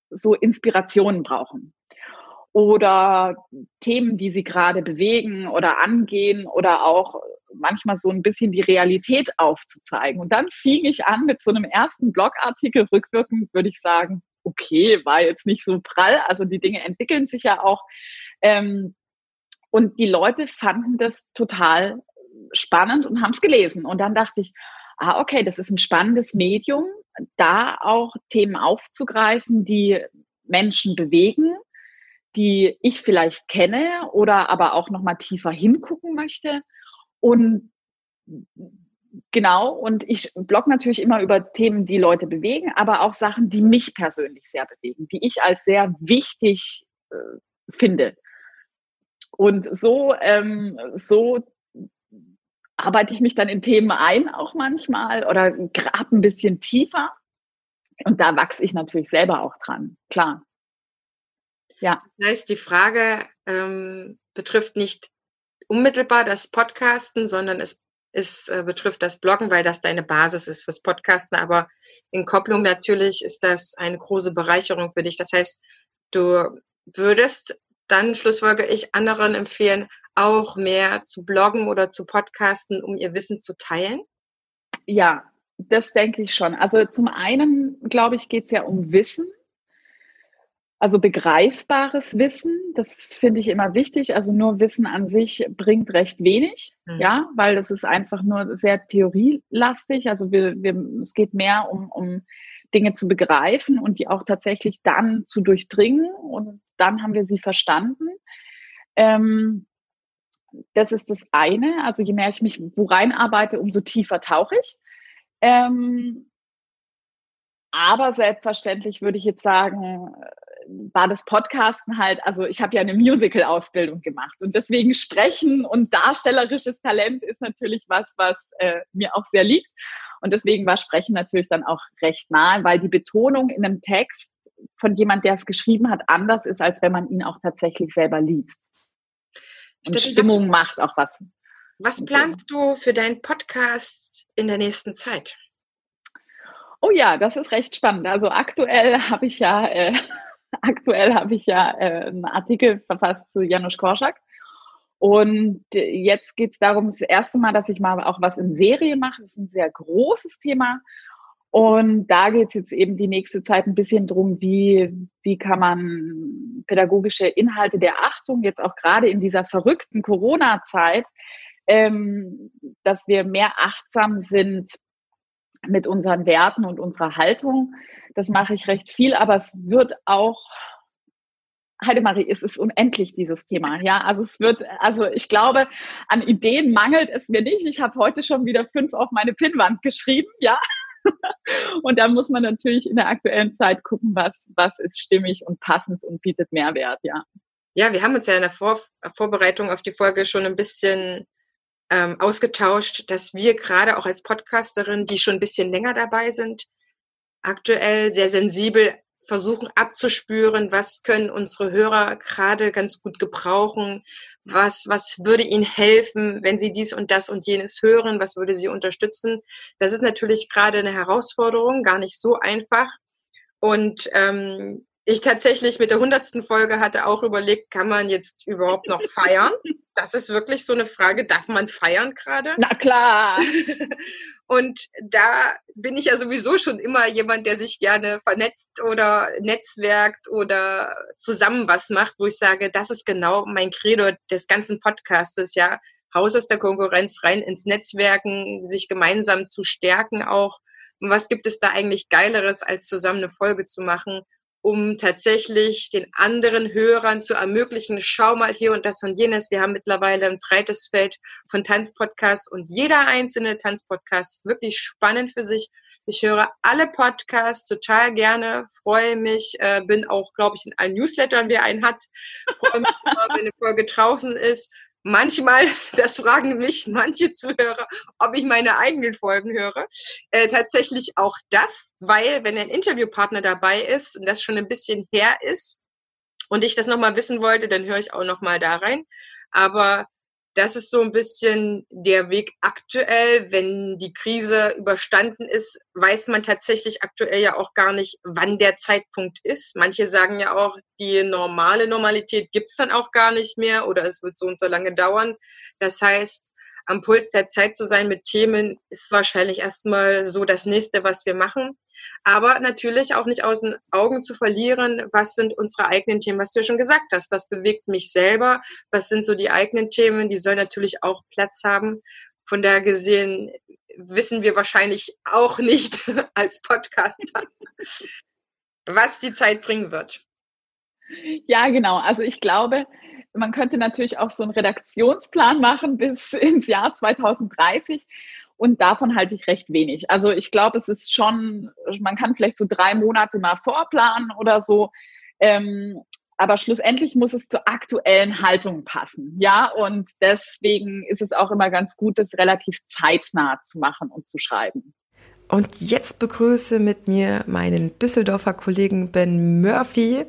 so Inspirationen brauchen oder Themen, die sie gerade bewegen oder angehen oder auch manchmal so ein bisschen die Realität aufzuzeigen. Und dann fing ich an mit so einem ersten Blogartikel, rückwirkend würde ich sagen, okay, war jetzt nicht so prall, also die Dinge entwickeln sich ja auch. Ähm, und die Leute fanden das total spannend und haben es gelesen. Und dann dachte ich, ah, okay, das ist ein spannendes Medium, da auch Themen aufzugreifen, die Menschen bewegen, die ich vielleicht kenne oder aber auch noch mal tiefer hingucken möchte. Und genau, und ich blog natürlich immer über Themen, die Leute bewegen, aber auch Sachen, die mich persönlich sehr bewegen, die ich als sehr wichtig äh, finde. Und so, ähm, so arbeite ich mich dann in Themen ein, auch manchmal, oder grab ein bisschen tiefer. Und da wachse ich natürlich selber auch dran, klar. Ja. Das heißt, die Frage ähm, betrifft nicht unmittelbar das Podcasten, sondern es, es äh, betrifft das Bloggen, weil das deine Basis ist fürs Podcasten. Aber in Kopplung natürlich ist das eine große Bereicherung für dich. Das heißt, du würdest dann schlussfolge ich anderen empfehlen, auch mehr zu bloggen oder zu podcasten, um ihr Wissen zu teilen? Ja, das denke ich schon. Also zum einen, glaube ich, geht es ja um Wissen. Also begreifbares Wissen, das finde ich immer wichtig. Also nur Wissen an sich bringt recht wenig, mhm. ja, weil das ist einfach nur sehr theorielastig. Also wir, wir, es geht mehr um, um Dinge zu begreifen und die auch tatsächlich dann zu durchdringen und dann haben wir sie verstanden. Ähm, das ist das eine. Also je mehr ich mich wo reinarbeite, umso tiefer tauche ich. Ähm, aber selbstverständlich würde ich jetzt sagen, war das Podcasten halt, also ich habe ja eine Musical-Ausbildung gemacht und deswegen Sprechen und darstellerisches Talent ist natürlich was, was äh, mir auch sehr liegt. Und deswegen war Sprechen natürlich dann auch recht nahe, weil die Betonung in einem Text von jemand, der es geschrieben hat, anders ist, als wenn man ihn auch tatsächlich selber liest. Und Steffi, Stimmung was, macht auch was. Was planst du für deinen Podcast in der nächsten Zeit? Oh ja, das ist recht spannend. Also aktuell habe ich ja äh, aktuell habe ich ja äh, einen Artikel verfasst zu Janusz Korczak. Und jetzt geht es darum, das erste Mal, dass ich mal auch was in Serie mache. Das ist ein sehr großes Thema. Und da geht es jetzt eben die nächste Zeit ein bisschen drum, wie, wie kann man pädagogische Inhalte der Achtung, jetzt auch gerade in dieser verrückten Corona-Zeit, ähm, dass wir mehr achtsam sind mit unseren Werten und unserer Haltung. Das mache ich recht viel, aber es wird auch Heidemarie, es ist unendlich, dieses Thema. Ja, also es wird, also ich glaube, an Ideen mangelt es mir nicht. Ich habe heute schon wieder fünf auf meine Pinnwand geschrieben, ja. Und da muss man natürlich in der aktuellen Zeit gucken, was, was ist stimmig und passend und bietet Mehrwert, ja. Ja, wir haben uns ja in der Vor Vorbereitung auf die Folge schon ein bisschen ähm, ausgetauscht, dass wir gerade auch als Podcasterin, die schon ein bisschen länger dabei sind, aktuell sehr sensibel versuchen abzuspüren, was können unsere Hörer gerade ganz gut gebrauchen, was, was würde ihnen helfen, wenn sie dies und das und jenes hören, was würde sie unterstützen. Das ist natürlich gerade eine Herausforderung, gar nicht so einfach. Und ähm, ich tatsächlich mit der hundertsten Folge hatte auch überlegt, kann man jetzt überhaupt noch feiern? Das ist wirklich so eine Frage, darf man feiern gerade? Na klar. Und da bin ich ja sowieso schon immer jemand, der sich gerne vernetzt oder netzwerkt oder zusammen was macht, wo ich sage, das ist genau mein Credo des ganzen Podcastes, ja. Raus aus der Konkurrenz, rein ins Netzwerken, sich gemeinsam zu stärken auch. Und was gibt es da eigentlich Geileres, als zusammen eine Folge zu machen um tatsächlich den anderen Hörern zu ermöglichen, schau mal hier und das und jenes. Wir haben mittlerweile ein breites Feld von Tanzpodcasts und jeder einzelne Tanzpodcast ist wirklich spannend für sich. Ich höre alle Podcasts total gerne, freue mich, äh, bin auch, glaube ich, in allen Newslettern, wer einen hat, freue mich immer, wenn eine Folge draußen ist. Manchmal, das fragen mich manche Zuhörer, ob ich meine eigenen Folgen höre. Äh, tatsächlich auch das, weil wenn ein Interviewpartner dabei ist und das schon ein bisschen her ist und ich das nochmal wissen wollte, dann höre ich auch nochmal da rein. Aber das ist so ein bisschen der Weg aktuell. Wenn die Krise überstanden ist, weiß man tatsächlich aktuell ja auch gar nicht, wann der Zeitpunkt ist. Manche sagen ja auch, die normale Normalität gibt's dann auch gar nicht mehr oder es wird so und so lange dauern. Das heißt, am Puls der Zeit zu sein mit Themen ist wahrscheinlich erstmal so das nächste, was wir machen. Aber natürlich auch nicht aus den Augen zu verlieren, was sind unsere eigenen Themen, was du ja schon gesagt hast, was bewegt mich selber, was sind so die eigenen Themen, die sollen natürlich auch Platz haben. Von daher gesehen wissen wir wahrscheinlich auch nicht als Podcaster, was die Zeit bringen wird. Ja, genau. Also ich glaube, man könnte natürlich auch so einen Redaktionsplan machen bis ins Jahr 2030. Und davon halte ich recht wenig. Also ich glaube, es ist schon, man kann vielleicht so drei Monate mal vorplanen oder so. Ähm, aber schlussendlich muss es zur aktuellen Haltung passen. Ja, und deswegen ist es auch immer ganz gut, das relativ zeitnah zu machen und zu schreiben. Und jetzt begrüße mit mir meinen Düsseldorfer Kollegen Ben Murphy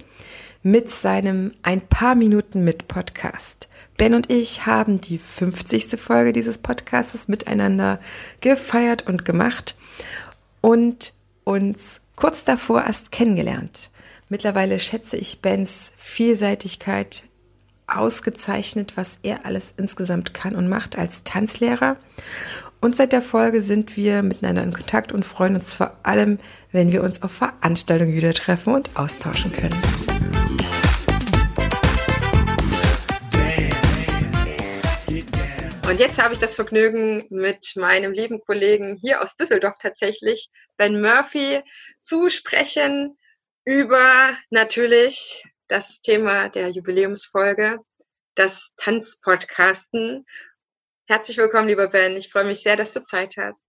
mit seinem Ein paar Minuten mit Podcast. Ben und ich haben die 50. Folge dieses Podcasts miteinander gefeiert und gemacht und uns kurz davor erst kennengelernt. Mittlerweile schätze ich Bens Vielseitigkeit ausgezeichnet, was er alles insgesamt kann und macht als Tanzlehrer. Und seit der Folge sind wir miteinander in Kontakt und freuen uns vor allem, wenn wir uns auf Veranstaltungen wieder treffen und austauschen können. Und jetzt habe ich das Vergnügen, mit meinem lieben Kollegen hier aus Düsseldorf tatsächlich, Ben Murphy, zu sprechen über natürlich das Thema der Jubiläumsfolge, das Tanzpodcasten. Herzlich willkommen, lieber Ben. Ich freue mich sehr, dass du Zeit hast.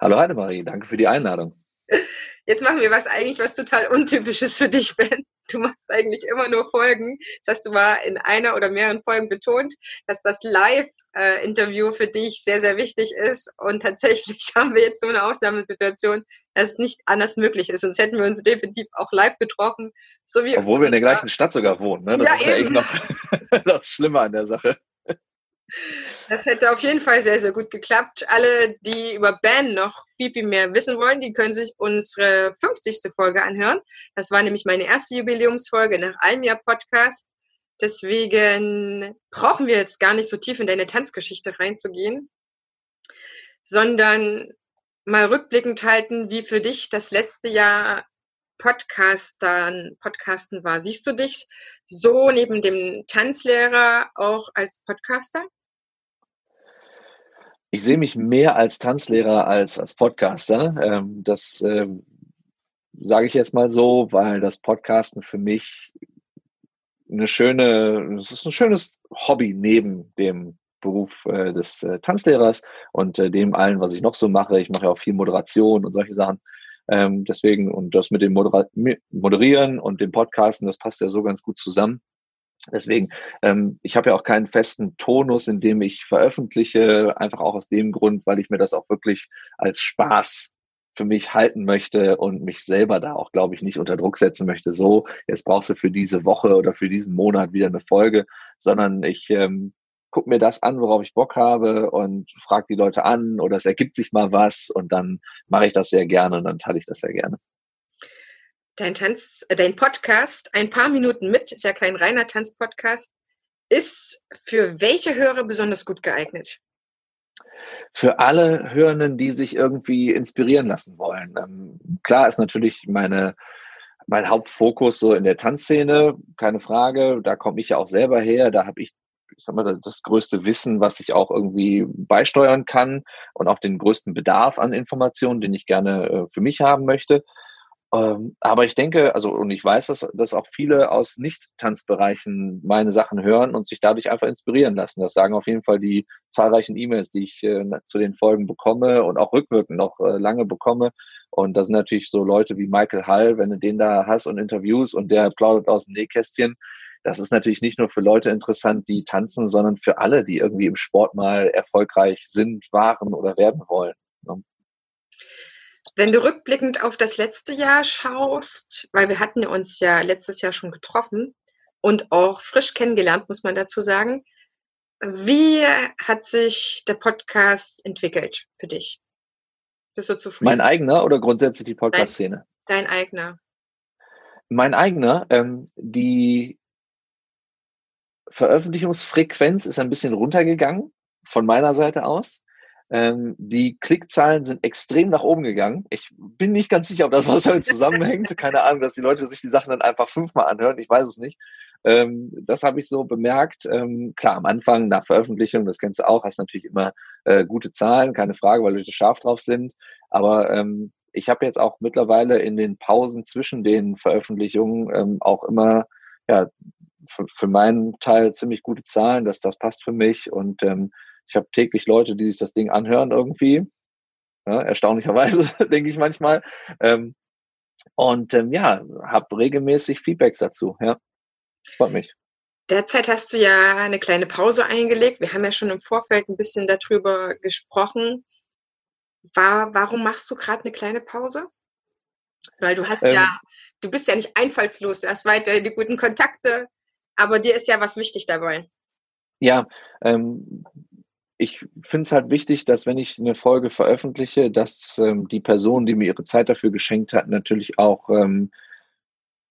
Hallo Heidemarie, danke für die Einladung. Jetzt machen wir was eigentlich, was total untypisches für dich, Ben. Du machst eigentlich immer nur Folgen. Das hast du mal in einer oder mehreren Folgen betont, dass das Live äh, Interview für dich sehr, sehr wichtig ist. Und tatsächlich haben wir jetzt so eine Ausnahmesituation, dass es nicht anders möglich ist. Sonst hätten wir uns definitiv auch live getroffen. So wie Obwohl wir in der gleichen Stadt sogar wohnen. Ne? Das ja, ist ja eben. echt noch das Schlimme an der Sache. Das hätte auf jeden Fall sehr, sehr gut geklappt. Alle, die über Ben noch viel, viel mehr wissen wollen, die können sich unsere 50. Folge anhören. Das war nämlich meine erste Jubiläumsfolge nach einem Jahr Podcast. Deswegen brauchen wir jetzt gar nicht so tief in deine Tanzgeschichte reinzugehen, sondern mal rückblickend halten, wie für dich das letzte Jahr Podcastern, Podcasten war. Siehst du dich so neben dem Tanzlehrer auch als Podcaster? Ich sehe mich mehr als Tanzlehrer als als Podcaster. Ähm, das ähm, sage ich jetzt mal so, weil das Podcasten für mich eine schöne, es ist ein schönes Hobby neben dem Beruf äh, des äh, Tanzlehrers und äh, dem allen, was ich noch so mache. Ich mache ja auch viel Moderation und solche Sachen. Ähm, deswegen, und das mit dem Modera Moderieren und dem Podcasten, das passt ja so ganz gut zusammen. Deswegen, ähm, ich habe ja auch keinen festen Tonus, in dem ich veröffentliche, einfach auch aus dem Grund, weil ich mir das auch wirklich als Spaß für mich halten möchte und mich selber da auch, glaube ich, nicht unter Druck setzen möchte. So, jetzt brauchst du für diese Woche oder für diesen Monat wieder eine Folge, sondern ich ähm, guck mir das an, worauf ich Bock habe und frage die Leute an oder es ergibt sich mal was und dann mache ich das sehr gerne und dann teile ich das sehr gerne. Dein Tanz, äh, dein Podcast, ein paar Minuten mit, ist ja kein reiner Tanzpodcast, ist für welche Hörer besonders gut geeignet? für alle Hörenden, die sich irgendwie inspirieren lassen wollen. Ähm, klar ist natürlich meine, mein Hauptfokus so in der Tanzszene, keine Frage. Da komme ich ja auch selber her. Da habe ich, ich sag mal, das größte Wissen, was ich auch irgendwie beisteuern kann und auch den größten Bedarf an Informationen, den ich gerne äh, für mich haben möchte. Ähm, aber ich denke, also und ich weiß, dass, dass auch viele aus Nicht-Tanzbereichen meine Sachen hören und sich dadurch einfach inspirieren lassen. Das sagen auf jeden Fall die zahlreichen E-Mails, die ich äh, zu den Folgen bekomme und auch rückwirkend noch äh, lange bekomme. Und das sind natürlich so Leute wie Michael Hall, wenn du den da hast und Interviews und der plaudert aus dem Nähkästchen. das ist natürlich nicht nur für Leute interessant, die tanzen, sondern für alle, die irgendwie im Sport mal erfolgreich sind, waren oder werden wollen. Ne? Wenn du rückblickend auf das letzte Jahr schaust, weil wir hatten uns ja letztes Jahr schon getroffen und auch frisch kennengelernt, muss man dazu sagen. Wie hat sich der Podcast entwickelt für dich? Bist du zufrieden? Mein eigener oder grundsätzlich die Podcast-Szene? Dein, dein, eigener. Mein eigener. Ähm, die Veröffentlichungsfrequenz ist ein bisschen runtergegangen von meiner Seite aus. Ähm, die Klickzahlen sind extrem nach oben gegangen. Ich bin nicht ganz sicher, ob das was damit zusammenhängt. Keine Ahnung, dass die Leute sich die Sachen dann einfach fünfmal anhören. Ich weiß es nicht. Ähm, das habe ich so bemerkt. Ähm, klar, am Anfang nach Veröffentlichung, das kennst du auch, hast natürlich immer äh, gute Zahlen, keine Frage, weil Leute scharf drauf sind. Aber ähm, ich habe jetzt auch mittlerweile in den Pausen zwischen den Veröffentlichungen ähm, auch immer ja, für, für meinen Teil ziemlich gute Zahlen, dass das passt für mich und ähm, ich habe täglich Leute, die sich das Ding anhören irgendwie. Ja, erstaunlicherweise, denke ich manchmal. Ähm, und ähm, ja, habe regelmäßig Feedbacks dazu. Ja, freut mich. Derzeit hast du ja eine kleine Pause eingelegt. Wir haben ja schon im Vorfeld ein bisschen darüber gesprochen. War, warum machst du gerade eine kleine Pause? Weil du hast ähm, ja, du bist ja nicht einfallslos, du hast weiter die guten Kontakte, aber dir ist ja was wichtig dabei. Ja, ähm, ich finde es halt wichtig, dass wenn ich eine Folge veröffentliche, dass ähm, die Person, die mir ihre Zeit dafür geschenkt hat, natürlich auch, ähm,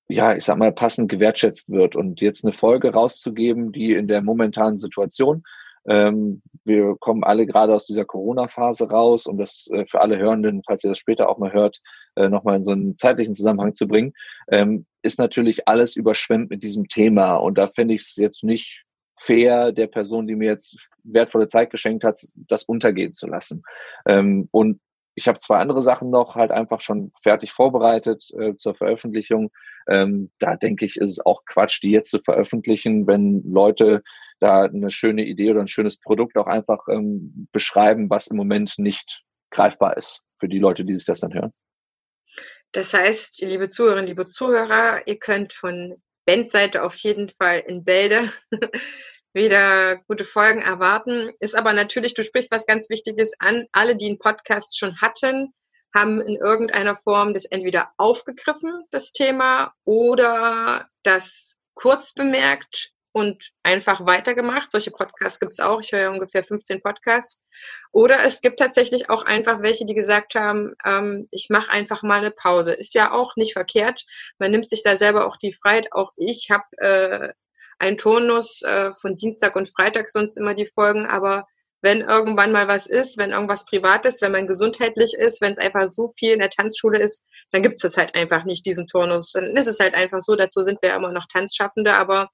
ja, ich sag mal, passend gewertschätzt wird. Und jetzt eine Folge rauszugeben, die in der momentanen Situation, ähm, wir kommen alle gerade aus dieser Corona-Phase raus, um das äh, für alle Hörenden, falls ihr das später auch mal hört, äh, nochmal in so einen zeitlichen Zusammenhang zu bringen, ähm, ist natürlich alles überschwemmt mit diesem Thema. Und da finde ich es jetzt nicht fair, der Person, die mir jetzt wertvolle Zeit geschenkt hat, das untergehen zu lassen. Ähm, und ich habe zwei andere Sachen noch halt einfach schon fertig vorbereitet äh, zur Veröffentlichung. Ähm, da denke ich, ist es auch Quatsch, die jetzt zu veröffentlichen, wenn Leute da eine schöne Idee oder ein schönes Produkt auch einfach ähm, beschreiben, was im Moment nicht greifbar ist für die Leute, die sich das dann hören. Das heißt, liebe Zuhörerinnen, liebe Zuhörer, ihr könnt von Bens Seite auf jeden Fall in Bälde wieder gute Folgen erwarten. Ist aber natürlich, du sprichst was ganz Wichtiges an. Alle, die einen Podcast schon hatten, haben in irgendeiner Form das entweder aufgegriffen, das Thema, oder das kurz bemerkt und einfach weitergemacht. Solche Podcasts gibt es auch. Ich höre ja ungefähr 15 Podcasts. Oder es gibt tatsächlich auch einfach welche, die gesagt haben, ähm, ich mache einfach mal eine Pause. Ist ja auch nicht verkehrt. Man nimmt sich da selber auch die Freiheit. Auch ich habe äh, einen Turnus äh, von Dienstag und Freitag sonst immer die Folgen, aber wenn irgendwann mal was ist, wenn irgendwas privat ist, wenn man gesundheitlich ist, wenn es einfach so viel in der Tanzschule ist, dann gibt es halt einfach nicht, diesen Turnus. Dann ist es halt einfach so, dazu sind wir immer noch Tanzschaffende, aber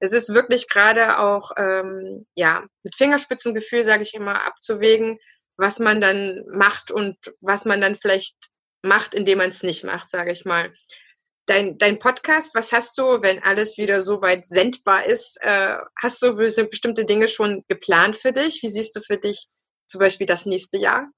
es ist wirklich gerade auch ähm, ja mit Fingerspitzengefühl, sage ich immer, abzuwägen, was man dann macht und was man dann vielleicht macht, indem man es nicht macht, sage ich mal. Dein, dein Podcast, was hast du, wenn alles wieder so weit sendbar ist? Äh, hast du bestimmte Dinge schon geplant für dich? Wie siehst du für dich zum Beispiel das nächste Jahr?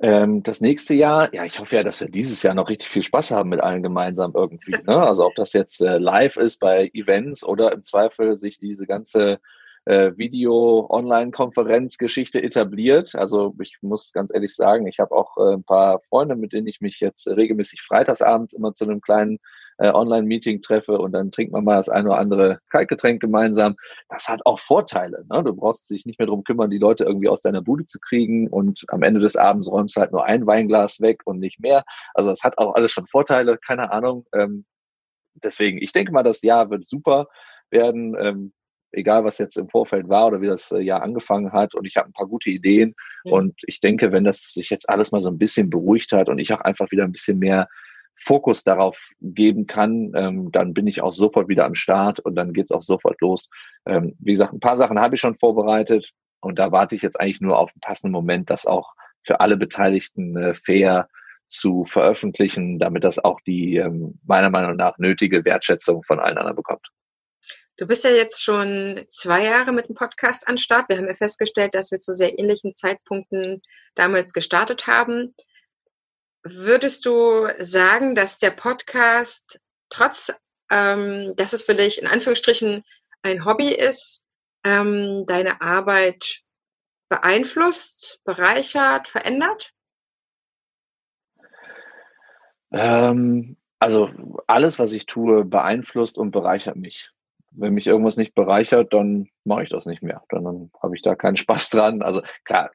Ähm, das nächste Jahr, ja, ich hoffe ja, dass wir dieses Jahr noch richtig viel Spaß haben mit allen gemeinsam irgendwie. Ne? Also ob das jetzt äh, live ist bei Events oder im Zweifel sich diese ganze äh, Video-Online-Konferenz-Geschichte etabliert. Also ich muss ganz ehrlich sagen, ich habe auch äh, ein paar Freunde, mit denen ich mich jetzt regelmäßig freitagsabends immer zu einem kleinen äh, Online-Meeting treffe und dann trinkt man mal das eine oder andere Kaltgetränk gemeinsam. Das hat auch Vorteile. Ne? Du brauchst dich nicht mehr drum kümmern, die Leute irgendwie aus deiner Bude zu kriegen und am Ende des Abends räumst du halt nur ein Weinglas weg und nicht mehr. Also das hat auch alles schon Vorteile, keine Ahnung. Ähm, deswegen, ich denke mal, das Jahr wird super werden. Ähm, egal was jetzt im Vorfeld war oder wie das äh, Jahr angefangen hat. Und ich habe ein paar gute Ideen. Mhm. Und ich denke, wenn das sich jetzt alles mal so ein bisschen beruhigt hat und ich auch einfach wieder ein bisschen mehr Fokus darauf geben kann, ähm, dann bin ich auch sofort wieder am Start und dann geht's auch sofort los. Ähm, wie gesagt, ein paar Sachen habe ich schon vorbereitet und da warte ich jetzt eigentlich nur auf einen passenden Moment, das auch für alle Beteiligten äh, fair zu veröffentlichen, damit das auch die ähm, meiner Meinung nach nötige Wertschätzung von allen anderen bekommt. Du bist ja jetzt schon zwei Jahre mit dem Podcast an Start. Wir haben ja festgestellt, dass wir zu sehr ähnlichen Zeitpunkten damals gestartet haben. Würdest du sagen, dass der Podcast trotz ähm, dass es für dich in Anführungsstrichen ein Hobby ist, ähm, deine Arbeit beeinflusst, bereichert, verändert? Ähm, also alles, was ich tue, beeinflusst und bereichert mich. Wenn mich irgendwas nicht bereichert, dann mache ich das nicht mehr. Dann, dann habe ich da keinen Spaß dran. Also klar,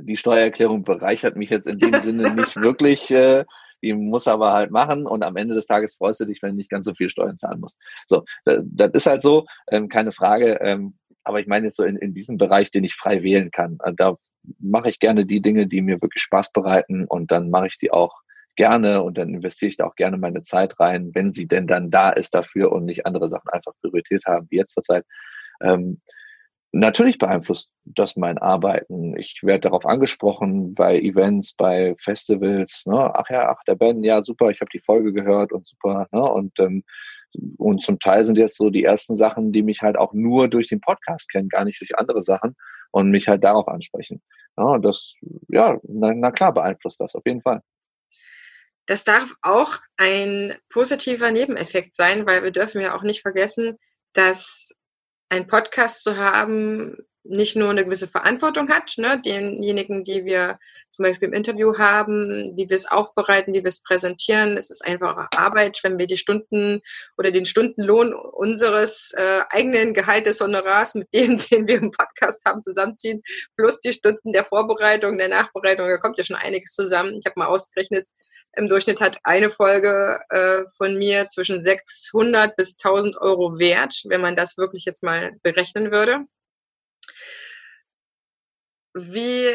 die Steuererklärung bereichert mich jetzt in dem Sinne nicht wirklich. Äh, die muss aber halt machen und am Ende des Tages freust du dich, wenn du nicht ganz so viel Steuern zahlen musst. So, das, das ist halt so, ähm, keine Frage. Ähm, aber ich meine jetzt so in, in diesem Bereich, den ich frei wählen kann. Also da mache ich gerne die Dinge, die mir wirklich Spaß bereiten und dann mache ich die auch gerne und dann investiere ich da auch gerne meine Zeit rein, wenn sie denn dann da ist dafür und nicht andere Sachen einfach Priorität haben, wie jetzt zur Zeit. Ähm, natürlich beeinflusst das mein Arbeiten. Ich werde darauf angesprochen bei Events, bei Festivals. Ne? Ach ja, ach der Ben, ja super, ich habe die Folge gehört und super. Ne? Und ähm, und zum Teil sind jetzt so die ersten Sachen, die mich halt auch nur durch den Podcast kennen, gar nicht durch andere Sachen und mich halt darauf ansprechen. Ja, das, ja, na, na klar beeinflusst das auf jeden Fall. Das darf auch ein positiver Nebeneffekt sein, weil wir dürfen ja auch nicht vergessen, dass ein Podcast zu haben nicht nur eine gewisse Verantwortung hat, ne, denjenigen, die wir zum Beispiel im Interview haben, wie wir es aufbereiten, wie wir es präsentieren. Es ist einfach Arbeit, wenn wir die Stunden oder den Stundenlohn unseres äh, eigenen Gehaltes Honorars mit dem, den wir im Podcast haben, zusammenziehen, plus die Stunden der Vorbereitung, der Nachbereitung. Da kommt ja schon einiges zusammen. Ich habe mal ausgerechnet, im Durchschnitt hat eine Folge äh, von mir zwischen 600 bis 1000 Euro wert, wenn man das wirklich jetzt mal berechnen würde wie,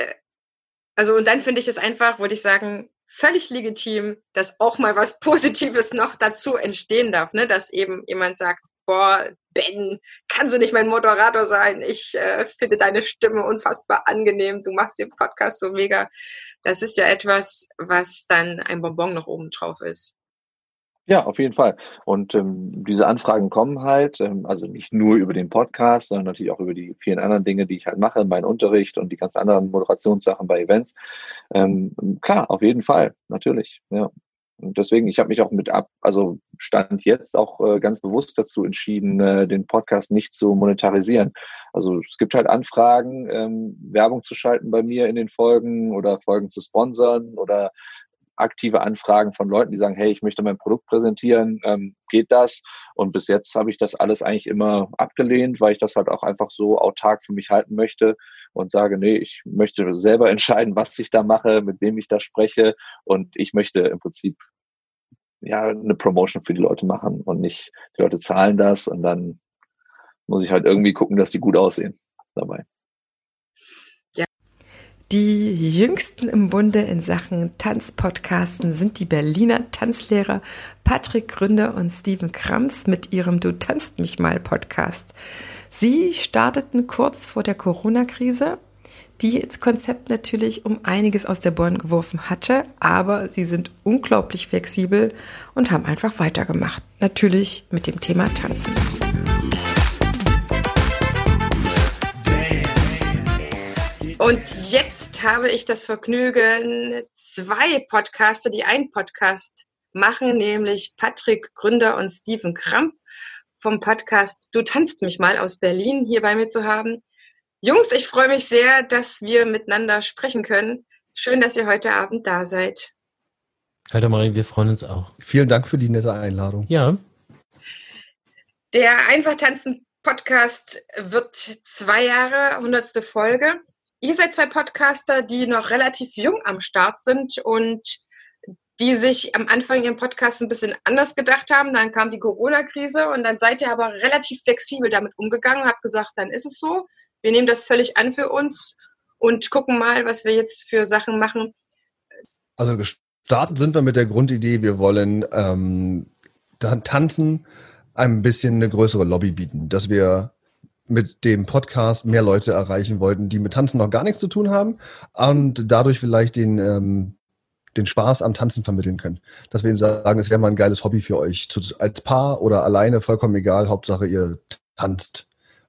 also und dann finde ich es einfach, würde ich sagen, völlig legitim, dass auch mal was Positives noch dazu entstehen darf, ne? dass eben jemand sagt, boah, Ben, kannst du nicht mein Moderator sein? Ich äh, finde deine Stimme unfassbar angenehm. Du machst den Podcast so mega. Das ist ja etwas, was dann ein Bonbon noch oben drauf ist. Ja, auf jeden Fall. Und ähm, diese Anfragen kommen halt, ähm, also nicht nur über den Podcast, sondern natürlich auch über die vielen anderen Dinge, die ich halt mache, meinen Unterricht und die ganzen anderen Moderationssachen bei Events. Ähm, klar, auf jeden Fall, natürlich. Ja. Und deswegen, ich habe mich auch mit ab, also stand jetzt auch äh, ganz bewusst dazu entschieden, äh, den Podcast nicht zu monetarisieren. Also es gibt halt Anfragen, ähm, Werbung zu schalten bei mir in den Folgen oder Folgen zu sponsern oder aktive Anfragen von Leuten, die sagen, hey, ich möchte mein Produkt präsentieren, ähm, geht das? Und bis jetzt habe ich das alles eigentlich immer abgelehnt, weil ich das halt auch einfach so autark für mich halten möchte und sage, nee, ich möchte selber entscheiden, was ich da mache, mit wem ich da spreche und ich möchte im Prinzip ja eine Promotion für die Leute machen und nicht die Leute zahlen das und dann muss ich halt irgendwie gucken, dass die gut aussehen dabei. Die jüngsten im Bunde in Sachen Tanzpodcasten sind die Berliner Tanzlehrer Patrick Gründer und Steven Krams mit ihrem Du tanzt mich mal Podcast. Sie starteten kurz vor der Corona-Krise, die das Konzept natürlich um einiges aus der Bahn geworfen hatte, aber sie sind unglaublich flexibel und haben einfach weitergemacht. Natürlich mit dem Thema Tanzen. Und jetzt habe ich das Vergnügen, zwei Podcaster, die einen Podcast machen, nämlich Patrick Gründer und Steven Kramp vom Podcast Du tanzt mich mal aus Berlin hier bei mir zu haben. Jungs, ich freue mich sehr, dass wir miteinander sprechen können. Schön, dass ihr heute Abend da seid. Hallo Marie, wir freuen uns auch. Vielen Dank für die nette Einladung. Ja. Der Einfach tanzen Podcast wird zwei Jahre, hundertste Folge. Ihr seid zwei Podcaster, die noch relativ jung am Start sind und die sich am Anfang ihren Podcast ein bisschen anders gedacht haben. Dann kam die Corona-Krise und dann seid ihr aber relativ flexibel damit umgegangen, habt gesagt, dann ist es so. Wir nehmen das völlig an für uns und gucken mal, was wir jetzt für Sachen machen. Also gestartet sind wir mit der Grundidee, wir wollen ähm, tanzen, ein bisschen eine größere Lobby bieten, dass wir mit dem Podcast mehr Leute erreichen wollten, die mit Tanzen noch gar nichts zu tun haben und dadurch vielleicht den, ähm, den Spaß am Tanzen vermitteln können. Dass wir ihnen sagen, es wäre mal ein geiles Hobby für euch. Zu, als Paar oder alleine, vollkommen egal, Hauptsache ihr tanzt.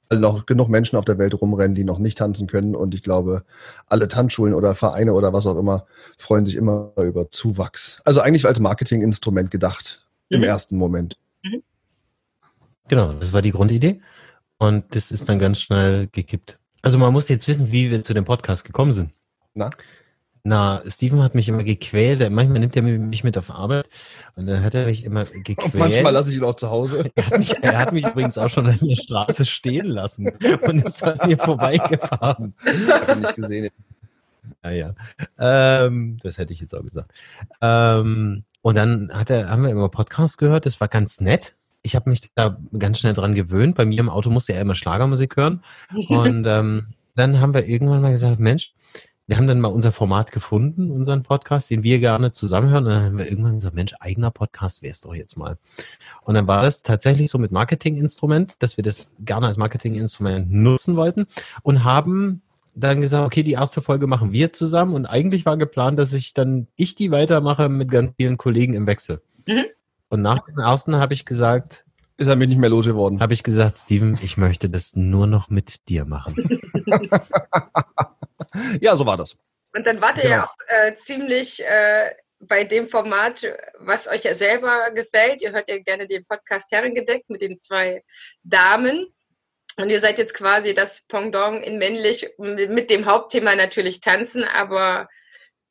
Weil noch genug Menschen auf der Welt rumrennen, die noch nicht tanzen können. Und ich glaube, alle Tanzschulen oder Vereine oder was auch immer freuen sich immer über Zuwachs. Also eigentlich als Marketinginstrument gedacht mhm. im ersten Moment. Mhm. Genau, das war die Grundidee. Und das ist dann ganz schnell gekippt. Also man muss jetzt wissen, wie wir zu dem Podcast gekommen sind. Na? Na, Steven hat mich immer gequält. Manchmal nimmt er mich mit auf Arbeit und dann hat er mich immer gequält. Und manchmal lasse ich ihn auch zu Hause. Er hat, mich, er hat mich übrigens auch schon an der Straße stehen lassen und ist an mir vorbeigefahren. Ich habe nicht gesehen. Naja, ähm, das hätte ich jetzt auch gesagt. Ähm, und dann hat er, haben wir immer Podcast gehört, das war ganz nett. Ich habe mich da ganz schnell dran gewöhnt. Bei mir im Auto musste er immer Schlagermusik hören. Und ähm, dann haben wir irgendwann mal gesagt, Mensch, wir haben dann mal unser Format gefunden, unseren Podcast, den wir gerne zusammenhören. Und dann haben wir irgendwann gesagt, Mensch, eigener Podcast wär's doch jetzt mal. Und dann war das tatsächlich so mit Marketinginstrument, dass wir das gerne als Marketinginstrument nutzen wollten und haben dann gesagt, okay, die erste Folge machen wir zusammen und eigentlich war geplant, dass ich dann ich die weitermache mit ganz vielen Kollegen im Wechsel. Mhm. Und nach dem ersten habe ich gesagt, Ist er mir nicht mehr losgeworden. habe ich gesagt, Steven, ich möchte das nur noch mit dir machen. Ja, so war das. Und dann wart ihr Genau. ja auch äh, ziemlich äh, bei dem Format, was euch ja selber gefällt. Ihr hört ja gerne den Podcast Herrengedeckt mit den zwei Damen. Und ihr seid jetzt quasi das Pendant in männlich mit dem Hauptthema natürlich tanzen, aber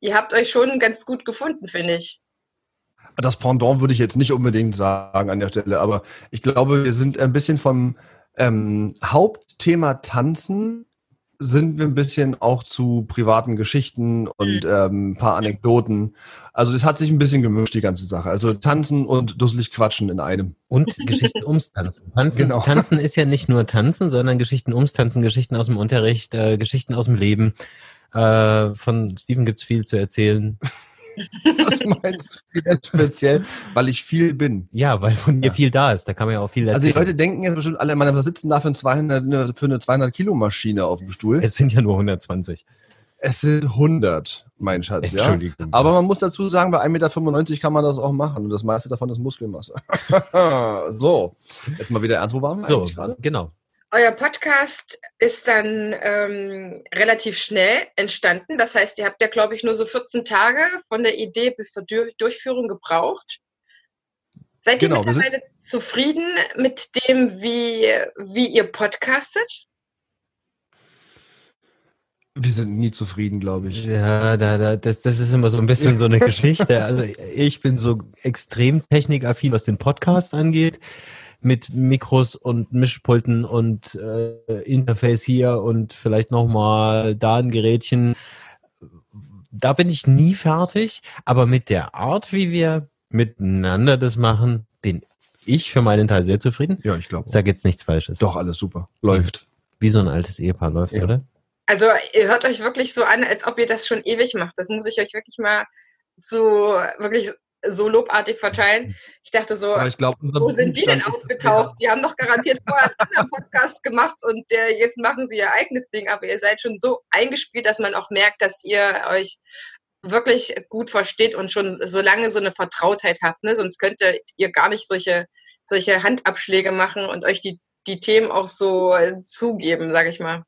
ihr habt euch schon ganz gut gefunden, finde ich. Das Pendant würde ich jetzt nicht unbedingt sagen an der Stelle, aber ich glaube, wir sind ein bisschen vom ähm, Hauptthema Tanzen sind wir ein bisschen auch zu privaten Geschichten und ähm, ein paar Anekdoten. Also es hat sich ein bisschen gemischt, die ganze Sache. Also Tanzen und dusselig quatschen in einem. Und Geschichten ums Tanzen. Tanzen, Genau. Tanzen ist ja nicht nur Tanzen, sondern Geschichten ums Tanzen, Geschichten aus dem Unterricht, äh, Geschichten aus dem Leben. Äh, von Steven gibt's viel zu erzählen. Was meinst du jetzt speziell? Weil ich viel bin. Ja, weil von dir Ja. viel da ist. Da kann man ja auch viel Also die erzählen. Leute denken jetzt bestimmt alle, man sitzen da für, ein 200, eine- für eine 200 Kilo Maschine auf dem Stuhl. es sind ja nur 120. Es sind 100, mein Schatz, ja. Entschuldigung. Aber man muss dazu sagen, bei 1,95 Meter kann man das auch machen und das meiste davon ist Muskelmasse. so, jetzt mal wieder ernst, wo waren wir so, gerade? genau. Euer Podcast ist dann ähm, relativ schnell entstanden. Das heißt, ihr habt ja, glaube ich, nur so 14 Tage von der Idee bis zur Dur Durchführung gebraucht. Seid ihr Genau, mittlerweile zufrieden mit dem, wie, wie ihr podcastet? Wir sind nie zufrieden, glaube ich. Ja, da, da, das, das ist immer so ein bisschen so eine Geschichte. Also ich bin so extrem technikaffin, was den Podcast angeht, mit Mikros und Mischpulten und äh, Interface hier und vielleicht nochmal da ein Gerätchen. Da bin ich nie fertig, aber mit der Art, wie wir miteinander das machen, bin ich für meinen Teil sehr zufrieden. Ja, ich glaube. Ich sage jetzt nichts Falsches. Doch, alles super. Läuft. Wie so ein altes Ehepaar läuft, Ja. oder? Also ihr hört euch wirklich so an, als ob ihr das schon ewig macht. Das muss ich euch wirklich mal so wirklich so lobartig verteilen. Ich dachte so, ich glaube, wo sind die denn aufgetaucht? Die haben doch garantiert vorher einen anderen Podcast gemacht und der, jetzt machen sie ihr eigenes Ding. Aber ihr seid schon so eingespielt, dass man auch merkt, dass ihr euch wirklich gut versteht und schon so lange so eine Vertrautheit habt. Ne? Sonst könntet ihr gar nicht solche, solche Handabschläge machen und euch die, die Themen auch so äh, zugeben, sage ich mal.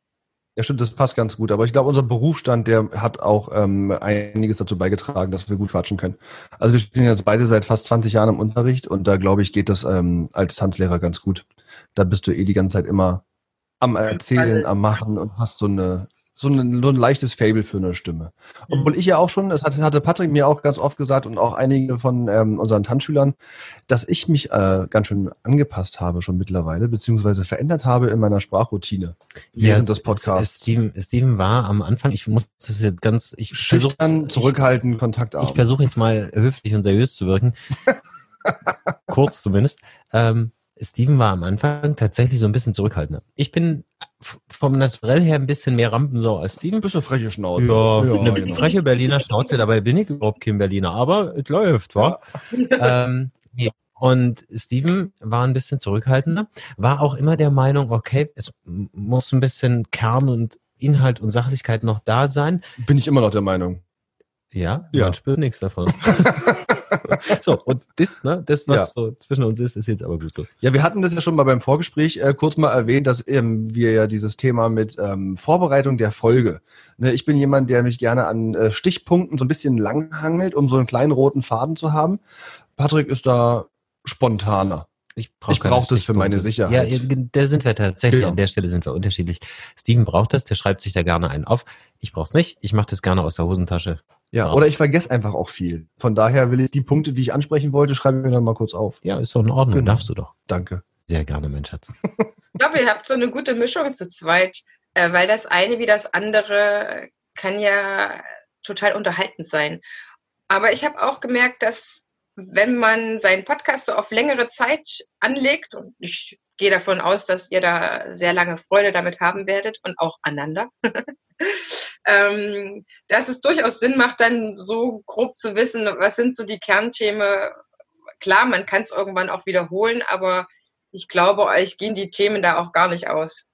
Ja, stimmt, das passt ganz gut. Aber ich glaube, unser Berufsstand, der hat auch ähm, einiges dazu beigetragen, dass wir gut quatschen können. Also wir stehen jetzt beide seit fast 20 Jahren im Unterricht und da glaube ich, geht das ähm, als Tanzlehrer ganz gut. Da bist du eh die ganze Zeit immer am Erzählen, am Machen und hast so eine so ein, so ein leichtes Fable für eine Stimme. Obwohl ich ja auch schon, das hat- hatte Patrick mir auch ganz oft gesagt und auch einige von ähm, unseren Tanzschülern, dass ich mich äh, ganz schön angepasst habe schon mittlerweile, beziehungsweise verändert habe in meiner Sprachroutine während des Podcasts. Steven, Steven war am Anfang, ich muss das jetzt ganz, ich versuche zurückhalten, Kontaktarm. Ich, ich versuche jetzt mal höflich und seriös zu wirken. Kurz zumindest. Ähm, Steven war am Anfang tatsächlich so ein bisschen zurückhaltender. Ich bin vom Naturell her ein bisschen mehr Rampensau als Steven. bist du freche Schnauze. Ja, eine genau. freche Berliner Schnauze, dabei bin ich überhaupt kein Berliner, aber es läuft, wa? ähm, nee. Und Steven war ein bisschen zurückhaltender, war auch immer der Meinung, okay, es muss ein bisschen Kern und Inhalt und Sachlichkeit noch da sein. Bin ich immer noch der Meinung. Ja, Ja. man spürt nichts davon. so, und das, ne, das, was Ja. so zwischen uns ist, ist jetzt aber gut so. Ja, wir hatten das ja schon mal beim Vorgespräch äh, kurz mal erwähnt, dass ähm, wir ja dieses Thema mit ähm, Vorbereitung der Folge. Ne, ich bin jemand, der mich gerne an äh, Stichpunkten so ein bisschen langhangelt, um so einen kleinen roten Faden zu haben. Patrick ist da spontaner. Ich brauche Ich brauch das für meine Sicherheit. Ja, da sind wir tatsächlich, Genau. an der Stelle sind wir unterschiedlich. Steven braucht das, der schreibt sich da gerne einen auf. Ich brauch's nicht, ich mache das gerne aus der Hosentasche. Ja, Ja. oder ich vergesse einfach auch viel. Von daher will ich die Punkte, die ich ansprechen wollte, schreibe ich mir dann mal kurz auf. Ja, ist doch in Ordnung, Genau. darfst du doch. Danke. Sehr gerne, mein Schatz. Ich glaube, ihr habt so eine gute Mischung zu zweit, äh, weil das eine wie das andere kann ja total unterhaltend sein. Aber ich habe auch gemerkt, dass wenn man seinen Podcast so auf längere Zeit anlegt, und ich gehe davon aus, dass ihr da sehr lange Freude damit haben werdet und auch aneinander, ähm, dass es durchaus Sinn macht, dann so grob zu wissen, was sind so die Kernthemen. Klar, man kann es irgendwann auch wiederholen, aber ich glaube, euch gehen die Themen da auch gar nicht aus.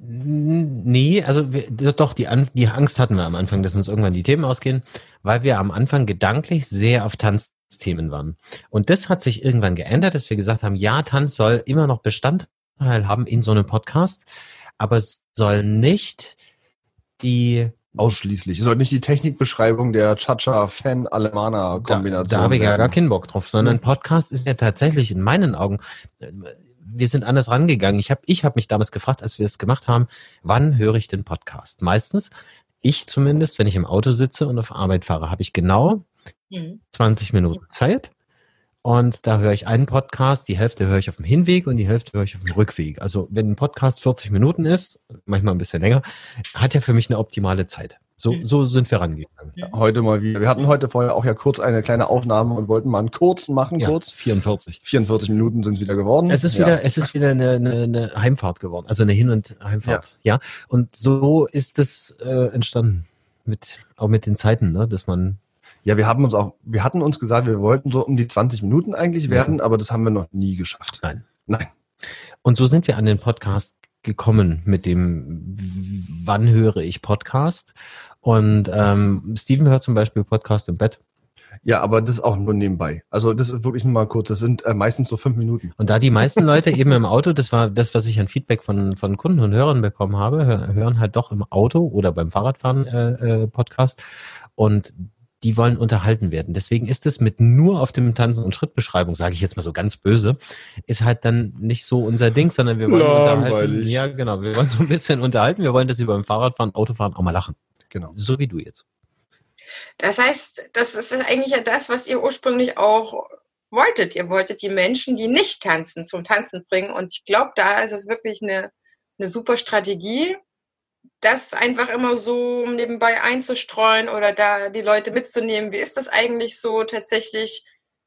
Nee, also wir, doch, die, An die Angst hatten wir am Anfang, dass uns irgendwann die Themen ausgehen, weil wir am Anfang gedanklich sehr auf Tanzthemen waren. Und das hat sich irgendwann geändert, dass wir gesagt haben, ja, Tanz soll immer noch Bestandteil haben in so einem Podcast, aber es soll nicht die Ausschließlich. Es soll nicht die Technikbeschreibung der Cha-Cha-Fan-Alemana-Kombination Da, da habe ich ja gar keinen Bock drauf, sondern Podcast ist ja tatsächlich in meinen Augen, wir sind anders rangegangen. Ich habe ich hab mich damals gefragt, als wir es gemacht haben, wann höre ich den Podcast? Meistens, ich zumindest, wenn ich im Auto sitze und auf Arbeit fahre, habe ich genau Mhm. 20 Minuten Zeit. Und da höre ich einen Podcast, die Hälfte höre ich auf dem Hinweg und die Hälfte höre ich auf dem Rückweg. Also wenn ein Podcast 40 Minuten ist, manchmal ein bisschen länger, hat ja für mich eine optimale Zeit. So, Mhm. so sind wir rangegangen. Heute mal wieder. Wir hatten heute vorher auch ja kurz eine kleine Aufnahme und wollten mal einen kurzen machen, Ja, kurz. 44. 44 Minuten sind es wieder geworden. Es ist Ja. wieder, es ist wieder eine, eine, eine Heimfahrt geworden, also eine Hin- und Heimfahrt. Ja. Und so ist es äh, entstanden. Mit, auch mit den Zeiten, ne, dass man, Ja, wir haben uns auch, wir hatten uns gesagt, wir wollten so um die 20 Minuten eigentlich Ja. werden, aber das haben wir noch nie geschafft. Nein. Nein. und so sind wir an den Podcast gekommen mit dem, wann höre ich Podcast? Und ähm, Steven hört zum Beispiel Podcast im Bett. Ja, aber das ist auch nur nebenbei. Also das ist wirklich nur mal kurz. Das sind äh, meistens so fünf Minuten. Und da die meisten Leute eben im Auto, das war das, was ich an Feedback von, von Kunden und Hörern bekommen habe, hör, hören halt doch im Auto oder beim Fahrradfahren äh, äh, Podcast und die wollen unterhalten werden. Deswegen ist es mit nur auf dem Tanzen- und Schrittbeschreibung, sage ich jetzt mal so ganz böse, ist halt dann nicht so unser Ding, sondern wir wollen unterhalten. Langweilig. Ja, genau. Wir wollen so ein bisschen unterhalten. Wir wollen, dass sie beim Fahrradfahren, Autofahren auch mal lachen. Genau. So wie du jetzt. Das heißt, das ist eigentlich ja das, was ihr ursprünglich auch wolltet. Ihr wolltet die Menschen, die nicht tanzen, zum Tanzen bringen. Und ich glaube, da ist es wirklich eine, eine super Strategie, das einfach immer so nebenbei einzustreuen oder da die Leute mitzunehmen. Wie ist das eigentlich so tatsächlich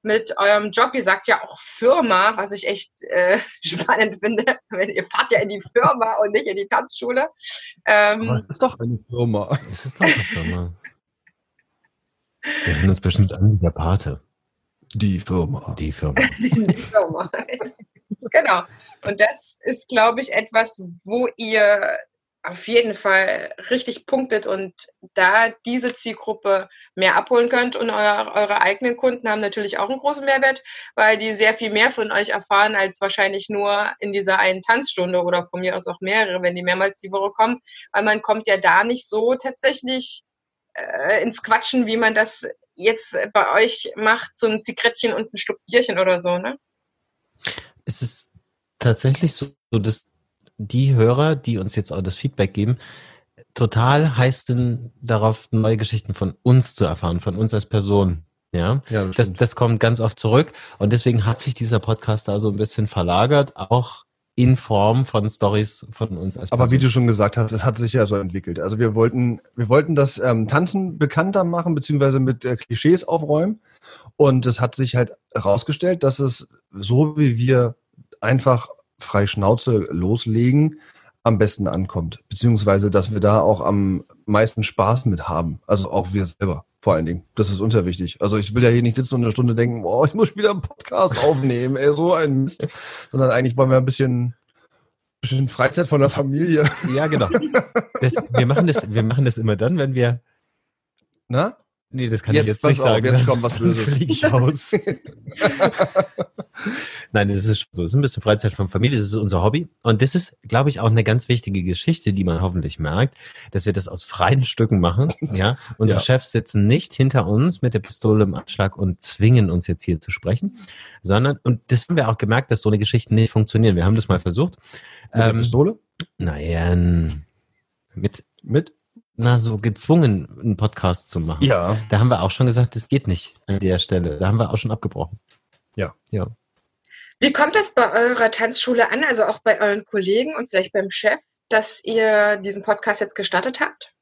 mit eurem Job? Ihr sagt ja auch Firma, was ich echt äh, spannend finde. Wenn ihr fahrt ja in die Firma und nicht in die Tanzschule. Ähm, Aber das ist doch eine Firma. Das ist doch eine Firma. Wir hören uns bestimmt an wie der Pate. Die Firma. Die Firma. die Firma. genau. Und das ist, glaube ich, etwas, wo ihr auf jeden Fall richtig punktet und da diese Zielgruppe mehr abholen könnt. Und euer, eure eigenen Kunden haben natürlich auch einen großen Mehrwert, weil die sehr viel mehr von euch erfahren als wahrscheinlich nur in dieser einen Tanzstunde oder von mir aus auch mehrere, wenn die mehrmals die Woche kommen, weil man kommt ja da nicht so tatsächlich äh, ins Quatschen, wie man das jetzt bei euch macht, so ein Zigarettchen und ein Schluck Bierchen oder so, ne? es ist tatsächlich so, dass die Hörer, die uns jetzt auch das Feedback geben, total heiß sind darauf, neue Geschichten von uns zu erfahren, von uns als Person. Ja, Ja, das, stimmt. das kommt ganz oft zurück und deswegen hat sich dieser Podcast da so ein bisschen verlagert, auch in Form von Stories von uns als Aber wie Person. du schon gesagt hast, es hat sich ja so entwickelt. Also wir wollten, wir wollten das ähm, Tanzen bekannter machen, beziehungsweise mit äh, Klischees aufräumen. Und es hat sich halt herausgestellt, dass es so wie wir einfach frei Schnauze loslegen, am besten ankommt. Beziehungsweise, dass wir da auch am meisten Spaß mit haben. Also auch wir selber, vor allen Dingen. Das ist uns ja wichtig. Also ich will ja hier nicht sitzen und eine Stunde denken, boah, ich muss wieder einen Podcast aufnehmen, ey, so ein Mist. Sondern eigentlich wollen wir ein bisschen, bisschen Freizeit von der Familie. ja, genau. Das, wir machen das, wir machen das immer dann, wenn wir Na? Nee, das kann Jetzt ich jetzt nicht auf, sagen. jetzt kommt was Böses. Fliege ich raus. Nein, das ist schon so. Es ist ein bisschen Freizeit von Familie, das ist unser Hobby. Und das ist, glaube ich, auch eine ganz wichtige Geschichte, die man hoffentlich merkt, dass wir das aus freien Stücken machen. Ja, unsere Ja. Chefs sitzen nicht hinter uns mit der Pistole im Anschlag und zwingen uns jetzt hier zu sprechen, sondern, und das haben wir auch gemerkt, dass so eine Geschichte nicht funktionieren. Wir haben das mal versucht. Mit der Ähm, Pistole? naja, mit, Mit? Na, so gezwungen, einen Podcast zu machen. Ja. Da haben wir auch schon gesagt, das geht nicht an der Stelle. Da haben wir auch schon abgebrochen. Ja. Ja. Wie kommt das bei eurer Tanzschule an, also auch bei euren Kollegen und vielleicht beim Chef, dass ihr diesen Podcast jetzt gestartet habt?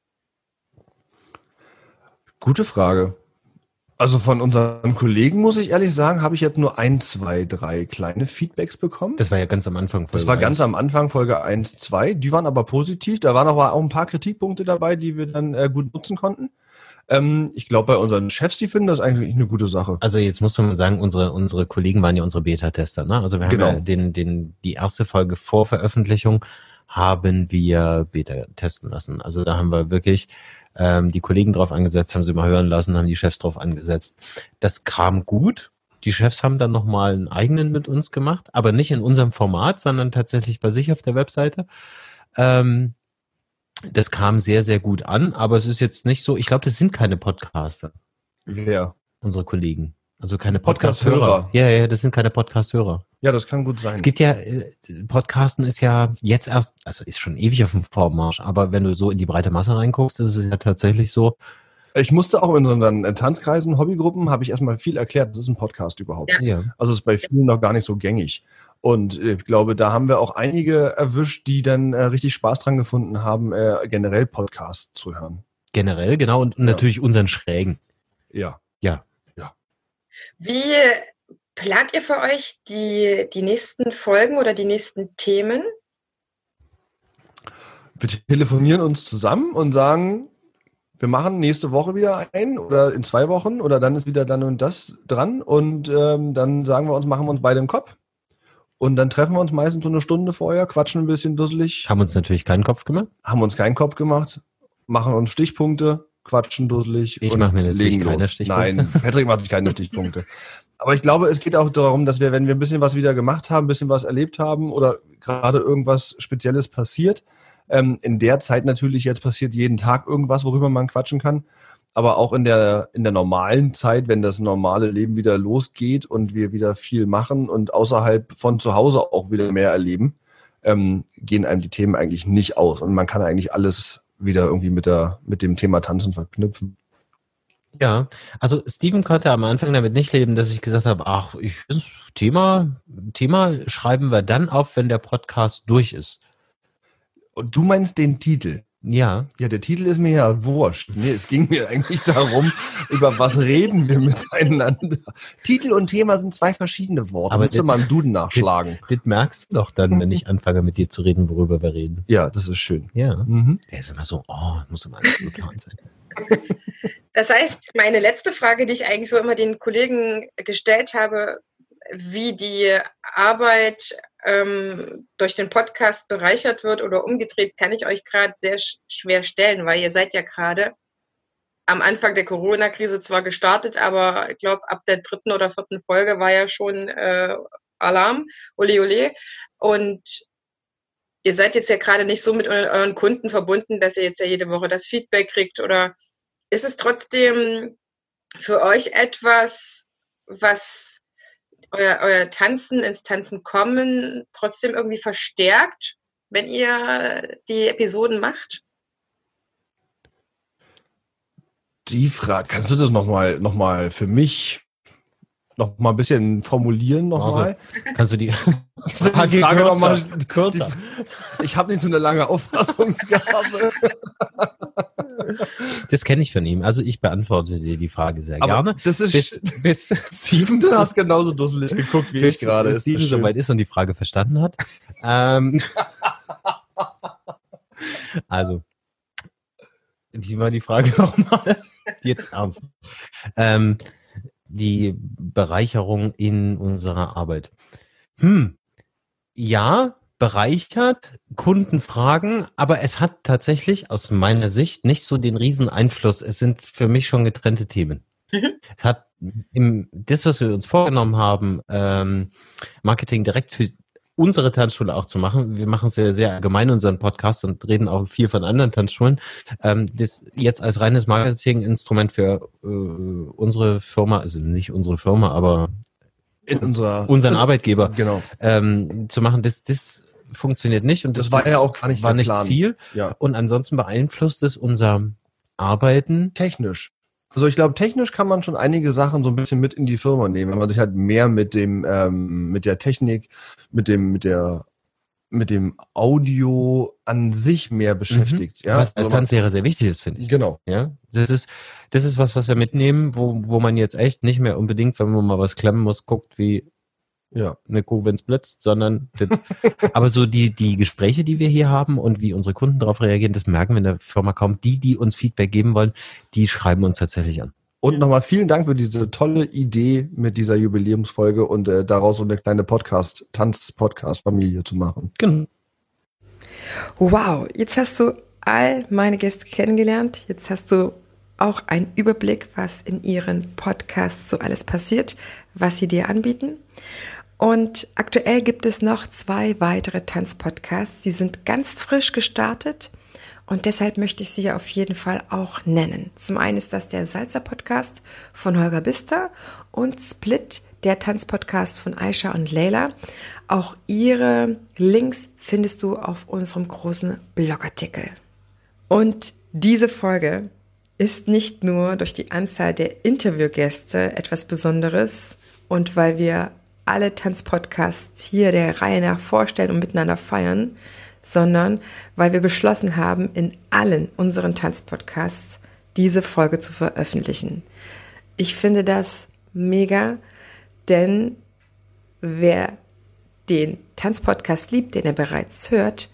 Gute Frage. Also von unseren Kollegen muss ich ehrlich sagen, habe ich jetzt nur ein, zwei, drei kleine Feedbacks bekommen. Das war ja ganz am Anfang. Das war ganz am Anfang Folge 1, 2. Die waren aber positiv. Da waren aber auch ein paar Kritikpunkte dabei, die wir dann äh, gut nutzen konnten. Ähm, ich glaube, bei unseren Chefs, die finden das eigentlich eine gute Sache. Also jetzt muss man sagen, unsere, unsere Kollegen waren ja unsere Beta-Tester. Ne? Also wir haben Genau. ja den, den, die erste Folge vor Veröffentlichung haben wir Beta testen lassen. Also da haben wir wirklich ähm, die Kollegen drauf angesetzt, haben sie mal hören lassen, haben die Chefs drauf angesetzt. Das kam gut. Die Chefs haben dann nochmal einen eigenen mit uns gemacht, aber nicht in unserem Format, sondern tatsächlich bei sich auf der Webseite. Ähm, das kam sehr, sehr gut an, aber es ist jetzt nicht so, ich glaube, das sind keine Podcaster, Wer? unsere Kollegen. Also keine Podcast-Hörer. Podcast-Hörer. Ja, ja, das sind keine Podcast-Hörer. Ja, das kann gut sein. Es gibt ja, äh, Podcasten ist ja jetzt erst, also ist schon ewig auf dem Vormarsch, aber wenn du so in die breite Masse reinguckst, ist es ja tatsächlich so, Ich musste auch in unseren äh, Tanzkreisen, Hobbygruppen, habe ich erstmal viel erklärt, das ist ein Podcast überhaupt. Ja. ja. Also es ist bei vielen noch gar nicht so gängig. Und ich glaube, da haben wir auch einige erwischt, die dann äh, richtig Spaß dran gefunden haben, äh, generell Podcasts zu hören. generell, genau, und natürlich unseren Schrägen. Ja. Ja. Wie plant ihr für euch die, die nächsten Folgen oder die nächsten Themen? Wir telefonieren uns zusammen und sagen, wir machen nächste Woche wieder ein oder in zwei Wochen oder dann ist wieder dann und das dran und ähm, dann sagen wir uns, machen wir uns beide im Kopf. Und dann treffen wir uns meistens so eine Stunde vorher, quatschen ein bisschen dusselig, Haben uns natürlich keinen Kopf gemacht. haben uns keinen Kopf gemacht, machen uns Stichpunkte, quatschen dusselig Ich und mache mir natürlich legen keine los. Stichpunkte. Nein, Patrick macht sich keine Stichpunkte. Aber ich glaube, es geht auch darum, dass wir, wenn wir ein bisschen was wieder gemacht haben, ein bisschen was erlebt haben oder gerade irgendwas Spezielles passiert, ähm, in der Zeit natürlich jetzt passiert jeden Tag irgendwas, worüber man quatschen kann. Aber auch in der, in der normalen Zeit, wenn das normale Leben wieder losgeht und wir wieder viel machen und außerhalb von zu Hause auch wieder mehr erleben, ähm, gehen einem die Themen eigentlich nicht aus. Und man kann eigentlich alles wieder irgendwie mit, der, mit dem Thema Tanzen verknüpfen. Ja, also Steven konnte am Anfang damit nicht leben, dass ich gesagt habe, ach, ich, das Thema, Thema schreiben wir dann auf, wenn der Podcast durch ist. Und du meinst den Titel? Ja, Ja, der Titel ist mir ja wurscht. Nee, es ging mir eigentlich darum, über was reden wir miteinander. Titel und Thema sind zwei verschiedene Worte. Aber Musst du mal im Duden nachschlagen. das merkst du doch dann, wenn ich anfange mit dir zu reden, worüber wir reden. Ja, das ist schön. Ja, Mhm. der ist immer so, oh, muss immer alles geplant sein. Das heißt, meine letzte Frage, die ich eigentlich so immer den Kollegen gestellt habe, wie die Arbeit ähm, durch den Podcast bereichert wird oder umgedreht, kann ich euch gerade sehr sch schwer stellen, weil ihr seid ja gerade am Anfang der Corona-Krise zwar gestartet, aber ich glaube, ab der dritten oder vierten Folge war ja schon äh, Alarm, ole ole. Und ihr seid jetzt ja gerade nicht so mit eu- euren Kunden verbunden, dass ihr jetzt ja jede Woche das Feedback kriegt oder ist es trotzdem für euch etwas, was euer, euer Tanzen ins Tanzen kommen trotzdem irgendwie verstärkt, wenn ihr die Episoden macht? Die Frage, kannst du das nochmal noch mal für mich noch mal ein bisschen formulieren nochmal? Kannst du die Die Frage kürzer, noch mal- kürzer. Ich habe nicht so eine lange Auffassungsgabe. Das kenne ich von ihm. Also ich beantworte dir die Frage sehr Aber gerne. das ist Bis, bis Steven, Du hast genauso dusselig geguckt wie bis, ich gerade. bis Steven soweit ist und die Frage verstanden hat. ähm, also, wie war die Frage nochmal? Jetzt ernst. Ähm, die Bereicherung in unserer Arbeit. Hm. Ja, bereichert, Kunden fragen, aber es hat tatsächlich aus meiner Sicht nicht so den riesen Einfluss. Es sind für mich schon getrennte Themen. Mhm. Es hat im, das, was wir uns vorgenommen haben, ähm, Marketing direkt für unsere Tanzschule auch zu machen. Wir machen es ja sehr allgemein unseren Podcast und reden auch viel von anderen Tanzschulen. Ähm, das jetzt als reines Marketinginstrument für äh, unsere Firma, also nicht unsere Firma, aber unser, unseren Arbeitgeber genau. ähm, zu machen, das, das funktioniert nicht und das, das war ja auch gar nicht, war nicht Ziel. Ja. Und ansonsten beeinflusst es unser Arbeiten technisch. Also ich glaube, technisch kann man schon einige Sachen so ein bisschen mit in die Firma nehmen, wenn man sich halt mehr mit dem, ähm, mit der Technik, mit dem, mit der, mit dem Audio an sich mehr beschäftigt. Mhm. Ja? Was als also Tanzlehrer sehr wichtig ist, finde ich. Genau. Ja, das ist, das ist was, was wir mitnehmen, wo, wo man jetzt echt nicht mehr unbedingt, wenn man mal was klemmen muss, guckt, wie ja. eine Kuh, wenn es blitzt, sondern das, aber so die, die Gespräche, die wir hier haben und wie unsere Kunden darauf reagieren, das merken wir in der Firma kaum. Die, die uns Feedback geben wollen, die schreiben uns tatsächlich an. Und nochmal vielen Dank für diese tolle Idee mit dieser Jubiläumsfolge und äh, daraus so eine kleine Podcast, Tanz-Podcast-Familie zu machen. Genau. Wow, jetzt hast du all meine Gäste kennengelernt. Jetzt hast du auch einen Überblick, was in ihren Podcasts so alles passiert, was sie dir anbieten. Und aktuell gibt es noch zwei weitere Tanzpodcasts. Die sind ganz frisch gestartet und deshalb möchte ich sie auf jeden Fall auch nennen. Zum einen ist das der Salzer Podcast von Holger Bister und Split, der Tanzpodcast von Aisha und Leila. Auch ihre Links findest du auf unserem großen Blogartikel. Und diese Folge ist nicht nur durch die Anzahl der Interviewgäste etwas Besonderes und weil wir alle Tanzpodcasts hier der Reihe nach vorstellen und miteinander feiern, sondern weil wir beschlossen haben, in allen unseren Tanzpodcasts diese Folge zu veröffentlichen. Ich finde das mega, denn wer den Tanzpodcast liebt, den er bereits hört,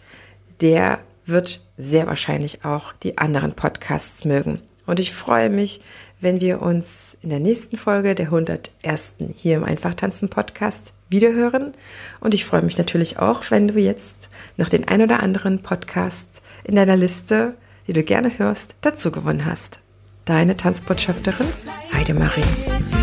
der wird sehr wahrscheinlich auch die anderen Podcasts mögen. Und ich freue mich, wenn wir uns in der nächsten Folge der 101. hier im Einfachtanzen Podcast wiederhören. Und ich freue mich natürlich auch, wenn du jetzt noch den ein oder anderen Podcast in deiner Liste, die du gerne hörst, dazu gewonnen hast. Deine Tanzbotschafterin Heidemarie.